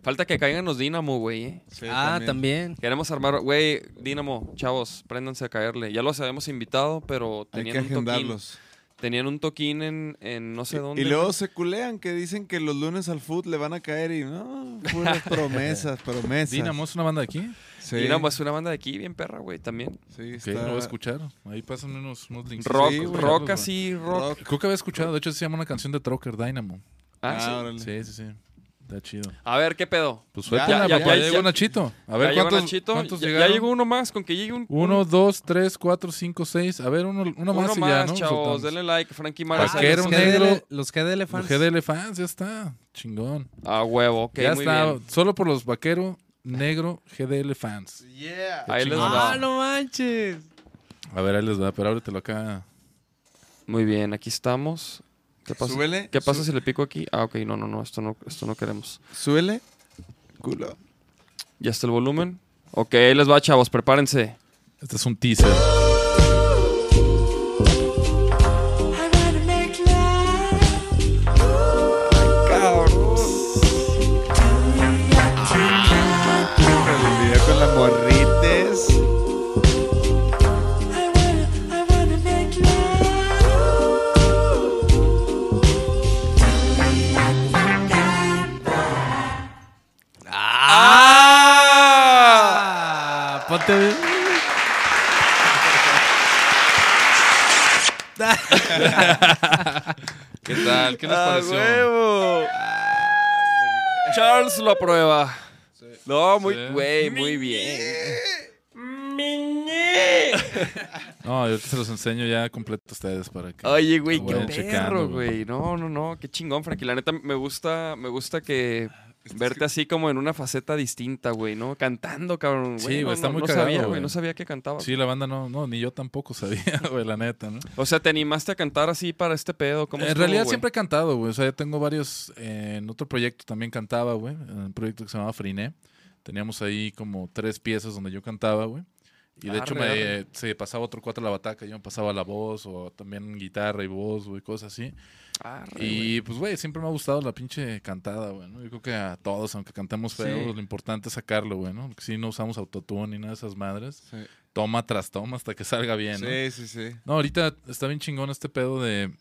Falta que caigan los Dínamo, güey. eh. Sí, ah, también. Queremos armar, güey, Dínamo, chavos, préndanse a caerle. Ya los habíamos invitado, pero Hay que tenían un toquín. Tenían un toquín en, en no sé dónde. Y luego se culean que dicen que los lunes al foot le van a caer y no, puras promesas, promesas. Dinamo es una banda de aquí. Sí, Dínamo es una banda de aquí, bien perra, güey, también. sí, está... lo voy a escuchar. Ahí pasan unos, unos links. Rock, Sí, güey. rock así, rock. Rock. Creo que había escuchado. De hecho, se llama una canción de Trocker, Dynamo. Ah, Ah, sí. órale. Sí, sí, sí. Está chido. A ver, ¿qué pedo? Pues suéltala, ya, papá. ya, Ya, ya. llegó Nachito. A ver, ¿cuántos, Nachito, cuántos ya, llegó uno más, con que llegue un... Uno, dos, tres, cuatro, cinco, seis. A ver, uno, uno, uno más y más, ya, ¿no? chavos. Denle like, Frankie Mares. Vaquero los negro. GDL, los GDL Los fans. GDL fans, ya está. Chingón. A huevo, ok, ya muy está. bien. Solo por los vaquero negro GDL fans. Ahí les chingón. va. ¡Ah, no manches! A ver, ahí les va, pero ábretelo acá. Muy bien, aquí estamos. ¿Qué pasa? Súbele. ¿Qué pasa sú- si le pico aquí? Ah, ok, no, no, no, esto no, esto no queremos. Súbele. Culo. ¿Ya está el volumen? Ok, ahí les va, chavos, prepárense. Este es un teaser. ¿Qué tal? ¿Qué les ¡A pareció? huevo! Charles lo aprueba. No, muy, Sí. güey, muy bien. No, yo se los enseño ya completo a ustedes para que. Oye, güey, qué perro, güey. No, no, no, qué chingón, Frankie. La neta, me gusta, me gusta que, Verte así como en una faceta distinta, güey, ¿no? Cantando, cabrón. Sí, Güey, güey, no, está no- muy no cagado, sabía, güey. No sabía que cantaba. Sí, la banda no, no, ni yo tampoco sabía, güey, la neta, ¿no? O sea, te animaste a cantar así para este pedo. ¿Cómo En estuvo, realidad güey? siempre he cantado, güey. O sea, ya tengo varios. eh, en otro proyecto también cantaba, güey. En un proyecto que se llamaba Friné. Teníamos ahí como tres piezas donde yo cantaba, güey. Y de hecho me se pasaba otro cuatro la bataca, yo me pasaba la voz o también guitarra y voz, güey, cosas así. Arre, güey. Y pues, güey, siempre me ha gustado la pinche cantada, güey, ¿no? Yo creo que a todos, aunque cantemos feo, Sí. lo importante es sacarlo, güey, ¿no? Porque si no usamos autotune ni nada de esas madres, Sí, toma tras toma hasta que salga bien, ¿no? sí, sí. sí. No, ahorita está bien chingón este pedo de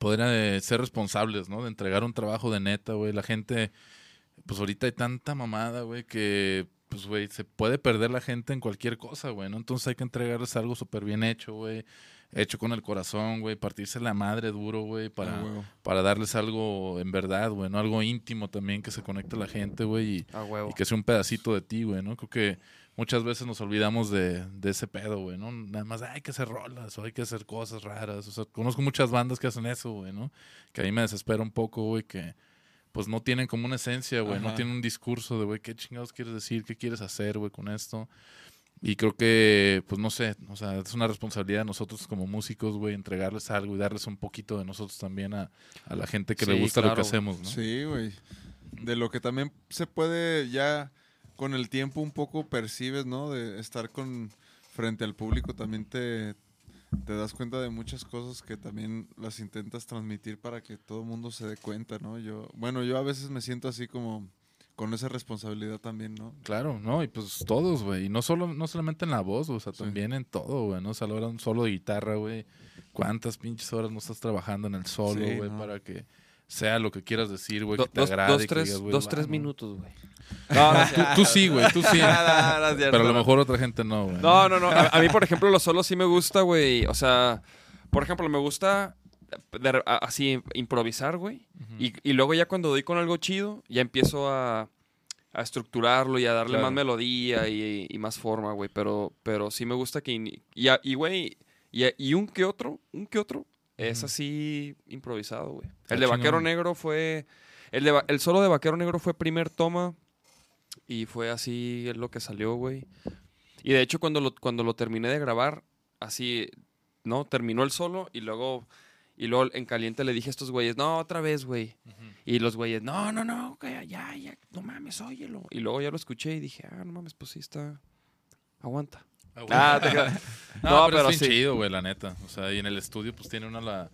poder eh, ser responsables, ¿no? De entregar un trabajo de neta, güey. La gente, pues ahorita hay tanta mamada, güey, que, pues, güey, se puede perder la gente en cualquier cosa, güey, ¿no? Entonces hay que entregarles algo súper bien hecho, güey. Hecho con el corazón, güey. Partirse la madre duro, güey, para, Ah, para darles algo en verdad, güey, ¿no? Algo íntimo también que se conecte a la gente, güey. Y, que sea un pedacito de ti, güey, ¿no? Creo que muchas veces nos olvidamos de, de ese pedo, güey, ¿no? Nada más "Ay, hay que hacer rolas o hay que hacer cosas raras. O sea, conozco muchas bandas que hacen eso, güey, ¿no? Que a mí me desespera un poco, güey, que pues no tienen como una esencia, güey, no tienen un discurso de, güey, ¿qué chingados quieres decir? ¿Qué quieres hacer, güey, con esto? Y creo que, pues no sé, o sea, es una responsabilidad de nosotros como músicos, güey, entregarles algo y darles un poquito de nosotros también a, a la gente que le gusta lo que hacemos, ¿no? Sí, güey. De lo que también se puede ya con el tiempo un poco percibes, ¿no? De estar con frente al público también te, te das cuenta de muchas cosas que también las intentas transmitir para que todo el mundo se dé cuenta, ¿no? Yo, bueno, yo a veces me siento así como con esa responsabilidad también, ¿no? Claro, no, y pues todos, güey. Y no solo, no solamente en la voz, o sea, Sí. también en todo, güey, ¿no? O sea, a la hora de un solo de guitarra, güey. ¿Cuántas pinches horas no estás trabajando en el solo, Sí, güey? no. Para que sea lo que quieras decir, güey, que te dos, agrade. dos, que tres, minutos, güey. No, no, Tú, tú sí, güey, tú sí. no, no, Pero a lo mejor otra gente no, güey. No, no, no. A, a mí, por ejemplo, los solos sí me gusta, güey. O sea, por ejemplo, me gusta de- a- así improvisar, güey. y, y luego ya cuando doy con algo chido, ya empiezo a, a estructurarlo y a darle Claro. más melodía y, y más forma, güey. Pero, pero sí me gusta que... Y, güey, y, y un que otro, un que otro, es así improvisado, güey. El de Vaquero. Negro fue... El, de, el solo de Vaquero Negro fue primer toma y fue así lo que salió, güey. Y de hecho, cuando lo, cuando lo terminé de grabar, así, ¿no? Terminó el solo y luego, y luego en caliente le dije a estos güeyes, no, otra vez, güey. Y los güeyes, no, no, no, ya, ya, no mames, óyelo. Y luego ya lo escuché y dije, ah, no mames, pues sí está. Aguanta. Ah. Ah, te. No, No, pero, pero es bien sí. chido, güey, la neta. O sea, y en el estudio, pues tiene una la.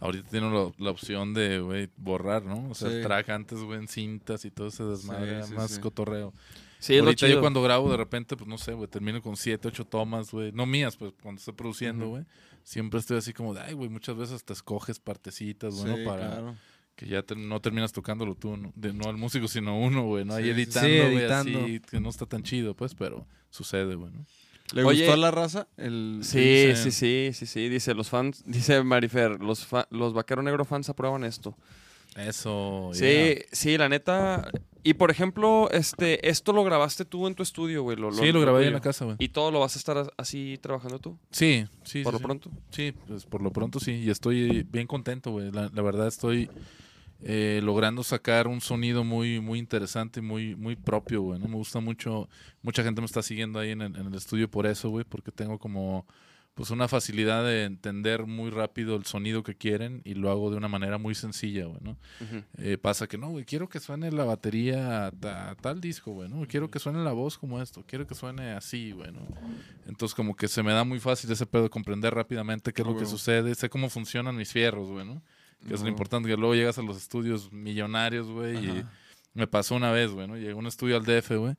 Ahorita tiene la, la opción de, güey, borrar, ¿no? O sea, Sí. el track antes, güey, en cintas y todo ese desmadre, Sí, sí, más sí. cotorreo. Sí, Ahorita yo cuando grabo, de repente, pues no sé, güey, termino con siete, ocho tomas, güey. No mías, pues cuando estoy produciendo, güey. Siempre estoy así como de, ay, güey, muchas veces te escoges partecitas, bueno, Sí, para claro. que ya te- no terminas tocándolo tú, ¿no? De, no el músico, sino uno, güey, ¿no? Ahí Sí, sí, sí. editando, Sí, güey, editando. así, que no está tan chido, pues, pero sucede, güey, ¿no? ¿Le Oye- gustó a la raza? El, Sí, sí, sí, sí, sí. Dice los fans, dice Marifer, los, fa- los Vaquero Negro fans aprueban esto. Eso, Sí, yeah. sí, la neta. Y por ejemplo, este, esto lo grabaste tú en tu estudio, güey. Lo, Sí, lo grabé ahí en la casa, güey. ¿Y todo lo vas a estar as- así trabajando tú? Sí, sí, por sí, lo sí. pronto. Sí, pues por lo pronto sí. Y estoy bien contento, güey. La, la verdad estoy eh, logrando sacar un sonido muy, muy interesante y muy, muy propio, güey. ¿no? Me gusta mucho. Mucha gente me está siguiendo ahí en el, en el estudio por eso, güey. Porque tengo como pues una facilidad de entender muy rápido el sonido que quieren y lo hago de una manera muy sencilla, güey. Eh, pasa que no, güey, quiero que suene la batería a, ta- a tal disco, güey, ¿no? Quiero que suene la voz como esto, quiero que suene así, güey, ¿no? Entonces como que se me da muy fácil ese pedo de comprender rápidamente qué es lo que sucede, sé cómo funcionan mis fierros, güey, ¿no? Que es lo importante, que luego llegas a los estudios millonarios, güey, y me pasó una vez, güey, ¿no? Llegué a un estudio al DF, güey,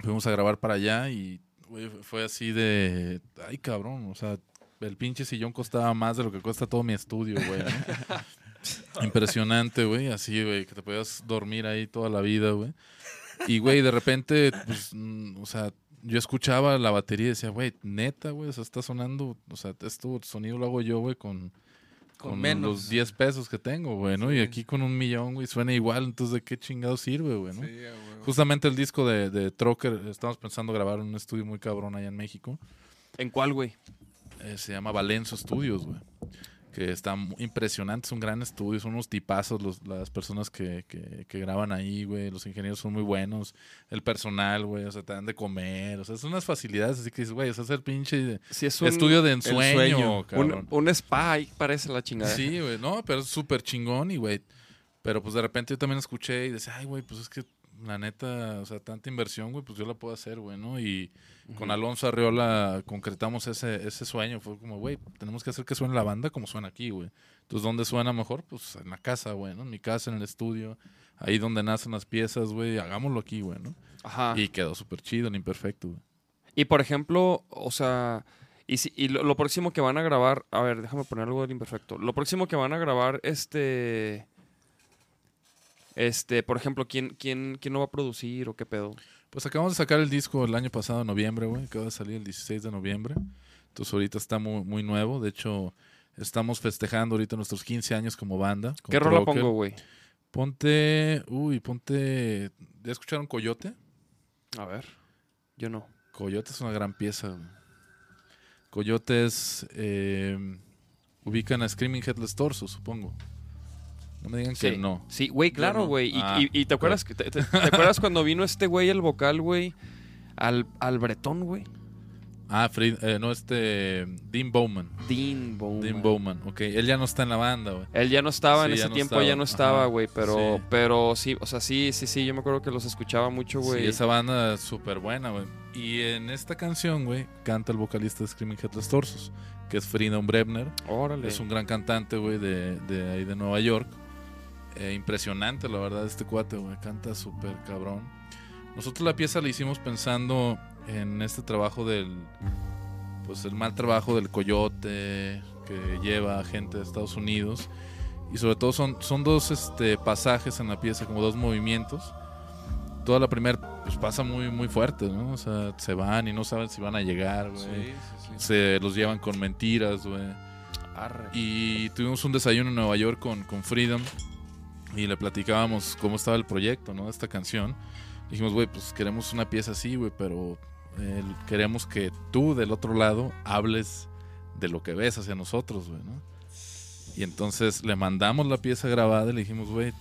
fuimos a grabar para allá y, güey, fue así de, ay, cabrón, o sea, el pinche sillón costaba más de lo que cuesta todo mi estudio, güey, ¿no? Impresionante, güey. Así, güey, que te podías dormir ahí toda la vida, güey. Y, güey, de repente, pues, mm, o sea, yo escuchaba la batería y decía, güey, neta, güey, o sea, está sonando, o sea, esto, sonido lo hago yo, güey, con, Con con menos. los 10 pesos que tengo, güey, ¿no? Y aquí con un millón, güey, suena igual, entonces, ¿de qué chingado sirve, güey, no? Sí, huevo. Justamente el disco de, de Trocker, estamos pensando grabar en un estudio muy cabrón allá en México. ¿En cuál, güey? Eh, se llama Valenzo Studios, güey. Que está impresionante, es un gran estudio, son unos tipazos los, las personas que, que, que graban ahí, güey, los ingenieros son muy buenos, el personal, güey, o sea, te dan de comer, o sea, son unas facilidades, así que dices, güey, o sea, es el pinche Sí, es un estudio de ensueño, Un, cabrón. un spa ahí parece la chingada. Sí, güey, no, pero es súper chingón y, güey, pero pues de repente yo también escuché y decía, ay, güey, pues es que la neta, o sea, tanta inversión, güey, pues yo la puedo hacer, güey, ¿no? Y con Alonso Arriola concretamos ese, ese sueño. Fue como, güey, tenemos que hacer que suene la banda como suena aquí, güey. Entonces, ¿dónde suena mejor? Pues en la casa, güey, ¿no? En mi casa, en el estudio. Ahí donde nacen las piezas, güey. Hagámoslo aquí, güey, ¿no? Ajá. Y quedó súper chido, en imperfecto, güey. Y por ejemplo, o sea, y, si- y lo, lo próximo que van a grabar, a ver, déjame poner algo del imperfecto. Lo próximo que van a grabar, este, este, por ejemplo, ¿quién, quién, quién lo va a producir o qué pedo? Pues acabamos de sacar el disco el año pasado, en noviembre, güey. Acaba de salir el 16 de noviembre. Entonces ahorita está muy, muy nuevo. De hecho, estamos festejando ahorita nuestros 15 años como banda. ¿Qué rola pongo, güey? Ponte, uy, ponte... ¿Ya escucharon Coyote? A ver, yo no. Coyote es una gran pieza. güey. Coyote es... eh, ubican a Screaming Headless Torso, supongo. No me digan que no. Sí, güey, claro, güey. Y, Ah, y- y te acuerdas, que- te, te- te acuerdas cuando vino este güey, el vocal, güey, al, al bretón, güey? Ah, Fred- eh, no, este... Dean Bowman. Dean Bowman. Dean Bowman, ok. Él ya no está en la banda, güey. Él ya no estaba en ese no tiempo, estaba. ya no estaba, güey, pero, Sí. pero sí, o sea, sí, sí, sí, yo me acuerdo que los escuchaba mucho, güey. Sí, esa banda es súper buena, güey. Y en esta canción, güey, canta el vocalista de Screaming Headless Torsos, que es Freedom Brebner. Órale. Es un gran cantante, güey, de, de ahí de Nueva York. Eh, impresionante, la verdad, este cuate, güey. Canta súper cabrón. Nosotros la pieza la hicimos pensando en este trabajo del... Pues el mal trabajo del coyote que lleva a gente de Estados Unidos. Y sobre todo son, son dos este, pasajes en la pieza, como dos movimientos. Toda la primera pues pasa muy, muy fuerte, ¿no? O sea, se van y no saben si van a llegar, güey. Se los llevan con mentiras, güey. Arre. Y tuvimos un desayuno en Nueva York con, con Freedom y le platicábamos cómo estaba el proyecto, ¿no? De esta canción. Dijimos, güey, pues queremos una pieza así, güey, pero eh, queremos que tú del otro lado hables de lo que ves hacia nosotros, güey, ¿no? Y entonces le mandamos la pieza grabada y le dijimos, güey,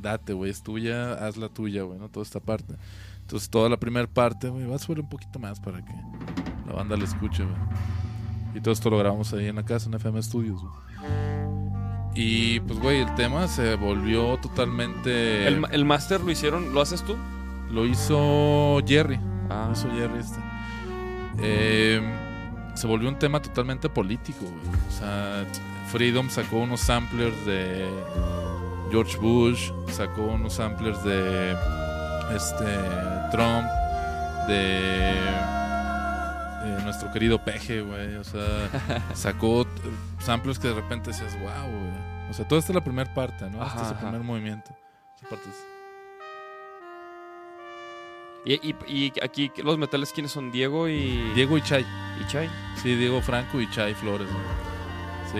date, güey, es tuya, haz la tuya, güey, ¿no? Toda esta parte. Entonces toda la primera parte, güey, va a subir un poquito más para que la banda la escuche, güey. Y todo esto lo grabamos ahí en la casa, en FM Studios, güey. Y pues, güey, el tema se volvió totalmente. ¿El, el máster lo hicieron? ¿Lo haces tú? Lo hizo Jerry. Ah, Lo hizo Jerry este. Eh, se volvió un tema totalmente político, güey. O sea, Freedom sacó unos samplers de George Bush, sacó unos samplers de este Trump, de eh, nuestro querido Peje, güey. O sea, sacó eh, samplers que de repente decías, wow, güey. O sea, toda esta es la primera parte, ¿no? Ajá, este es el ajá. primer movimiento. Esa parte es- Y, y- y aquí los metales, ¿quiénes son? Diego y, Diego y Chay. y Chay. Sí, Diego Franco y Chay Flores, güey.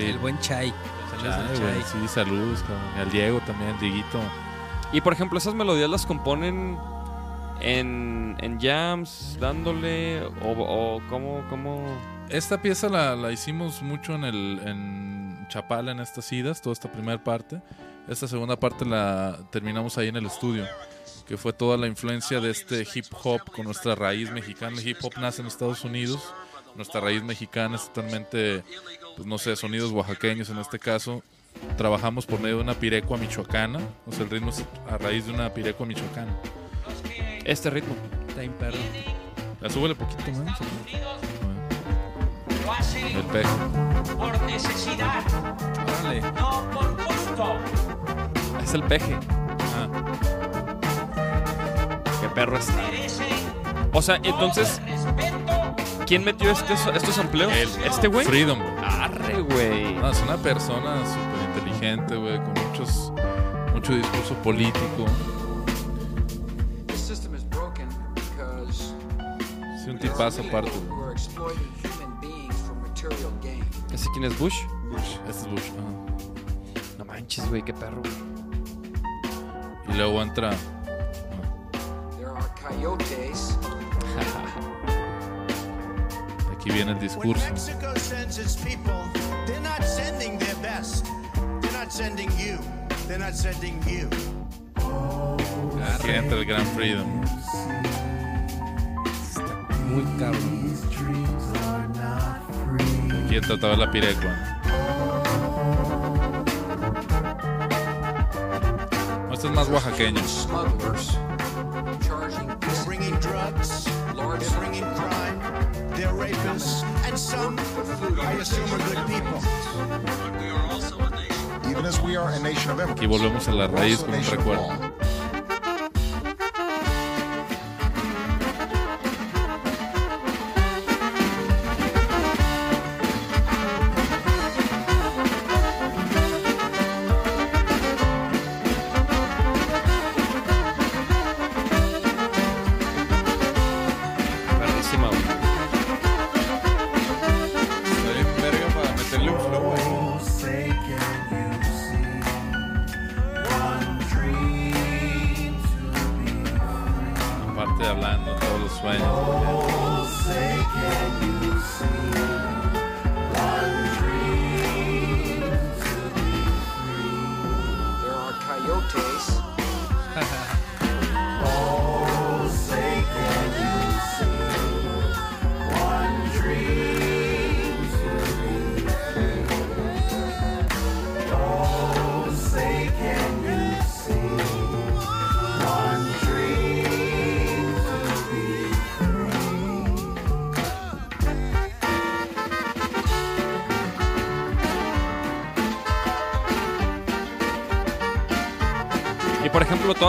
Sí, El buen Chay. Chai. Sí, saludos, cabrón. Y al Diego también, al Dieguito. Y por ejemplo, esas melodías las componen en, en jams, dándole, o, o cómo, cómo... Esta pieza la, la hicimos mucho en el en Chapala, en estas idas, toda esta primera parte. Esta segunda parte la terminamos ahí en el estudio, que fue toda la influencia de este hip hop con nuestra raíz mexicana. El hip hop nace en Estados Unidos, nuestra raíz mexicana es totalmente, pues no sé, sonidos oaxaqueños en este caso. Trabajamos por medio de una pirecua michoacana, o sea, el ritmo es a raíz de una pirecua michoacana. Este ritmo. Está bien perro. La súbele poquito, hacen El peje. por necesidad, Órale. no por gusto. Es el peje. Ah, Qué perro está. Merecen O sea, entonces. ¿quién metió este- estos empleos? ¿Este güey? Freedom. Arre, güey. No, es una persona súper inteligente, güey, con muchos, mucho discurso político. Sí, un tipazo aparte. ¿Ese quién es Bush? Este es Bush. ajá. No manches, güey, qué perro. güey. Y luego entra. There are coyotes Aquí viene el discurso. Aquí entra el Gran Freedom. Muy cabrón. La pirecua. No, Este es más oaxaqueño. Smugglers charging They're bringing drugs. large They're bringing crime. They're rapists. And some, I assume, are good people. Even as we are a nation of Aquí immigrants, volvemos a la raíz also a con un nation of recuerdo.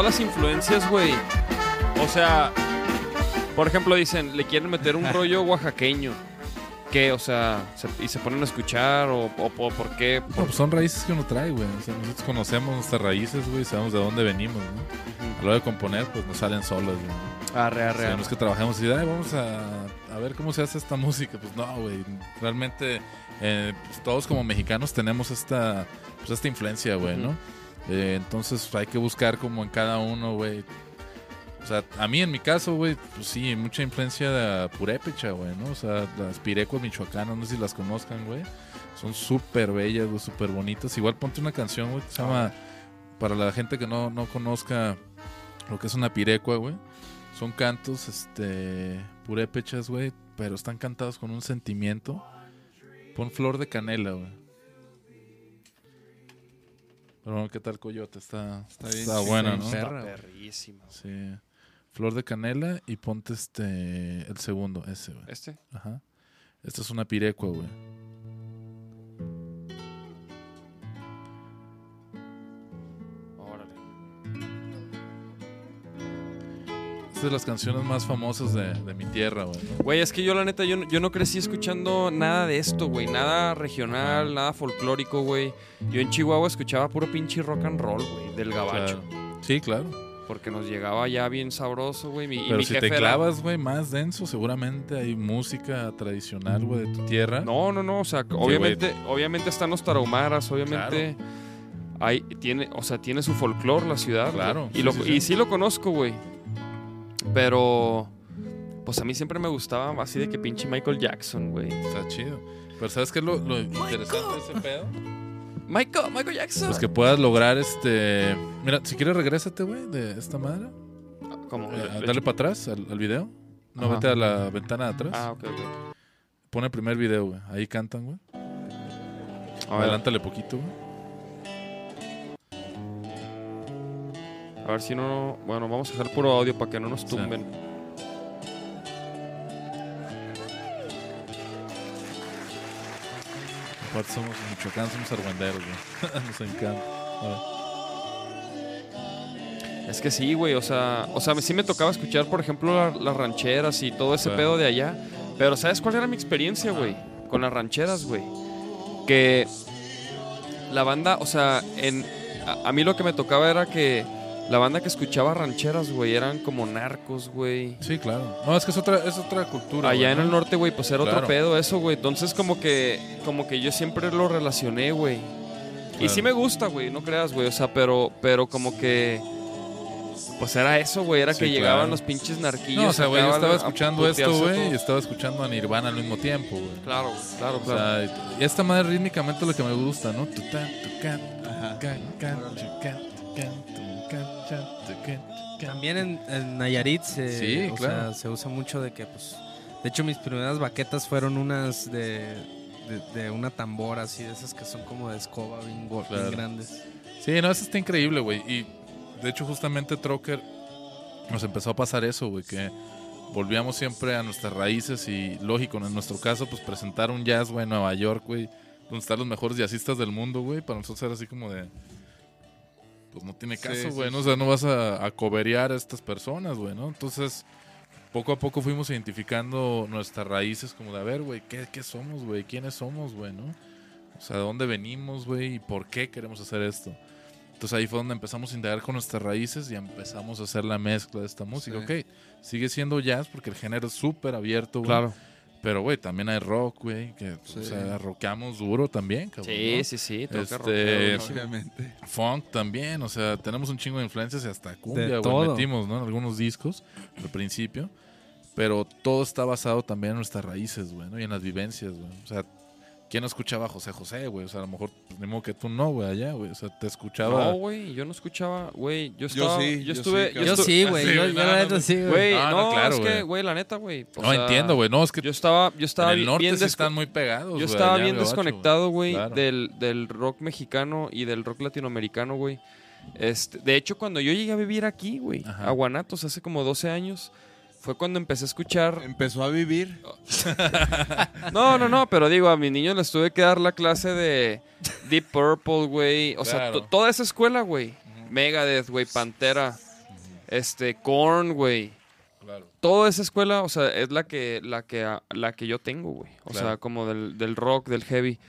Las influencias, güey. O sea, por ejemplo, dicen, le quieren meter un rollo oaxaqueño. ¿Qué? O sea, se- y se ponen a escuchar, o, o- o por qué. No, pues son raíces que uno trae, güey. O sea, nosotros conocemos nuestras raíces, güey, sabemos de dónde venimos, ¿no? A la hora de componer, pues nos salen solos, güey. Arre, O arre, sea, no es que trabajemos y "Ay, vamos a, a ver cómo se hace esta música. Pues no, güey. Realmente eh, pues, todos como mexicanos tenemos esta, pues, esta influencia, güey, ¿no? Eh, entonces hay que buscar como en cada uno, güey. O sea, a mí en mi caso, güey, pues sí, mucha influencia de purépecha, güey, ¿no? O sea, las pirecuas michoacanas, no sé si las conozcan, güey. Son súper bellas, güey, súper bonitas. Igual ponte una canción, güey, que se llama, para la gente que no, no conozca lo que es una pirecua, güey. Son cantos, este, purépechas, güey, pero están cantados con un sentimiento. Pon flor de canela, güey. Pero bueno, ¿qué tal Coyote? Está, está, bien buena, chingón. ¿no? Perra, güey. Perrísima. Sí. Flor de canela y ponte este, el segundo, ese, güey. ¿Este? Ajá. Esta es una pirecua, güey. De las canciones más famosas de, de mi tierra, güey. Güey, es que yo la neta, yo, no- yo no crecí escuchando nada de esto, güey. Nada regional, nada folclórico, güey. Yo en Chihuahua escuchaba puro pinche rock and roll, güey, del gabacho. Claro. Sí, claro. Porque nos llegaba ya bien sabroso, güey. mi- y Pero mi si jefe te clavas, güey, más denso, seguramente hay música tradicional, güey, de tu tierra. No, no, no. O sea, obviamente, obviamente están los tarahumaras, obviamente. Hay, tiene, o sea, tiene su folclore la ciudad. Claro, Y, sí, lo- sí, y sí lo conozco, güey. Pero. Pues a mí siempre me gustaba así de que pinche Michael Jackson, güey. Está chido. Pero ¿sabes qué es lo, lo interesante de ese pedo? Michael, Michael Jackson. Pues que puedas lograr este... Mira, si quieres regrésate, güey, de esta madre. ¿Cómo? Eh, Le- le- dale para atrás al, al video. No, Ajá. vete a la ventana de atrás. Ah, ok, ok. Pon el primer video, güey. Ahí cantan, güey. Adelántale poquito, güey. A ver si no. Bueno, vamos a dejar puro audio para que no nos Sí. tumben. Aparte somos en Michoacán, somos argüenderos, güey. Nos encanta. Es que sí, güey. O sea, o sea, sí me tocaba escuchar, por ejemplo, la- las rancheras y todo ese Claro. pedo de allá. Pero ¿sabes cuál era mi experiencia, güey? Con las rancheras, güey. Que la banda, o sea, en a, a mí lo que me tocaba era que la banda que escuchaba rancheras, güey, eran como narcos, güey. Sí, claro. No, es que es otra, es otra cultura. Allá güey, en ¿no? el norte, güey, pues era otro Claro. pedo eso, güey. Entonces como que como que yo siempre lo relacioné, güey. Y Claro. sí me gusta, güey, no creas, güey, o sea, pero pero como que Pues era eso, güey. Era Sí, que llegaban claro. los pinches narquillos. No, o sea, güey, yo estaba escuchando esto, güey, y estaba escuchando a Nirvana al mismo tiempo, güey. Claro, güey, claro, O claro. sea, y esta madre rítmicamente es lo que me gusta, ¿no? Ajá. También en, en Nayarit se, Sí, o claro. sea, se usa mucho de que, pues, de hecho mis primeras baquetas fueron unas de, de, de una tambora así, de esas que son como de escoba bien, go- bien Claro. grandes. Sí, no, eso está increíble, güey. Y de hecho, justamente Trocker nos empezó a pasar eso, güey, que volvíamos siempre a nuestras raíces y, lógico, en nuestro caso, pues presentar un jazz, güey, en Nueva York, güey, donde están los mejores jazzistas del mundo, güey, para nosotros era así como de. Pues no tiene caso, sí, güey, ¿no? O sea, no vas a, a coberear a estas personas, güey, ¿no? Entonces, poco a poco fuimos identificando nuestras raíces, como de, a ver, güey, ¿qué, qué somos, güey? ¿Quiénes somos, güey, no? O sea, ¿de dónde venimos, güey? ¿Y por qué queremos hacer esto? Entonces ahí fue donde empezamos a indagar con nuestras raíces y empezamos a hacer la mezcla de esta música. Sí. Ok, sigue siendo jazz porque el género es súper abierto, güey. Claro. Pero, güey, también hay rock, güey. Que, Sí. O sea, rockeamos duro también, cabrón. Sí, ¿no? sí, sí. toca Este. Obviamente. Funk también, o sea, tenemos un chingo de influencias y hasta cumbia, güey, metimos, ¿no? En algunos discos al principio. Pero todo está basado también en nuestras raíces, güey, ¿no? Y en las vivencias, güey. O sea, ¿quién no escuchaba a José José, güey? O sea, a lo mejor, pues, ni modo que tú no, güey, allá, güey. O sea, te escuchaba... No, güey, yo no escuchaba, güey, yo Yo estaba, sí, yo yo estuve, sí, yo cabrón. Yo estu- sí, güey, yo, güey, yo no, la neta sí, güey. No, no, no, claro, es que, güey. la neta, güey, no, sea, entiendo, güey. No, es que Yo estaba, yo estaba en el norte bien sí están muy pegados, Yo güey, estaba allá, bien desconectado, güey, Claro. del, del rock mexicano y del rock latinoamericano, güey. Este, de hecho, cuando yo llegué a vivir aquí, güey, a Guanatos hace como 12 años, fue cuando empecé a escuchar. Empezó a vivir. No, no, no, pero digo, a mis niños les tuve que dar la clase de Deep Purple, güey. O sea, Claro. toda esa escuela, güey. Megadeth, güey, Pantera, este, Korn, güey. Claro. Toda esa escuela, o sea, es la que, la que, la que yo tengo, güey. O Claro. sea, como del, del rock, del heavy.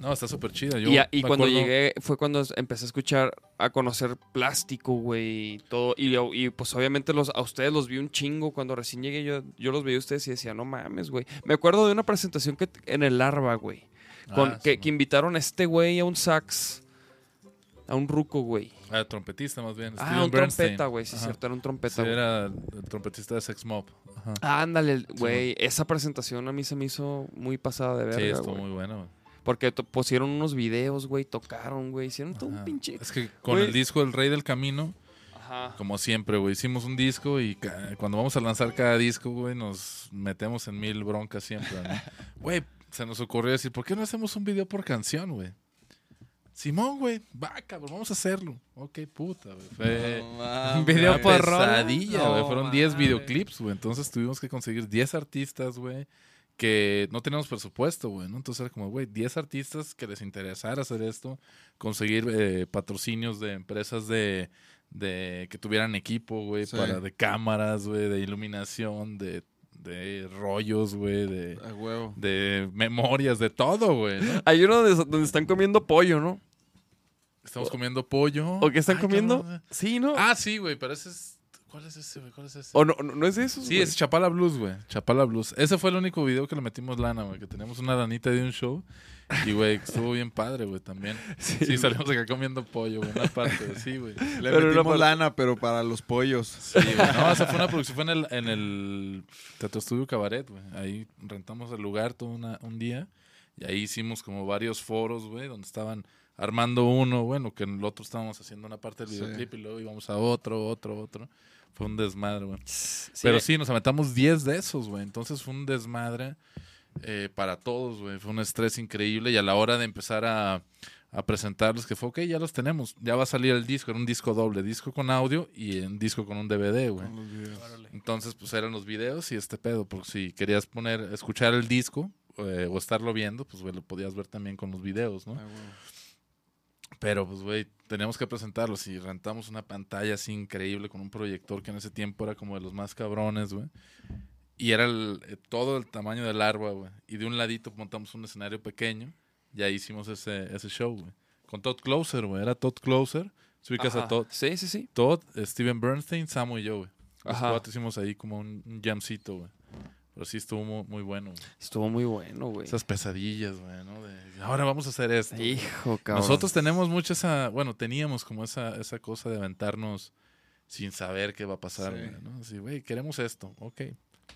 No, está súper chida. Yo y a- cuando acuerdo- llegué fue cuando empecé a escuchar, a conocer plástico, güey, y todo. Y, y, pues obviamente los, a ustedes los vi un chingo. Cuando recién llegué yo, yo los veía a ustedes y decía, no mames, güey. Me acuerdo de una presentación que en el Larva, güey. Con, Ah, que, sí, que invitaron a este güey a un sax. A un ruco, güey. Ah, trompetista más bien. Ah, Steven un Bernstein. trompeta, güey. Sí, Ajá. cierto, era un Sí, trompeta, era el trompetista de Sex Mob. Ajá. Ah, Ándale, güey. Esa presentación a mí se me hizo muy pasada de sí, verga, estuvo güey. muy bueno. güey. Porque pusieron unos videos, güey, tocaron, güey. Hicieron todo un pinche... Es que con Güey. el disco El Rey del Camino, Ajá. como siempre, güey, hicimos un disco y cuando vamos a lanzar cada disco, güey, nos metemos en mil broncas siempre, ¿no? Güey, se nos ocurrió decir, ¿por qué no hacemos un video por canción, güey? Simón, güey, va, cabrón, vamos a hacerlo. Ok, puta, güey. Fue Un video una pesadilla, No. Fueron 10 mames. videoclips, güey. Entonces tuvimos que conseguir 10 artistas, güey, que no teníamos presupuesto, güey, ¿no? Entonces era como, güey, 10 artistas que les interesara hacer esto, conseguir eh, patrocinios de empresas de, de que tuvieran equipo, güey, Sí. para de cámaras, güey, de iluminación, de, de rollos, güey, de, A huevo. de memorias, de todo, güey, ¿no? Hay uno de- donde están comiendo pollo, ¿no? Estamos comiendo pollo. ¿O qué están Ay, comiendo? cabrón. Sí, ¿no? Ah, sí, güey, pero ese es... ¿Cuál es ese, güey? ¿Cuál es ese? ¿O no, no, no es de esos? Sí, güey? es Chapala Blues, güey. Chapala Blues. Ese fue el único video que le metimos lana, güey. Que teníamos una lanita de un show. Y, güey, estuvo bien padre, güey, también. Sí, salimos acá comiendo pollo, güey. Una parte, sí, güey. Le Pero metimos para- lana, pero para los pollos. Sí, güey. No, esa fue una producción. Fue en el, en el Teatro Estudio Cabaret, güey. Ahí rentamos el lugar todo una- un día. Y ahí hicimos como varios foros, güey, donde estaban armando uno, bueno, que en el otro estábamos haciendo una parte del Sí. videoclip y luego íbamos a otro, otro, otro. Fue un desmadre, güey. Sí, Pero sí, nos aventamos 10 de esos, güey. Entonces fue un desmadre eh, para todos, güey. Fue un estrés increíble. Y a la hora de empezar a, a presentarlos, que fue, ok, ya los tenemos. Ya va a salir el disco. Era un disco doble. Disco con audio y un disco con un DVD, güey. Con los videos. Entonces, pues eran los videos y este pedo. Porque si querías poner, escuchar el disco eh, o estarlo viendo, pues, güey, lo podías ver también con los videos, ¿no? A huevo. Pero, pues, güey, teníamos que presentarlos y rentamos una pantalla así increíble con un proyector que en ese tiempo era como de los más cabrones, güey. Y era el- eh, todo el tamaño del árbol, güey. Y de un ladito montamos un escenario pequeño y ahí hicimos ese, ese show, güey. Con Todd Closer, güey. Era Todd Closer. Se ubicas a Todd. Sí, sí, sí. Todd, Steven Bernstein, Samu y yo, güey. Los cuatro hicimos ahí como un, un jamcito, güey. Pero sí estuvo muy, muy bueno, güey. Estuvo muy bueno, güey. Esas pesadillas, güey, ¿no? De, ahora vamos a hacer esto. Hijo, cabrón. Nosotros tenemos mucho esa, bueno, teníamos como esa, esa cosa de aventarnos sin saber qué va a pasar, Sí. güey, ¿no? Así, güey, queremos esto, ok.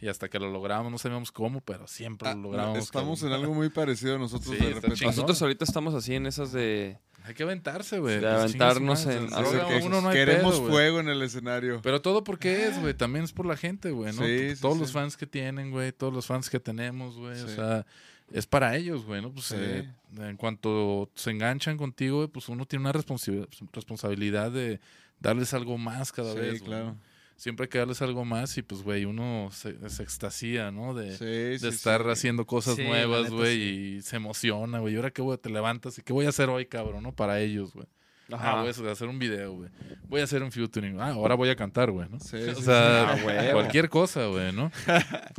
Y hasta que lo logramos, no sabíamos cómo, pero siempre Ah, lo logramos. Estamos en algo muy parecido nosotros Sí, de repente. Nosotros ahorita estamos así en esas de... Hay que aventarse, güey. De aventarnos en- hacer droga, cosas. uno no hay Queremos pedo, fuego en el escenario. Pero todo porque es, güey. También es por la gente, güey, ¿no? Sí, sí, todos sí. los fans que tienen, güey. Todos los fans que tenemos, güey. O Sí. sea, es para ellos, güey, ¿no? Pues Sí. eh, en cuanto se enganchan contigo, güey, pues uno tiene una responsabilidad de darles algo más cada Sí, vez. güey. claro. Siempre hay que darles algo más y pues, güey, uno se, se extasía, ¿no? De, Sí, de sí, estar sí. haciendo cosas nuevas, güey, sí. y se emociona, güey. Y ahora qué, güey, te levantas y qué voy a hacer hoy, cabrón, ¿no? Para ellos, güey. Ah, voy a hacer un video, güey. Voy a hacer un featuring. Ah, ahora voy a cantar, güey, ¿no? Sí, o sí, sea, sí. Ah, cualquier cosa, güey, ¿no?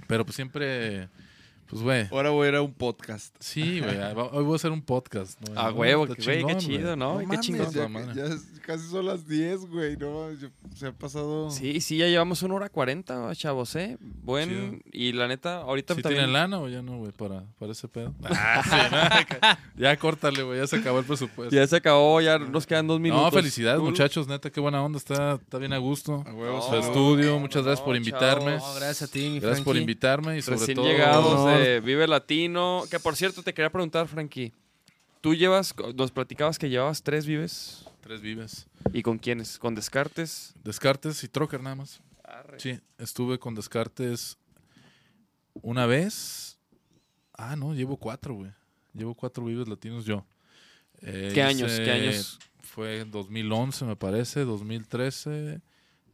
Pero pues siempre, pues, güey. Ahora voy a ir a un podcast. Sí, güey. va- Hoy voy a hacer un podcast, ¿no? A ¿No? huevo, güey, qué chido, ¿no? Qué chingón. Ya, ya casi son las 10, güey, ¿no? Se ha pasado. Sí, sí, ya llevamos una hora cuarenta, chavos, ¿eh? Buen... Chido. Y la neta, ahorita ¿Sí también... tienen lana o ya no, güey, para, para ese pedo? Ah, sí, no, ya córtale, güey, ya se acabó el presupuesto. Ya se acabó, ya nos quedan dos minutos. No, felicidades, Cool. muchachos, neta, qué buena onda, está, está bien a gusto. A huevo, No, estudio, muchas gracias por invitarme. gracias a ti, mi Gracias por invitarme y sobre Recién todo... llegados de Vive Latino. Que por cierto, te quería preguntar, Frankie. Tú llevas, nos platicabas que llevabas tres vives. Tres vives. ¿Y con quiénes? ¿Con Descartes? Descartes y Trocker nada más. Sí, estuve con Descartes una vez. Ah, no, llevo cuatro, güey. Llevo cuatro vives latinos yo. Eh, ¿Qué años? ¿Qué años? Fue en 2011, me parece, 2013,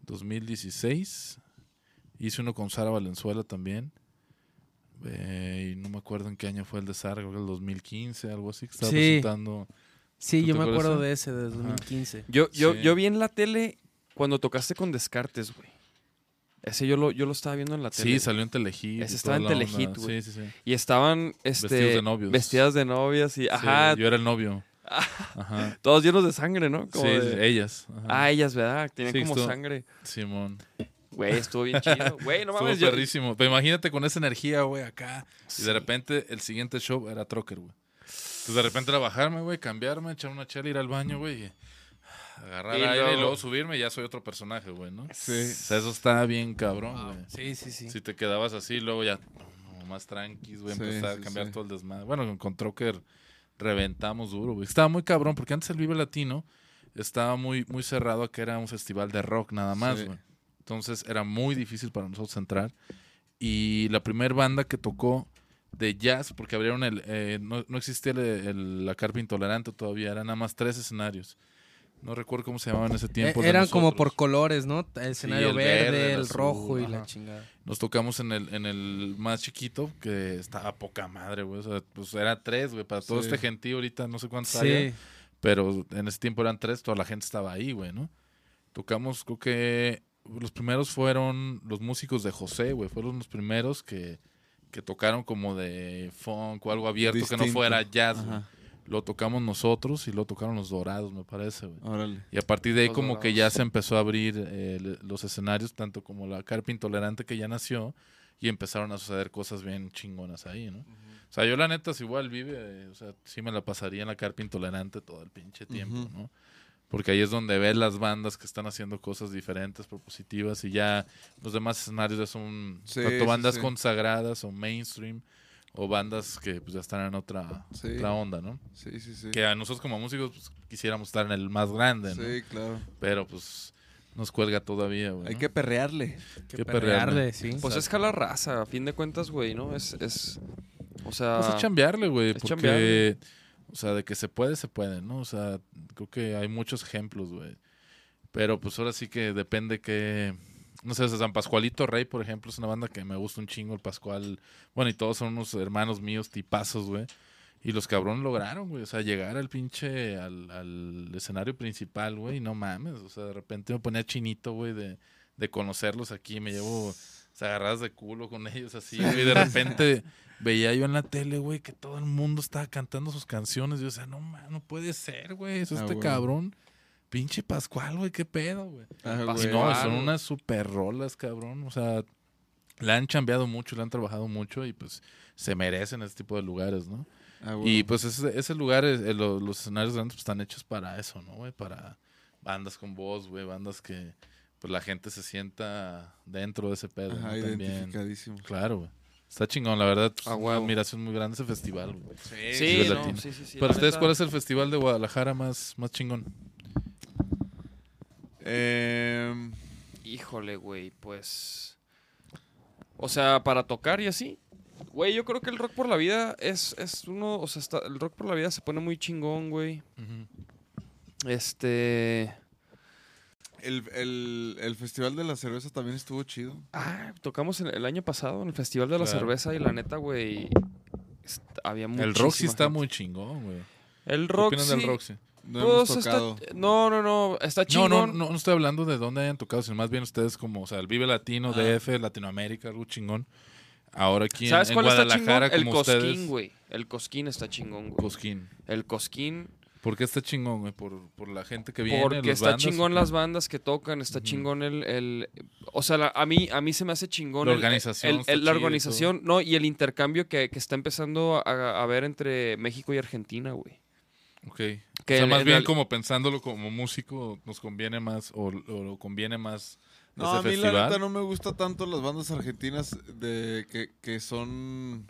2016. Hice uno con Sara Valenzuela también. Eh, y no me acuerdo en qué año fue el de Sara, creo que el 2015, algo así, que estaba Sí. presentando. Sí, ¿Tú yo me acuerdo de de ese, de 2015. Yo, yo, Sí. yo vi en la tele cuando tocaste con Descartes, güey. Ese yo lo, yo lo estaba viendo en la tele. Sí, salió en Telehit. Ese y estaba en Telehit, güey. Sí, sí, sí. Y estaban este, Vestidos de novios. Vestidas de novias y, Sí, ajá, yo era el novio. Ajá. todos llenos de sangre, ¿no? Como Sí, de- ellas. Ajá. Ah, ellas, ¿verdad? Tienen Sí, como sangre. Simón. Güey, estuvo bien chido. Güey, no Estuvo mames. yo- perrísimo. Pero imagínate con esa energía, güey, acá. Y de repente el siguiente show era Trocker, güey. Entonces de repente era bajarme, güey, cambiarme, echar una chela, ir al baño, güey. Agarrar Y aire y luego- luego subirme y ya soy otro personaje, güey, ¿no? Sí. O sea, eso está bien cabrón, güey. Sí, sí, sí. Si te quedabas así, luego ya no, más tranquis, güey, Sí, empezar sí, a cambiar todo el desmadre. Bueno, con, Trocker reventamos duro, güey. Estaba muy cabrón porque antes el Vive Latino estaba muy, muy cerrado a que era un festival de rock nada más, güey. Entonces era muy difícil para nosotros entrar. Y la primera banda que tocó de jazz, porque abrieron el. eh, no, no existía el- el- la carpa intolerante todavía, eran nada más tres escenarios. No recuerdo cómo se llamaban en ese Eh, tiempo. eran como por colores, ¿no? El escenario el verde, verde, el el, azul, rojo y ajá. la chingada. Nos tocamos en el, en el más chiquito, que estaba poca madre, güey. O sea, pues era tres, güey. Para todo Sí. este gentío ahorita no sé cuántos haya, Sí. pero en ese tiempo eran tres, toda la gente estaba ahí, güey, ¿no? Tocamos, creo que los primeros fueron los músicos de José, güey. Fueron los primeros que, que tocaron como de funk o algo abierto que no fuera jazz. Lo tocamos nosotros y lo tocaron los dorados, me parece, güey. Y a partir de ahí Los como que ya se empezó a abrir eh, los escenarios, tanto como la carpa intolerante que ya nació, y empezaron a suceder cosas bien chingonas ahí, ¿no? O sea, yo la neta, si igual vive, eh, o sea, sí me la pasaría en la carpa intolerante todo el pinche tiempo. ¿no? Porque ahí es donde ves las bandas que están haciendo cosas diferentes, propositivas, y ya los demás escenarios ya son Sí, tanto bandas sí. consagradas o mainstream, o bandas que pues ya están en otra, Sí. otra onda, ¿no? Sí, sí, sí. Que a nosotros como músicos pues, quisiéramos estar en el más grande, ¿no? Sí, claro. Pero pues nos cuelga todavía, güey. Hay ¿no? que perrearle. Que Qué perrearle, sí. Pues es jalar raza, a fin de cuentas, güey, ¿no? Es, es, o sea... Pues es chambearle, güey. Porque, chambearle. O sea, de que se puede, se puede, ¿no? O sea, creo que hay muchos ejemplos, güey. Pero pues ahora sí que depende que... No sé, San Pascualito Rey, por ejemplo, es una banda que me gusta un chingo, el Pascual. Bueno, y todos son unos hermanos míos, tipazos, güey. Y los cabrones lograron, güey. O sea, llegar al pinche, al, al escenario principal, güey. No mames. O sea, de repente me ponía chinito, güey, de, de conocerlos aquí. Me llevo o sea, agarradas de culo con ellos así, güey. Y de repente veía yo en la tele, güey, que todo el mundo estaba cantando sus canciones. Y yo, o sea, no, ma, no puede ser, güey. Es Ah, este güey. cabrón. Pinche Pascual, güey, qué pedo, güey. Ah, Y no, son unas super rolas, cabrón. O sea, la han chambeado mucho, la han trabajado mucho y pues se merecen ese tipo de lugares, ¿no? Ah, Y pues ese, ese lugar, es- eh, lo- los escenarios grandes pues, están hechos para eso, ¿no, güey? Para bandas con voz, güey, bandas que pues la gente se sienta dentro de ese pedo. ¿no? Ajá, También. identificadísimo. Claro, güey. Está chingón, la verdad. A una huevo. admiración muy grande ese festival, güey. Sí, no, sí, sí, sí, Para ustedes. ¿cuál es el festival de Guadalajara más, más chingón? Em, Híjole, güey, pues. O sea, para tocar y así. Güey, yo creo que el rock por la vida es, es uno. O sea, está- el rock por la vida se pone muy chingón, güey. Este. El, el- el Festival de la Cerveza también estuvo chido. Ah, tocamos en- el año pasado en el Festival de la Claro. Cerveza y la neta, güey. Había El Roxy muchísima está gente. muy chingón, güey. El ¿Qué Roxy. opinan del Roxy? No pues, hemos está- tocado. no, no, no. Está No, chingón. no, no, no estoy hablando de dónde hayan tocado, sino más bien ustedes como, o sea, el Vive Latino, Ah. DF, Latinoamérica, algo chingón. Ahora aquí en, ¿Sabes en cuál está chingón? Guadalajara, El como Cosquín, güey. El Cosquín está chingón, güey. Cosquín. El Cosquín. ¿Por qué está chingón, güey? ¿Por, por la gente que viene, Porque está bandas, chingón las bandas que tocan, está chingón el, el- o sea, la- a mí a mí se me hace chingón La organización el- el- la y organización, no, y el intercambio que, que está empezando a, a ver entre México y Argentina, güey. Ok. Que o sea, más en bien el- como pensándolo como músico, nos conviene más, o, o lo conviene más No, a mí festival. la neta no me gusta tanto las bandas argentinas de que, que son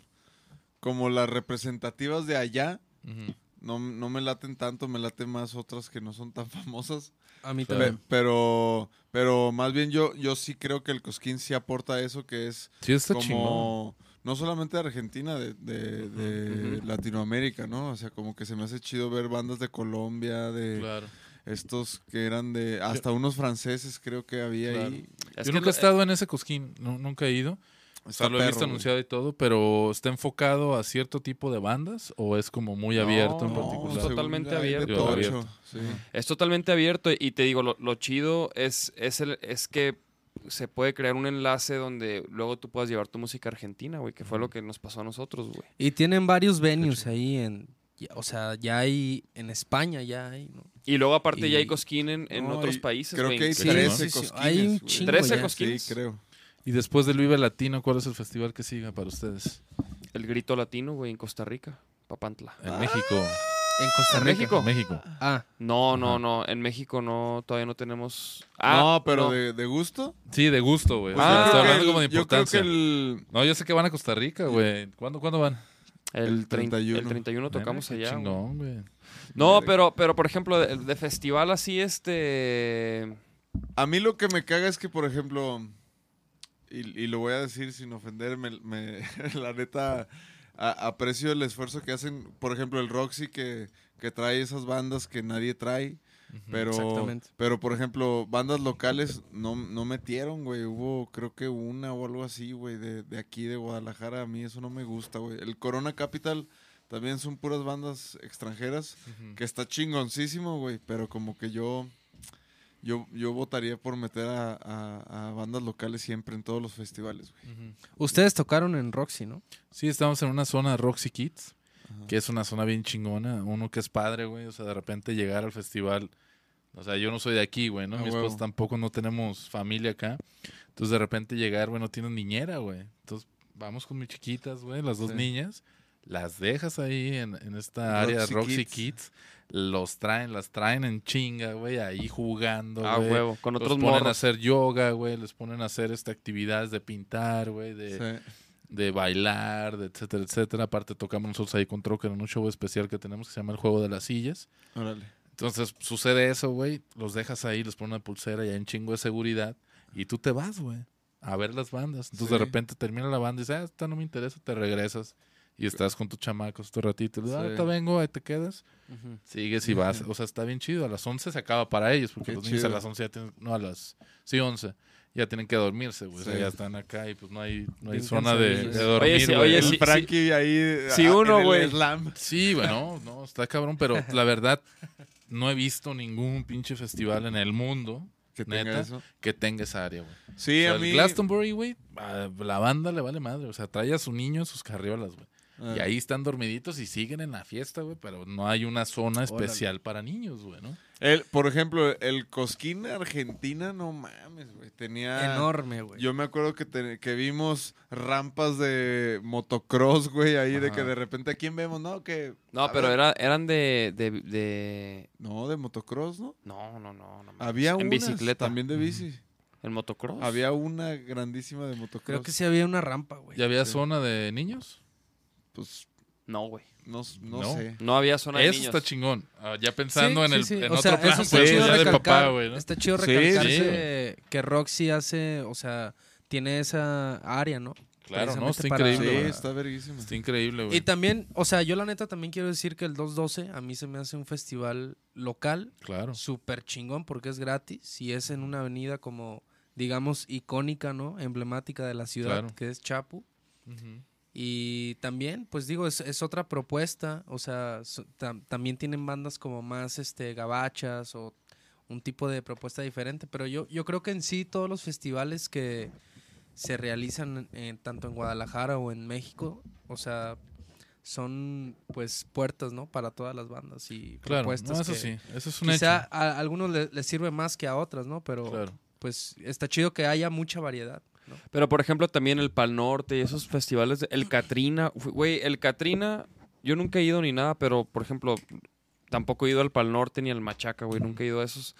como las representativas de allá. Ujú. No, no me laten tanto, me laten más otras que no son tan famosas. A mí Pe- también. pero, pero más bien yo, yo sí creo que el Cosquín sí aporta eso, que es Sí, está chingón. como no solamente de Argentina, de, de- de. Latinoamérica, ¿no? O sea, como que se me hace chido ver bandas de Colombia, de Claro. estos que eran de hasta unos franceses creo que había Claro. ahí. Es Yo nunca he estado en ese cosquín, nu- nunca he ido. O sea, Está lo he visto güey. anunciado y todo, pero ¿está enfocado a cierto tipo de bandas o es como muy abierto en No, particular? es totalmente abierto. Abierto. sí. Es totalmente abierto y te digo, lo, lo chido es, es, el, es que se puede crear un enlace donde luego tú puedas llevar tu música argentina, güey, que fue lo que nos pasó a nosotros, güey. Y tienen varios venues ahí en. O sea, ya hay. En España ya hay, ¿no? Y luego aparte ya hay cosquín en, en No, otros países, Creo que hay Sí, 13 sí, cosquines. hay un chingo 13 ya. cosquines. Sí, creo. Y después del Vive Latino, ¿cuál es el festival que siga para ustedes? El grito latino, güey, en Costa Rica, Papantla. En México. En Costa ¿En Rica. México? México. Ah, No, no, Ajá. no, en México no, todavía no tenemos... Ah, no, pero no. De, de gusto. Sí, de gusto, güey. O Pues sea, Ah, yo estoy creo que hablando el- como de Yo creo que importancia. el. No, yo sé que van a Costa Rica, güey. ¿Cuándo, ¿Cuándo van? El, el 31. 31. el 31 tocamos allá. Chingón, güey. No, pero, pero por ejemplo, de, de festival así, este... A mí lo que me caga es que, por ejemplo, y, y lo voy a decir sin ofender, me, me- la neta a- aprecio el esfuerzo que hacen, por ejemplo, el Roxy que, que trae esas bandas que nadie trae. Pero, Exactamente. pero por ejemplo, bandas locales no, no metieron, güey. Hubo, creo que una o algo así, güey, de, de aquí de Guadalajara. A mí eso no me gusta, güey. El Corona Capital también son puras bandas extranjeras, que está chingoncísimo, güey. Pero como que yo, yo, yo votaría por meter a, a- a bandas locales siempre en todos los festivales, güey. ustedes tocaron en Roxy, ¿no? Sí, estamos en una zona Roxy Kids, Ajá. que es una zona bien chingona. Uno que es padre, güey. O sea, de repente llegar al festival. O sea, yo no soy de aquí, güey, ¿no? A Mi huevo. tampoco, no tenemos familia acá. Entonces, de repente llegar, güey, no tienes niñera, güey. Entonces, vamos con mis chiquitas, güey, las dos Sí. niñas. Las dejas ahí en, en esta área de Roxy Roxy Kids. Kids. Los traen, las traen en chinga, güey, ahí jugando, Ah, güey. huevo, con Los otros ponen a morros. hacer yoga, güey. Les ponen a hacer este, actividades de pintar, güey, de, Sí. de bailar, de etcétera, etcétera. Aparte tocamos nosotros ahí con Trocker en un show especial que tenemos que se llama El Juego de las Sillas. Órale. Entonces sucede eso, güey. Los dejas ahí, les ponen una pulsera y hay un chingo de seguridad. Y tú te vas, güey, a ver las bandas. Entonces de Sí. repente termina la banda y dices, ah, esta no me interesa, te regresas. Y estás con tus chamacos este ratito. Y dices, ah, Sí. ahorita vengo, ahí te quedas. Sigues y vas. O sea, está bien chido. A las 11 se acaba para ellos, porque Qué los niños a las 11 ya tienen, no, a las, sí, 11. Ya tienen que dormirse, güey. O sea, ya están acá y pues no hay, no hay zona de, de dormir, Oye, sí, oye, El sí, Frankie ahí. sí, ah, uno, güey. Sí, bueno, no, está cabrón, pero la verdad no he visto ningún pinche festival en el mundo Que tenga Neta. eso. que tenga esa área, güey. Sí, O sea, a el mí. Glastonbury, güey, a la banda le vale madre. O sea, trae a su niño en sus carriolas, güey. Ah. Y ahí están dormiditos y siguen en la fiesta, güey, pero no hay una zona especial para niños, güey, ¿no? El, por ejemplo, el Cosquín Argentina, no mames, güey. Tenía. Enorme, güey. Yo me acuerdo que, te- que vimos rampas de motocross, güey, ahí de que de repente, ¿a quién vemos? No, que... No, pero era, eran de, de, de- No, de motocross, ¿no? No, no, no. no. Había En unas bicicleta. También de bici. ¿En motocross? Había una grandísima de motocross. Creo que sí había una rampa, güey. ¿Ya había Sí. zona de niños? Pues, No, güey. no, no, No. sé. No había zona de Eso niños. está chingón. Ah, ya pensando Sí, en, sí, el, sí. en O otro plan, eso pues, ya de papá, güey, ¿no? Está chido Sí, recalcarse que Roxy hace, o sea, tiene esa área, ¿no? Claro, ¿no? Está para- increíble, Sí, está verguísima. Está increíble, güey. Y también, o sea, yo la neta también quiero decir que el 212 a mí se me hace un festival local Claro. súper chingón porque es gratis y es en una avenida como, digamos, icónica, ¿no? Emblemática de la ciudad, Claro. que es Chapu. Ujú. Y también, pues digo, es, es otra propuesta, o sea, so- tam- también tienen bandas como más este gabachas o un tipo de propuesta diferente, pero yo, yo creo que en sí todos los festivales que se realizan en- tanto en Guadalajara o en México, o sea, son pues puertas, ¿no? Para todas las bandas y Claro, propuestas. no, eso que sí. Eso es un Quizá hecho. a algunos le- les sirve más que a otras, ¿no? Pero Claro. pues está chido que haya mucha variedad. ¿No? Pero, por ejemplo, también el Pal Norte y esos festivales. de- el Katrina. fu- Güey, el Katrina. Yo nunca he ido ni nada, pero, por ejemplo, tampoco he ido al Pal Norte ni al Machaca, güey. Nunca he ido a esos.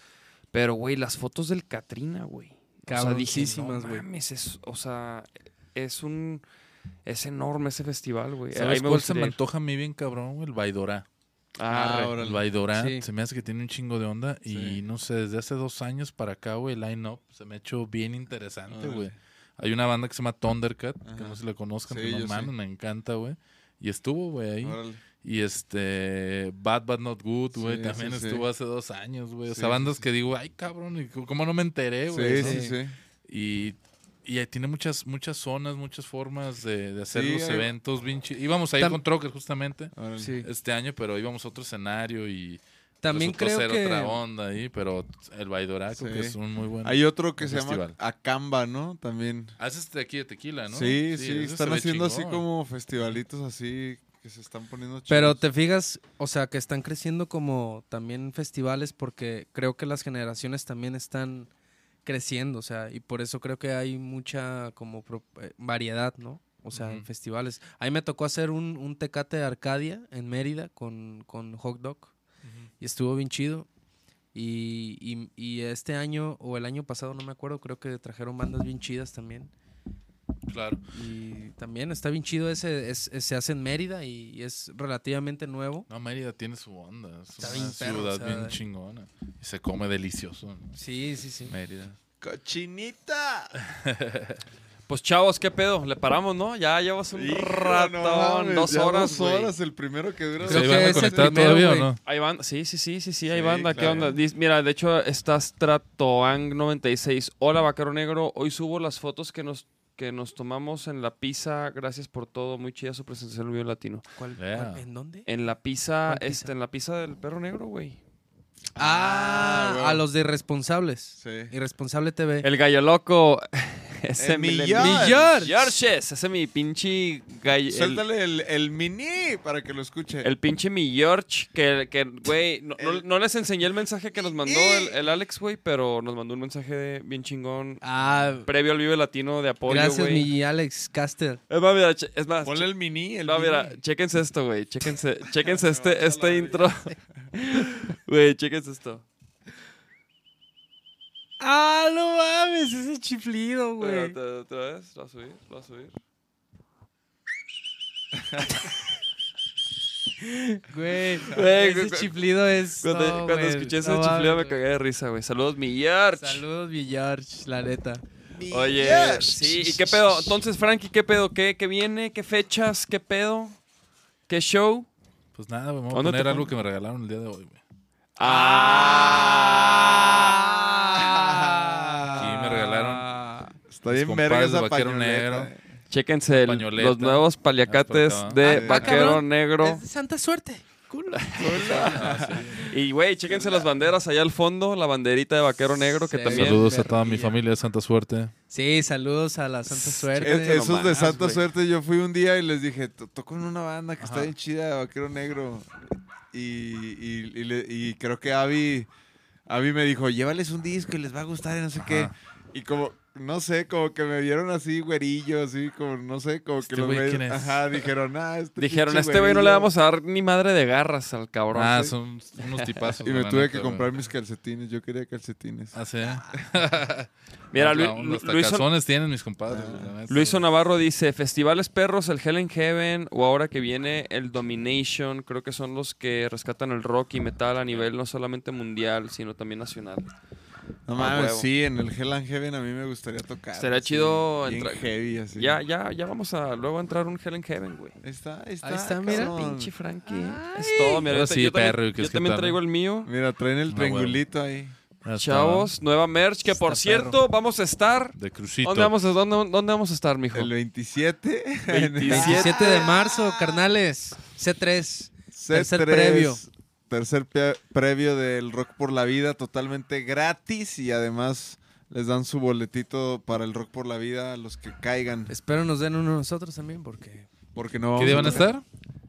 Pero, güey, las fotos del Katrina, güey. No güey. mames, es, o sea, es un... Es enorme ese festival, güey. ¿Sabes Ahí me se me antoja a mí bien cabrón? güey? El Vaidorá. Arre. órale. El Vaidorá Sí. se me hace que tiene un chingo de onda. Y no sé, desde hace dos años para acá, güey, el line-up se me ha hecho bien interesante, Órale. güey. Hay una banda que se llama Thundercat, que no sé si la conozcan, Sí, pero mames, sí. me encanta, güey. Y estuvo, güey, ahí. Órale. Y este, Bad But Not Good, güey, Sí, también sí, sí. estuvo hace dos años, güey. O sea, bandas sí. que digo, ay, cabrón, ¿y ¿cómo no me enteré, güey? Sí, no? sí, sí. Y, y ahí tiene muchas, muchas zonas, muchas formas de, de hacer Sí, los hay- eventos bien Íbamos a ir Tam- con Trocker justamente. Sí. este año, pero íbamos a otro escenario y También resultó creo ser que... otra onda ahí, pero el Baidoraco, Sí. que es un muy buen... Hay otro que se festival. llama Acamba, ¿no? También. Haces este de aquí de tequila, ¿no? Sí, sí, ese están haciendo así como festivalitos así que se están poniendo chidos. Pero te fijas, o sea, que están creciendo como también festivales porque creo que las generaciones también están creciendo, o sea, y por eso creo que hay mucha como pro- eh, variedad, ¿no? O sea, en festivales. A mí me tocó hacer un, un tecate de Arcadia en Mérida con, con Hot Dog y estuvo bien chido. Y, y- y este año o el año pasado, no me acuerdo, creo que trajeron bandas bien chidas también. Claro. Y también está bien chido ese, es- es- se hace en Mérida y es relativamente nuevo. No, Mérida tiene su onda. Es Está una bien perro, ciudad o sea, bien chingona. Y se come delicioso en Sí, sí, sí. Mérida. ¡Cochinita! Pues, chavos, ¿qué pedo? Le paramos, ¿no? Ya llevas un Hijo, ratón, no mames, dos ya horas, Dos horas, el primero que dura. Creo ¿Se que van a es el primero, todavía no? Hay banda, sí, sí, sí, sí, sí, hay Sí, banda. ¿Qué claro. onda? Mira, de hecho está Stratoang 96. Hola, Vaquero Negro. Hoy subo las fotos que nos que nos tomamos en la pizza. Gracias por todo. Muy chida su presentación en el video latino. ¿Cuál, Yeah. cuál- ¿En dónde? En la pizza, este, en la pizza del perro negro, güey. Ah, huevo. a los de Irresponsables. Sí. Irresponsable TV. El gallo loco. Ese mi- mi George. mi Georges. Ese mi pinche gallo. Suéltale el, el mini para que lo escuche. el pinche mi George. Que, que güey, no, no- El- no les enseñé el mensaje que nos mandó el, el Alex, güey, pero nos mandó un mensaje bien chingón. Ah, Previo al Vive Latino de apoyo, gracias, güey. mi Alex Caster. Es más, mira, es más. Ponle el mini. El No, mini. mira, chéquense esto, güey. Chéquense, chéquense este, este intro. Güey, chéquense esto. Ah, no mames, ese chiflido, güey. Otra vez, lo a subir, lo a subir. Güey, ese cu- chiflido es. Cuando, no, cuando güey, escuché ese no chiflido me mames, cagué de risa, güey. Saludos, mi George. Saludos, mi George, la neta. Oye, sí, ¿y qué pedo? Entonces, Frankie, ¿qué pedo? ¿Qué, qué viene? ¿Qué fechas? ¿Qué pedo? ¿Qué show? Pues nada, me voy a ¿Dónde poner algo que me regalaron el día de hoy, güey. Ah. Aquí me regalaron Está bien verga esa Vaquero. Negro. eh. Chéquense el- los nuevos paliacates acá. de Ah, Vaquero cabrón. Negro. Es de Santa suerte. Y, güey, chéquense las banderas allá al fondo, la banderita de Vaquero Negro, que Sí. también... Saludos a toda mi familia de Santa Suerte. Sí, saludos a la Santa Es- suerte. esos de Santa. Suerte, yo fui un día y les dije, "To- toco en una banda que está bien chida de Vaquero Negro. Y, y, y le- y creo que Avi, Avi me dijo, llévales un disco y les va a gustar y no sé qué. Y como, no sé, como que me vieron así, güerillo, así, como, no sé, como que ¿Este los güey medios- quién es? Ajá, dijeron, ah, este Dijeron, a este güey no le güerillo". vamos a dar ni madre de garras al cabrón. Ah, Sí. son unos tipazos. Y me tuve neta, que güey. comprar mis calcetines, yo quería calcetines. Ah, sí. Mira, Ah, Lu- Lu- Luiso, calzones tienen mis compadres. Ah. Luiso. Navarro dice, festivales perros, el Hell in Heaven o ahora que viene el Domination, creo que son los que rescatan el rock y metal a nivel no solamente mundial, sino también nacional. No mames, sí, en el Hell and Heaven a mí me gustaría tocar. Estaría así, chido entrar- heavy, así. Ya, ya, ya vamos a luego a entrar un Hell in Heaven, güey. Ahí está, ahí está. Ahí está, mira. cabrón. Pinche Frankie. Es todo, mira. Yo ta- sí, yo también, perro, ¿y qué yo es que también tal, traigo el mío. Mira, traen el Ah, triangulito ahí. Chavos, nueva merch que por Está cierto vamos a estar. De crucito. ¿Dónde vamos a, dónde, dónde vamos a estar, mijo? El 27. 27. 17 de marzo, carnales. C3. Tercer C3, previo. Tercer previo del Rock por la Vida, totalmente gratis y además les dan su boletito para el Rock por la Vida a los que caigan. Espero nos den uno nosotros también porque... Porque no ¿Qué día van a estar?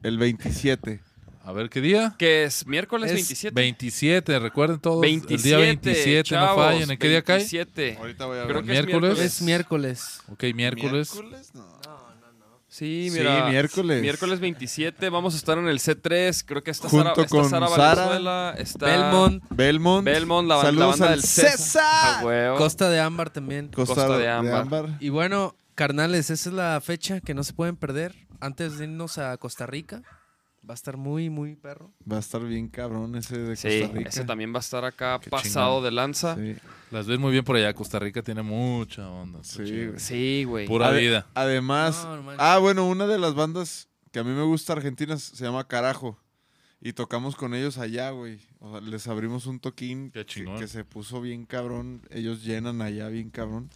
El 27. A ver, ¿qué día? Que es miércoles Es 27. 27, recuerden todos. 27, el día 27, chavos, no fallen. ¿En qué día cae? 27. Ahorita voy a Creo ver. que es ¿Miércoles? miércoles. Es miércoles. Ok, miércoles. ¿Miércoles? No. Sí, Sí, mira. miércoles. Miércoles 27. Vamos a estar en el C3. Creo que está Junto Sara, está con Sara Sara, Valenzuela. Está Belmont, Belmont. Belmont, la, la Saludos banda al del César. César. A huevo. Costa de Ámbar también. Costa, Costa de de Ámbar. Ámbar. Y bueno, carnales, esa es la fecha que no se pueden perder. Antes de irnos a Costa Rica. Va a estar muy, muy perro. Va a estar bien cabrón ese de Sí, Costa Rica. ese también va a estar acá Qué pasado chingón. de lanza. Sí, Las ves muy bien por allá. Costa Rica tiene mucha onda. Sí. Sí, güey. Pura vida. Además, No, no manches. ah, bueno, una de las bandas que a mí me gusta argentinas se llama Carajo. Y tocamos con ellos allá, güey. O sea, les abrimos un toquín Qué que, chingón. que se puso bien cabrón. Ellos llenan allá bien cabrón.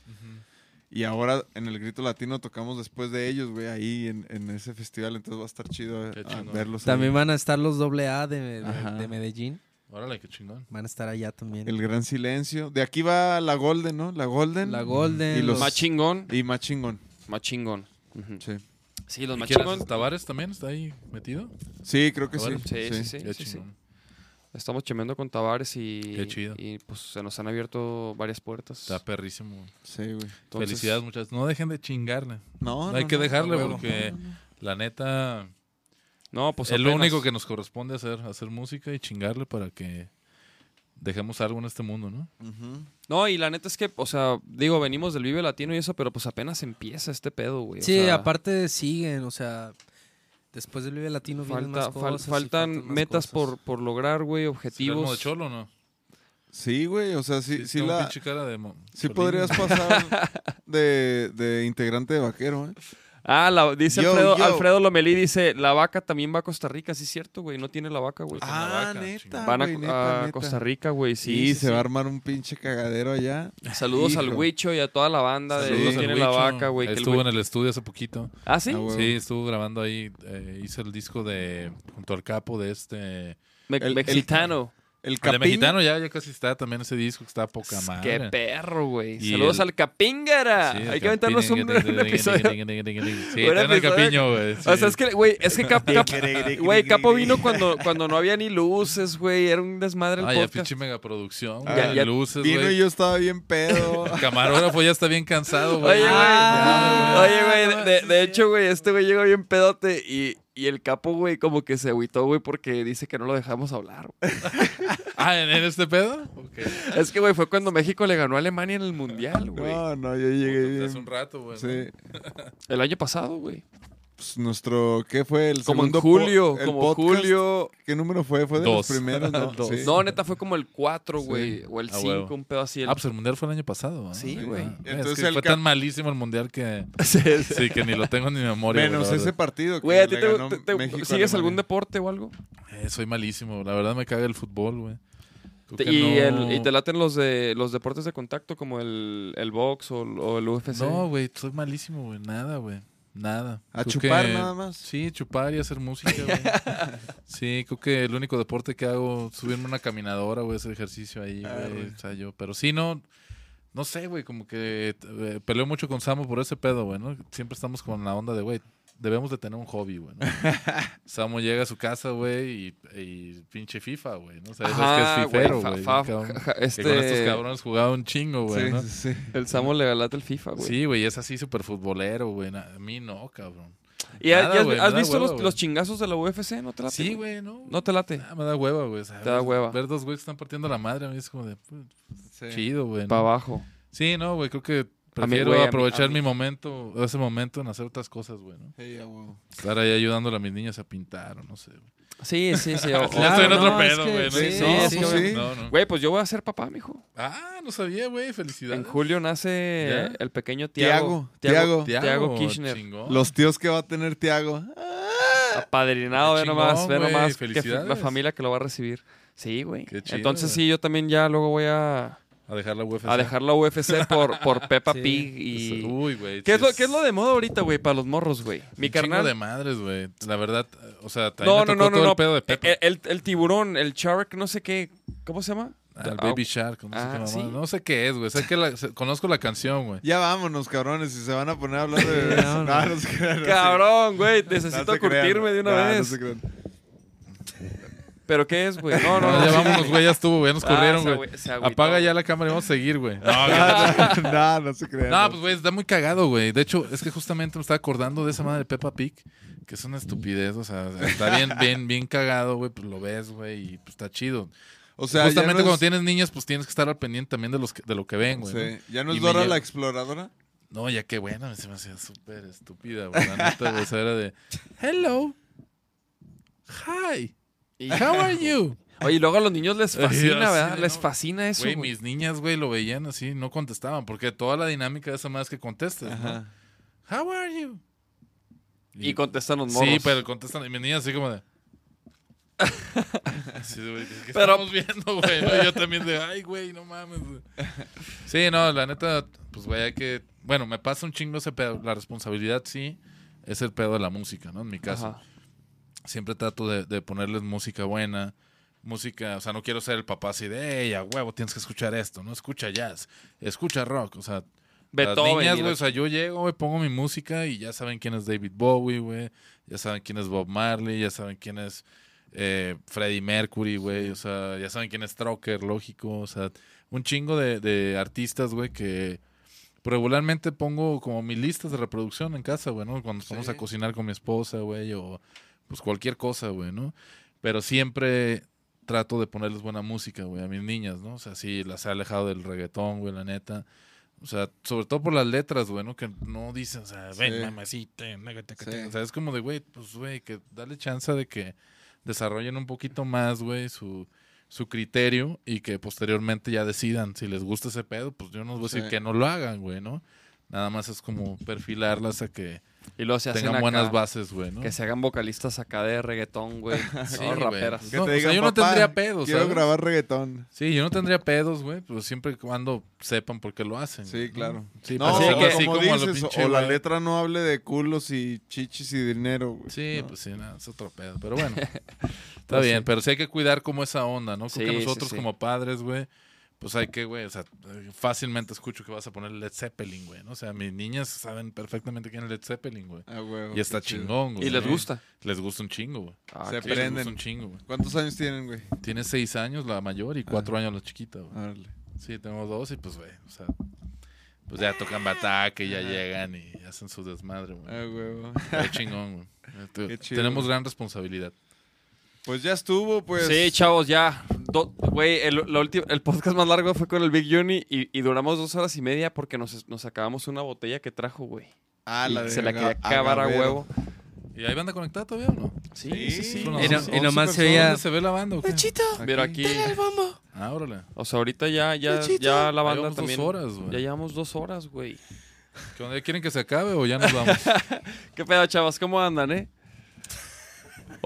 Y ahora en el Grito Latino tocamos después de ellos, güey, ahí en, en ese festival. Entonces va a estar chido eh, a verlos. ahí. También van a estar los AA de, de- de Medellín. Órale, qué chingón. Van a estar allá también. El Gran Silencio. De aquí va la Golden, ¿no? La Golden. La Golden. Y los- Más chingón. Y más chingón. Más chingón. Sí. Sí, los ¿Y más chingón. es? ¿Tavares también está ahí metido? Sí, creo que sí. Sí, sí, sí. Estamos chemeando con Tavares y, Qué chido. y pues se nos han abierto varias puertas. Está perrísimo. Sí, güey. Entonces- Felicidades, muchachos. No dejen de chingarle. No, No, hay no, que no, dejarle huevo. porque la neta No, pues es lo único que nos corresponde hacer, hacer música y chingarle para que dejemos algo en este mundo, ¿no? No, y la neta es que, o sea, digo, venimos del Vive Latino y eso, pero pues apenas empieza este pedo, güey. o Sí, sea, aparte siguen, o sea, después del Vive Latino vienen falta, más fal- cosas faltan más metas cosas. por, por lograr, güey, ¿Sí objetivos. de cholo o no? Sí, güey. O sea, sí, sí, tengo la, cara de sí podrías pasar de, de integrante de vaquero, ¿eh? Ah, la- dice Yo, Alfredo, yo. Alfredo Lomelí, dice, la vaca también va a Costa Rica, sí es cierto, güey, no tiene la vaca, güey. Ah, vaca, neta. Van a, güey, neta, a neta. Costa Rica, güey, sí. Sí, sí, se sí. va a armar un pinche cagadero allá. Saludos al. Huicho y a toda la banda de Saludos no al tiene la vaca, güey. el Estuvo en el estudio hace poquito. Ah, sí. Ah. Sí, estuvo grabando ahí. eh, hice el disco de junto al capo de este. Me- el- mexicano. El El de mexicano ya, ya casi está también ese disco que está poca Qué madre. perro, güey. Saludos el- al Capíngara. Sí, el Hay que aventarnos un, episodio. Sí, el capiño, güey. sí. O sea, es que, güey, es que Cap- Cap- güey, Capo vino cuando, cuando no había ni luces, güey. Era un desmadre el Ah, ya podcast. pinche megaproducción, Ah, güey. ya- luces, Vino y güey. yo estaba bien pedo. El camarógrafo ya está bien cansado, güey. Oye, güey. Ah, Oye, güey. De, hecho, güey, este güey llegó bien pedote y, y el capo, güey, como que se agüitó, güey, porque dice que no lo dejamos hablar. güey. Ah, ¿en, en este pedo? Ok. Es que, güey, fue cuando México le ganó a Alemania en el Mundial, güey. No, no, yo llegué Hace un bien. rato, güey. Sí. El año pasado, güey. Pues nuestro, ¿qué fue? El Como en segundo po- julio, el como podcast. julio. ¿Qué número fue? Fue de Dos. los primeros, ¿no? Dos. Sí. No, neta, fue como el 4, güey. O el Ah, 5, huevo. un pedo así. el- Ah, pues el mundial fue el año pasado. ¿no? Sí, güey. Ah, Entonces es que el fue tan malísimo el mundial que Sí, sí. sí que ni lo tengo ni memoria. Menos ese partido. que Güey, ¿a ti le te, te- México sigues algún deporte o algo? Eh, soy malísimo. La verdad me caga el fútbol, güey. No- el, y te laten los de los deportes de contacto como el, el box o, o el UFC. No, güey, soy malísimo, güey. Nada, güey. Nada. A Creo chupar que- nada más. Sí, chupar y hacer música, güey. sí, creo que el único deporte que hago es subirme una caminadora, güey, hacer ejercicio ahí, Ah, güey. güey. O sea, yo, pero sí, no, no sé, güey, como que eh, peleo mucho con Samo por ese pedo, güey, ¿no? Siempre estamos con la onda de, güey, debemos de tener un hobby, güey. ¿no? Samo llega a su casa, güey, y, y pinche FIFA, güey, ¿no? O sea, es que es fifero, güey. Que con estos este, cabrones jugaba un chingo, güey, Sí, ¿no? sí, sí. el Samo le late el FIFA, güey. Sí, güey, es así súper futbolero, güey. A mí no, cabrón. ¿Y has- Nada, visto hueva, los, los chingazos de la UFC? ¿No te late? Sí, güey, ¿no? ¿No te late? Ah, me da hueva, güey. Te da hueva. Ver dos güeyes que están partiendo la madre a mí es como de... pues, Sí. Chido, güey. Para abajo. Sí, no, güey, creo que A mí, prefiero a mí- aprovechar a mí- mi momento, ese momento en hacer otras cosas, güey. Estar ahí ayudándole a mis niñas a pintar o no sé. güey. Sí, sí, sí. o- Ya claro, estoy en otro no, es pedo, que- güey. No, Sí, Sí, sí, no, sí, pues güey. sí. No, no. Güey, pues yo voy a ser papá, mijo. Ah, no sabía, güey. Felicidades. En julio nace ¿Ya? el pequeño Tiago. Tiago, Tiago Kirchner. chingón. Los tíos que va a tener Tiago. Apadrinado, Qué ve nomás, ve nomás. que f- la felicidades. familia que lo va a recibir. Sí, güey. Qué chido, Entonces sí, yo también ya luego voy a, A dejar la UFC. a dejar la UFC por, por Peppa Sí. Pig y... Uy, güey. ¿Qué es, lo, sí ¿Qué es lo de moda ahorita, güey, para los morros, güey? Mi carnal... de madres, güey. La verdad, o sea, No, no, no, no, todo no. el pedo de Peppa. El, el- el tiburón, el shark, no sé qué. ¿Cómo se llama? Ah, el Ah, Baby Shark, no sé ah, qué mamá. sí. No sé qué es, güey. Sé que la- conozco la canción, güey. Ya vámonos, cabrones, si se van a poner a hablar de... No, no. no, no se crean, no se- Cabrón, güey, no necesito curtirme de una No, no vez. se crean. ¿Pero qué es, güey? No, no, No, no. ya vámonos, güey. Ya estuvo, güey. Ya nos Ah, corrieron, güey. Apaga ya la cámara y vamos a seguir, güey. No, No, no se crean. No, pues, güey, está muy cagado, güey. De hecho, es que justamente me estaba acordando de esa madre de Peppa Pig, que es una estupidez, o sea, está bien, bien, bien cagado, güey, pues lo ves, güey, y pues está chido. O sea, justamente no es- cuando tienes niñas, pues tienes que estar al pendiente también de, los que- de lo que ven, güey. ¿no? Sí. ¿Ya no es Dora la exploradora? No, ya qué bueno, se me hacía súper estúpida, güey. La neta, güey, era de, hello, hi, Y- how are you? Oye, y luego a los niños les fascina, ¿verdad? Les no. fascina eso, Güey, mis niñas, güey, lo veían así, no contestaban, porque toda la dinámica de esa madre es que contestes, ¿no? Ajá. How are you? Y contestan los morros. Sí, pero contestan. Y mi niña así como de. De, güey, ¿qué Pero- estamos viendo, güey? ¿no? Yo también de, ay, güey, no mames. güey". Sí, no, la neta, pues, güey, hay que. Bueno, me pasa un chingo ese pedo. La responsabilidad, sí, es el pedo de la música, ¿no? En mi caso. Ajá. Siempre trato de, de ponerles música buena. Música, o sea, no quiero ser el papá así de, ey, a huevo, tienes que escuchar esto, ¿no? Escucha jazz, escucha rock, o sea, Beethoven. las niñas, güey, o sea, yo llego, güey, pongo mi música y ya saben quién es David Bowie, güey. Ya saben quién es Bob Marley, ya saben quién es eh, Freddie Mercury, güey. O sea, ya saben quién es Stroker, lógico. O sea, un chingo de, de artistas, güey, que regularmente pongo como mis listas de reproducción en casa, güey, ¿no? Cuando vamos a cocinar con mi esposa, güey, o pues cualquier cosa, güey, ¿no? Pero siempre trato de ponerles buena música, güey, a mis niñas, ¿no? O sea, sí, las he alejado del reggaetón, güey, la neta. O sea, sobre todo por las letras, güey, ¿no? Que no dicen, o sea, ven, Sí. mamacita, négate, Sí. O sea, es como de, güey, pues, güey, que dale chance de que desarrollen un poquito más, güey, su, su criterio y que posteriormente ya decidan si les gusta ese pedo, pues yo no les voy a decir Sí. que no lo hagan, güey, ¿no? Nada más es como perfilarlas a que Y luego se hacen tengan acá, buenas bases, güey, ¿no? Que se hagan vocalistas acá de reggaetón, güey. Sí, no, raperas. Que No, te o sea, digan, yo no "Papá, tendría pedos, Quiero ¿sabes? grabar reggaetón. Sí, yo no tendría pedos, güey, pero siempre y cuando sepan por qué lo hacen. Sí, claro. Sí, No, que- así como como a lo dices, pinche, o la letra no hable de culos y chichis y dinero, güey. Sí, ¿no? pues sí, nada, es otro pedo. Pero bueno, está bien, pero sí hay que cuidar como esa onda, ¿no? Creo Sí, que sí, nosotros sí. como padres, güey, pues hay que, güey, o sea, fácilmente escucho que vas a poner Led Zeppelin, güey, ¿no? O sea, mis niñas saben perfectamente quién es Led Zeppelin, güey. Ah, huevo, Y está chingón, güey. Y les gusta. Les gusta un chingo, güey. Ah, Se Sí, les aprenden. gusta un chingo, güey. ¿Cuántos años tienen, güey? Tiene seis años la mayor y cuatro años la chiquita, güey. Sí, tengo dos y pues, güey, o sea, pues ya tocan bataque, ya llegan y hacen su desmadre, güey. Ah, huevo. Qué chingón, güey. Tenemos güey. gran responsabilidad. Pues ya estuvo, pues. Sí, chavos, ya. Güey, el, el podcast más largo fue con el Big Uni y, y duramos dos horas y media porque nos, nos acabamos una botella que trajo, güey. Ah, la de se la quería acabar a huevo. ¿Y ahí banda conectada todavía o no? Sí, Sí, sí, Y, no- nomás se veía. ¿Dónde se ve la banda o qué? Pero aquí, Ah, órale. o sea, ahorita ya, ya, ya la banda Llevamos dos también. horas, güey. Ya llevamos dos horas, güey. ¿Qué onda? ¿Ya ¿Quieren que se acabe o ya nos vamos? ¿Qué pedo, chavos? ¿Cómo andan, eh?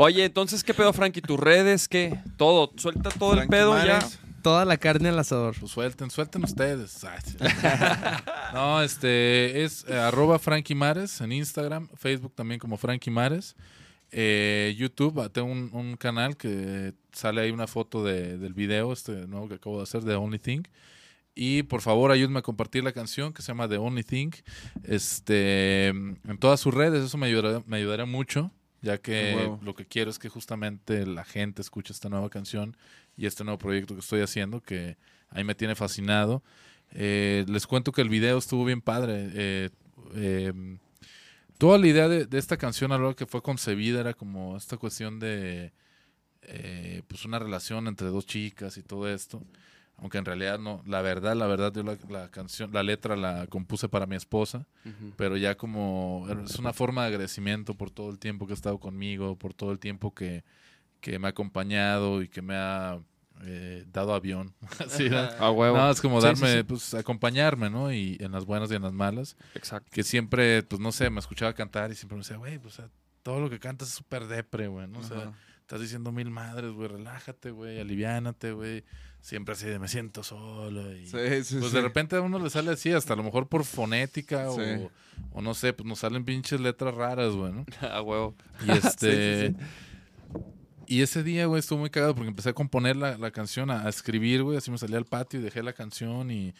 Oye, entonces, ¿qué pedo, Frankie? ¿Tus redes? ¿Qué? Todo. Suelta todo el pedo ya. Toda la carne al asador. Pues suelten, suelten ustedes. No, este es eh, arroba Frankie Mares en Instagram, Facebook también como Frankie Mares. Eh, YouTube, ah, tengo un, un canal que sale ahí una foto de- del video este nuevo que acabo de hacer de Only Thing. Y por favor, ayúdenme a compartir la canción que se llama The Only Thing. Este, en todas sus redes, eso me ayudará, me ayudará mucho, ya que A huevo. lo que quiero es que justamente la gente escuche esta nueva canción y este nuevo proyecto que estoy haciendo, que ahí me tiene fascinado. Eh, les cuento que el video estuvo bien padre. eh, eh, toda la idea de, de esta canción a hora que fue concebida era como esta cuestión de eh, pues una relación entre dos chicas y todo esto. Aunque en realidad no, la verdad, la verdad, yo la, la canción, la letra la compuse para mi esposa, pero ya como es una forma de agradecimiento por todo el tiempo que ha estado conmigo, por todo el tiempo que, que me ha acompañado y que me ha eh, dado avión. Así, ¿no? A huevo. No, es como Sí, darme, sí, sí. pues acompañarme, ¿no? Y en las buenas y en las malas Exacto. que siempre, pues no sé, me escuchaba cantar y siempre me decía, güey, pues todo lo que cantas es súper depre, güey, ¿no? O sea, estás diciendo mil madres, güey, relájate, güey, aliviánate, güey. Siempre así de me siento solo y... Sí, sí, Pues sí. de repente a uno le sale así, hasta a lo mejor por fonética Sí. o, o no sé, pues nos salen pinches letras raras, güey, ¿no? A huevo. Y este... sí, Y ese día, güey, estuvo muy cagado porque empecé a componer la, la canción, a, a escribir, güey. Así me salí al patio y dejé la canción y,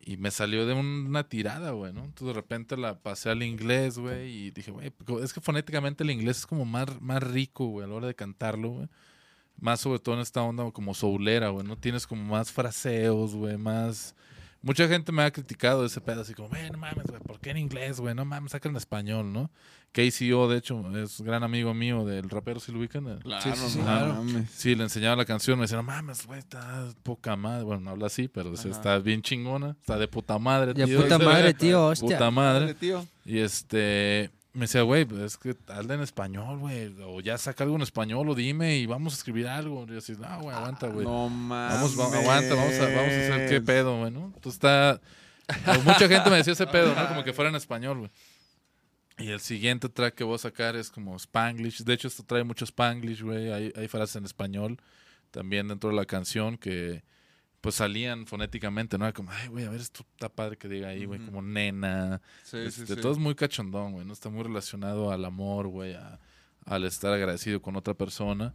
y me salió de una tirada, güey, ¿no? Entonces de repente la pasé al inglés, güey, y dije, güey, es que fonéticamente el inglés es como más, más rico, güey, a la hora de cantarlo, güey. Más sobre todo en esta onda como soulera, güey, ¿no? Tienes como más fraseos, güey, más... Mucha gente me ha criticado ese pedo, así como, güey, no mames, güey, ¿por qué en inglés, güey? No mames, saca en español, ¿no? KCO, de hecho, es gran amigo mío del rapero, si lo ubican. Claro, Sí, sí, sí. no Claro. mames. Sí, le enseñaba la canción, me decía, no mames, güey, está poca madre. Bueno, no habla así, pero Ajá. está bien chingona, está de puta madre, tío. puta Dice, madre, tío, hostia. Puta madre. Tío. Y este, me decía, güey, pues es que hazla en español, güey. O ya saca algo en español o dime y vamos a escribir algo. Y yo así, no, güey, aguanta, güey. No Vamos, mames. va- aguanta, vamos a, vamos a hacer qué pedo, güey, ¿no? Entonces está... o mucha gente me decía ese pedo, ¿no? Como que fuera en español, güey. Y el siguiente track que voy a sacar es como Spanglish. De hecho, esto trae mucho Spanglish, güey. Hay, hay frases en español también dentro de la canción que pues salían fonéticamente, ¿no? Era como, ay, güey, a ver, esto está padre que diga ahí, güey, como nena. Sí, sí, Este, sí. Todo es muy cachondón, güey, ¿no? Está muy relacionado al amor, güey, a- al estar agradecido con otra persona.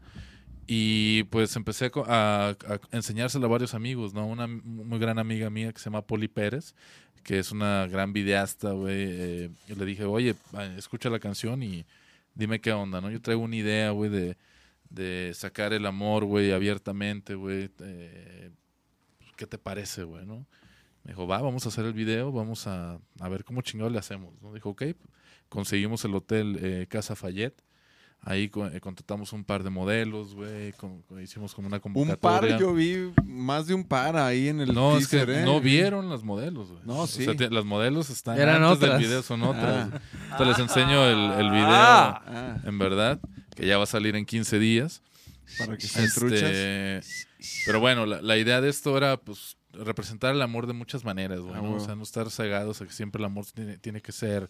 Y pues empecé a enseñárselo a varios amigos, ¿no? Una muy gran amiga mía que se llama Poli Pérez, que es una gran videasta, güey. eh, le dije, oye, escucha la canción y dime qué onda, ¿no? Yo traigo una idea, güey, de, de sacar el amor, güey, abiertamente, güey. eh, ¿Qué te parece, güey, no? Me dijo, va, vamos a hacer el video, vamos a, a ver cómo chingado le hacemos. ¿no? Dijo, ok, conseguimos el hotel eh, Casa Fayette. Ahí eh, contratamos un par de modelos, güey. con- con- hicimos como una Un convocatoria. par, yo vi más de un par ahí en el No, es que ¿eh? no vieron las modelos, güey. No, O sí. sea, te- las modelos están Eran antes otras. del video, son otras. Ah. Entonces les enseño el, el video, Ah. Ah, en verdad, que ya va a salir en 15 días. para que estén truchas. Pero bueno, la, la idea de esto era, pues, representar el amor de muchas maneras, güey, Ah, ¿no? O sea, no estar cegados a que siempre el amor tiene, tiene que ser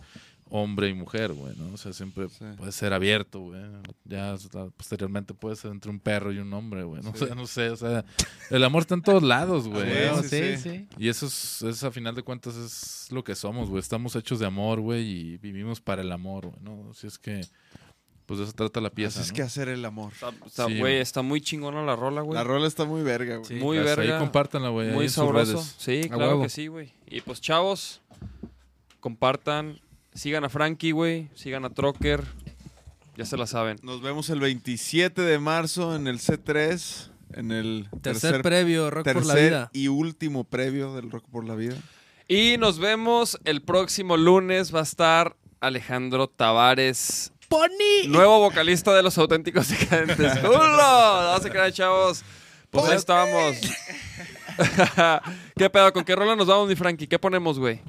hombre y mujer, güey, ¿no? O sea, siempre Sí. puede ser abierto, güey. Ya posteriormente puede ser entre un perro y un hombre, güey. ¿no? Sí. O sea, no sé, o sea, el amor está en todos lados, güey. Sí, ¿no? sí, sí, sí. sí. Y eso es, es, a final de cuentas, es lo que somos, güey. Estamos hechos de amor, güey, y vivimos para el amor, güey, ¿no? Así es que, pues de eso trata la pieza, Así es ¿no? que hacer el amor. Está, está- Sí, güey, está muy chingona la rola, güey. La rola está muy verga, güey. Sí. muy Hasta verga. Ahí compártanla, güey, muy en sus sabroso. redes. Sí, A claro huevo. que sí, güey. Y pues, chavos, compartan. Sigan a Frankie, güey. Sigan a Trocker. Ya se la saben. Nos vemos el 27 de marzo en el C3, en el Tercer, previo, Rock por la tercer vida. y último previo del Rock por la Vida. Y nos vemos el próximo lunes. Va a estar Alejandro Tavares. ¡Pony! Nuevo vocalista de los auténticos decadentes. ¡Culo! No se crean, chavos. Pues ahí estamos. ¿Qué pedo? ¿Con qué rola nos vamos, mi Frankie? ¿Qué ponemos, güey?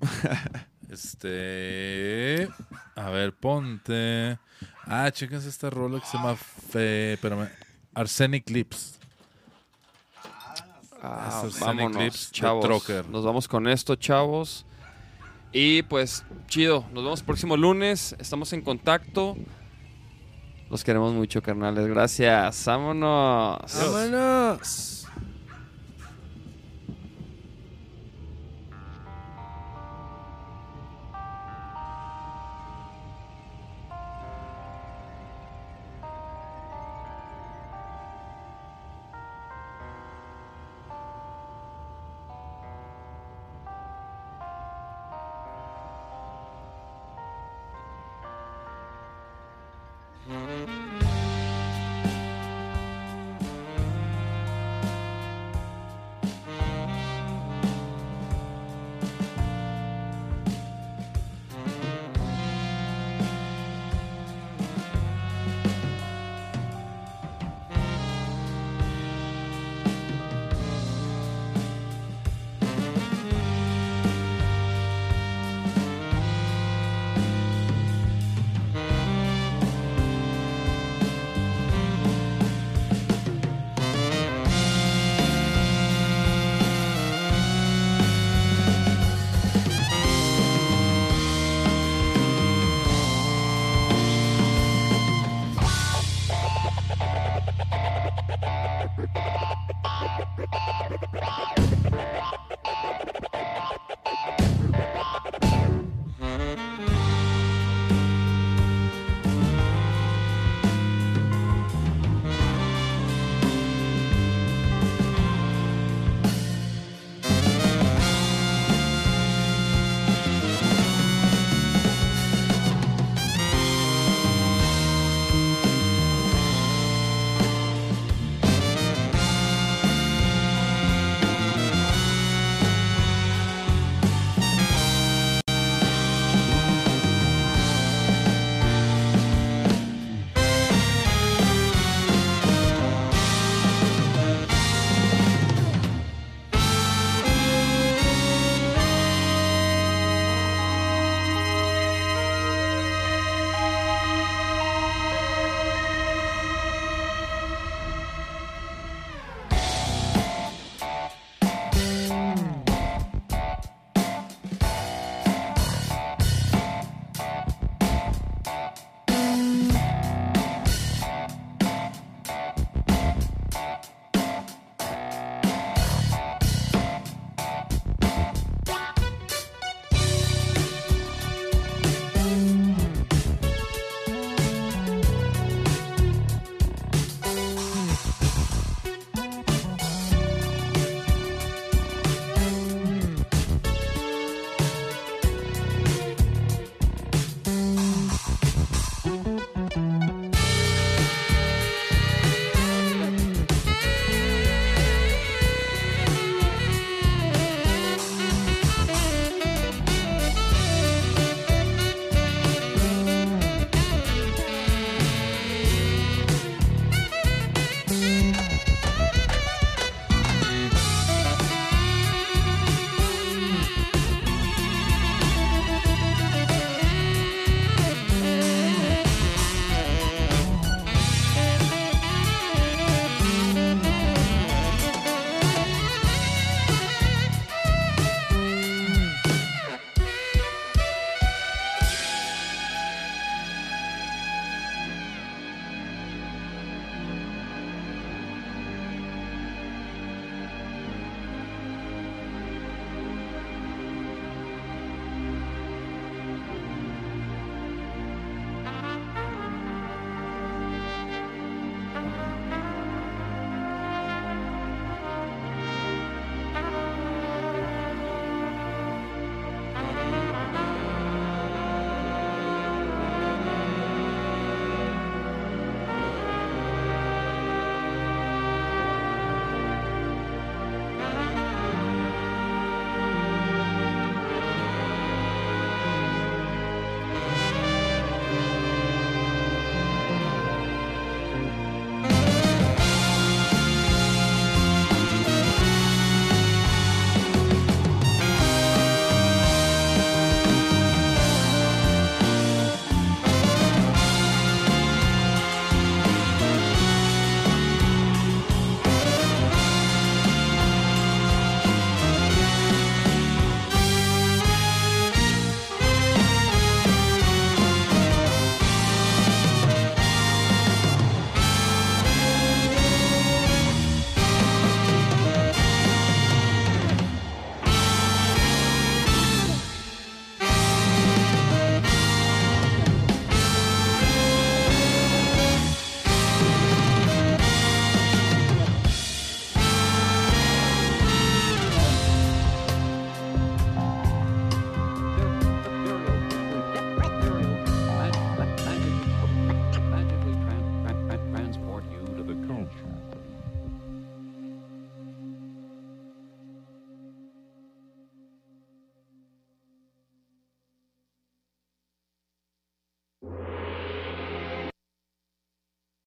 Este. A ver, ponte. Ah, chéquense esta rola que se llama Fe. Espérame. Arsenic Lips. Ah, vámonos, Clips de chavos. Nos vamos con esto, chavos. Y pues, chido. Nos vemos el próximo lunes. Estamos en contacto. Los queremos mucho, carnales. Gracias. Vámonos. ¡Vámonos!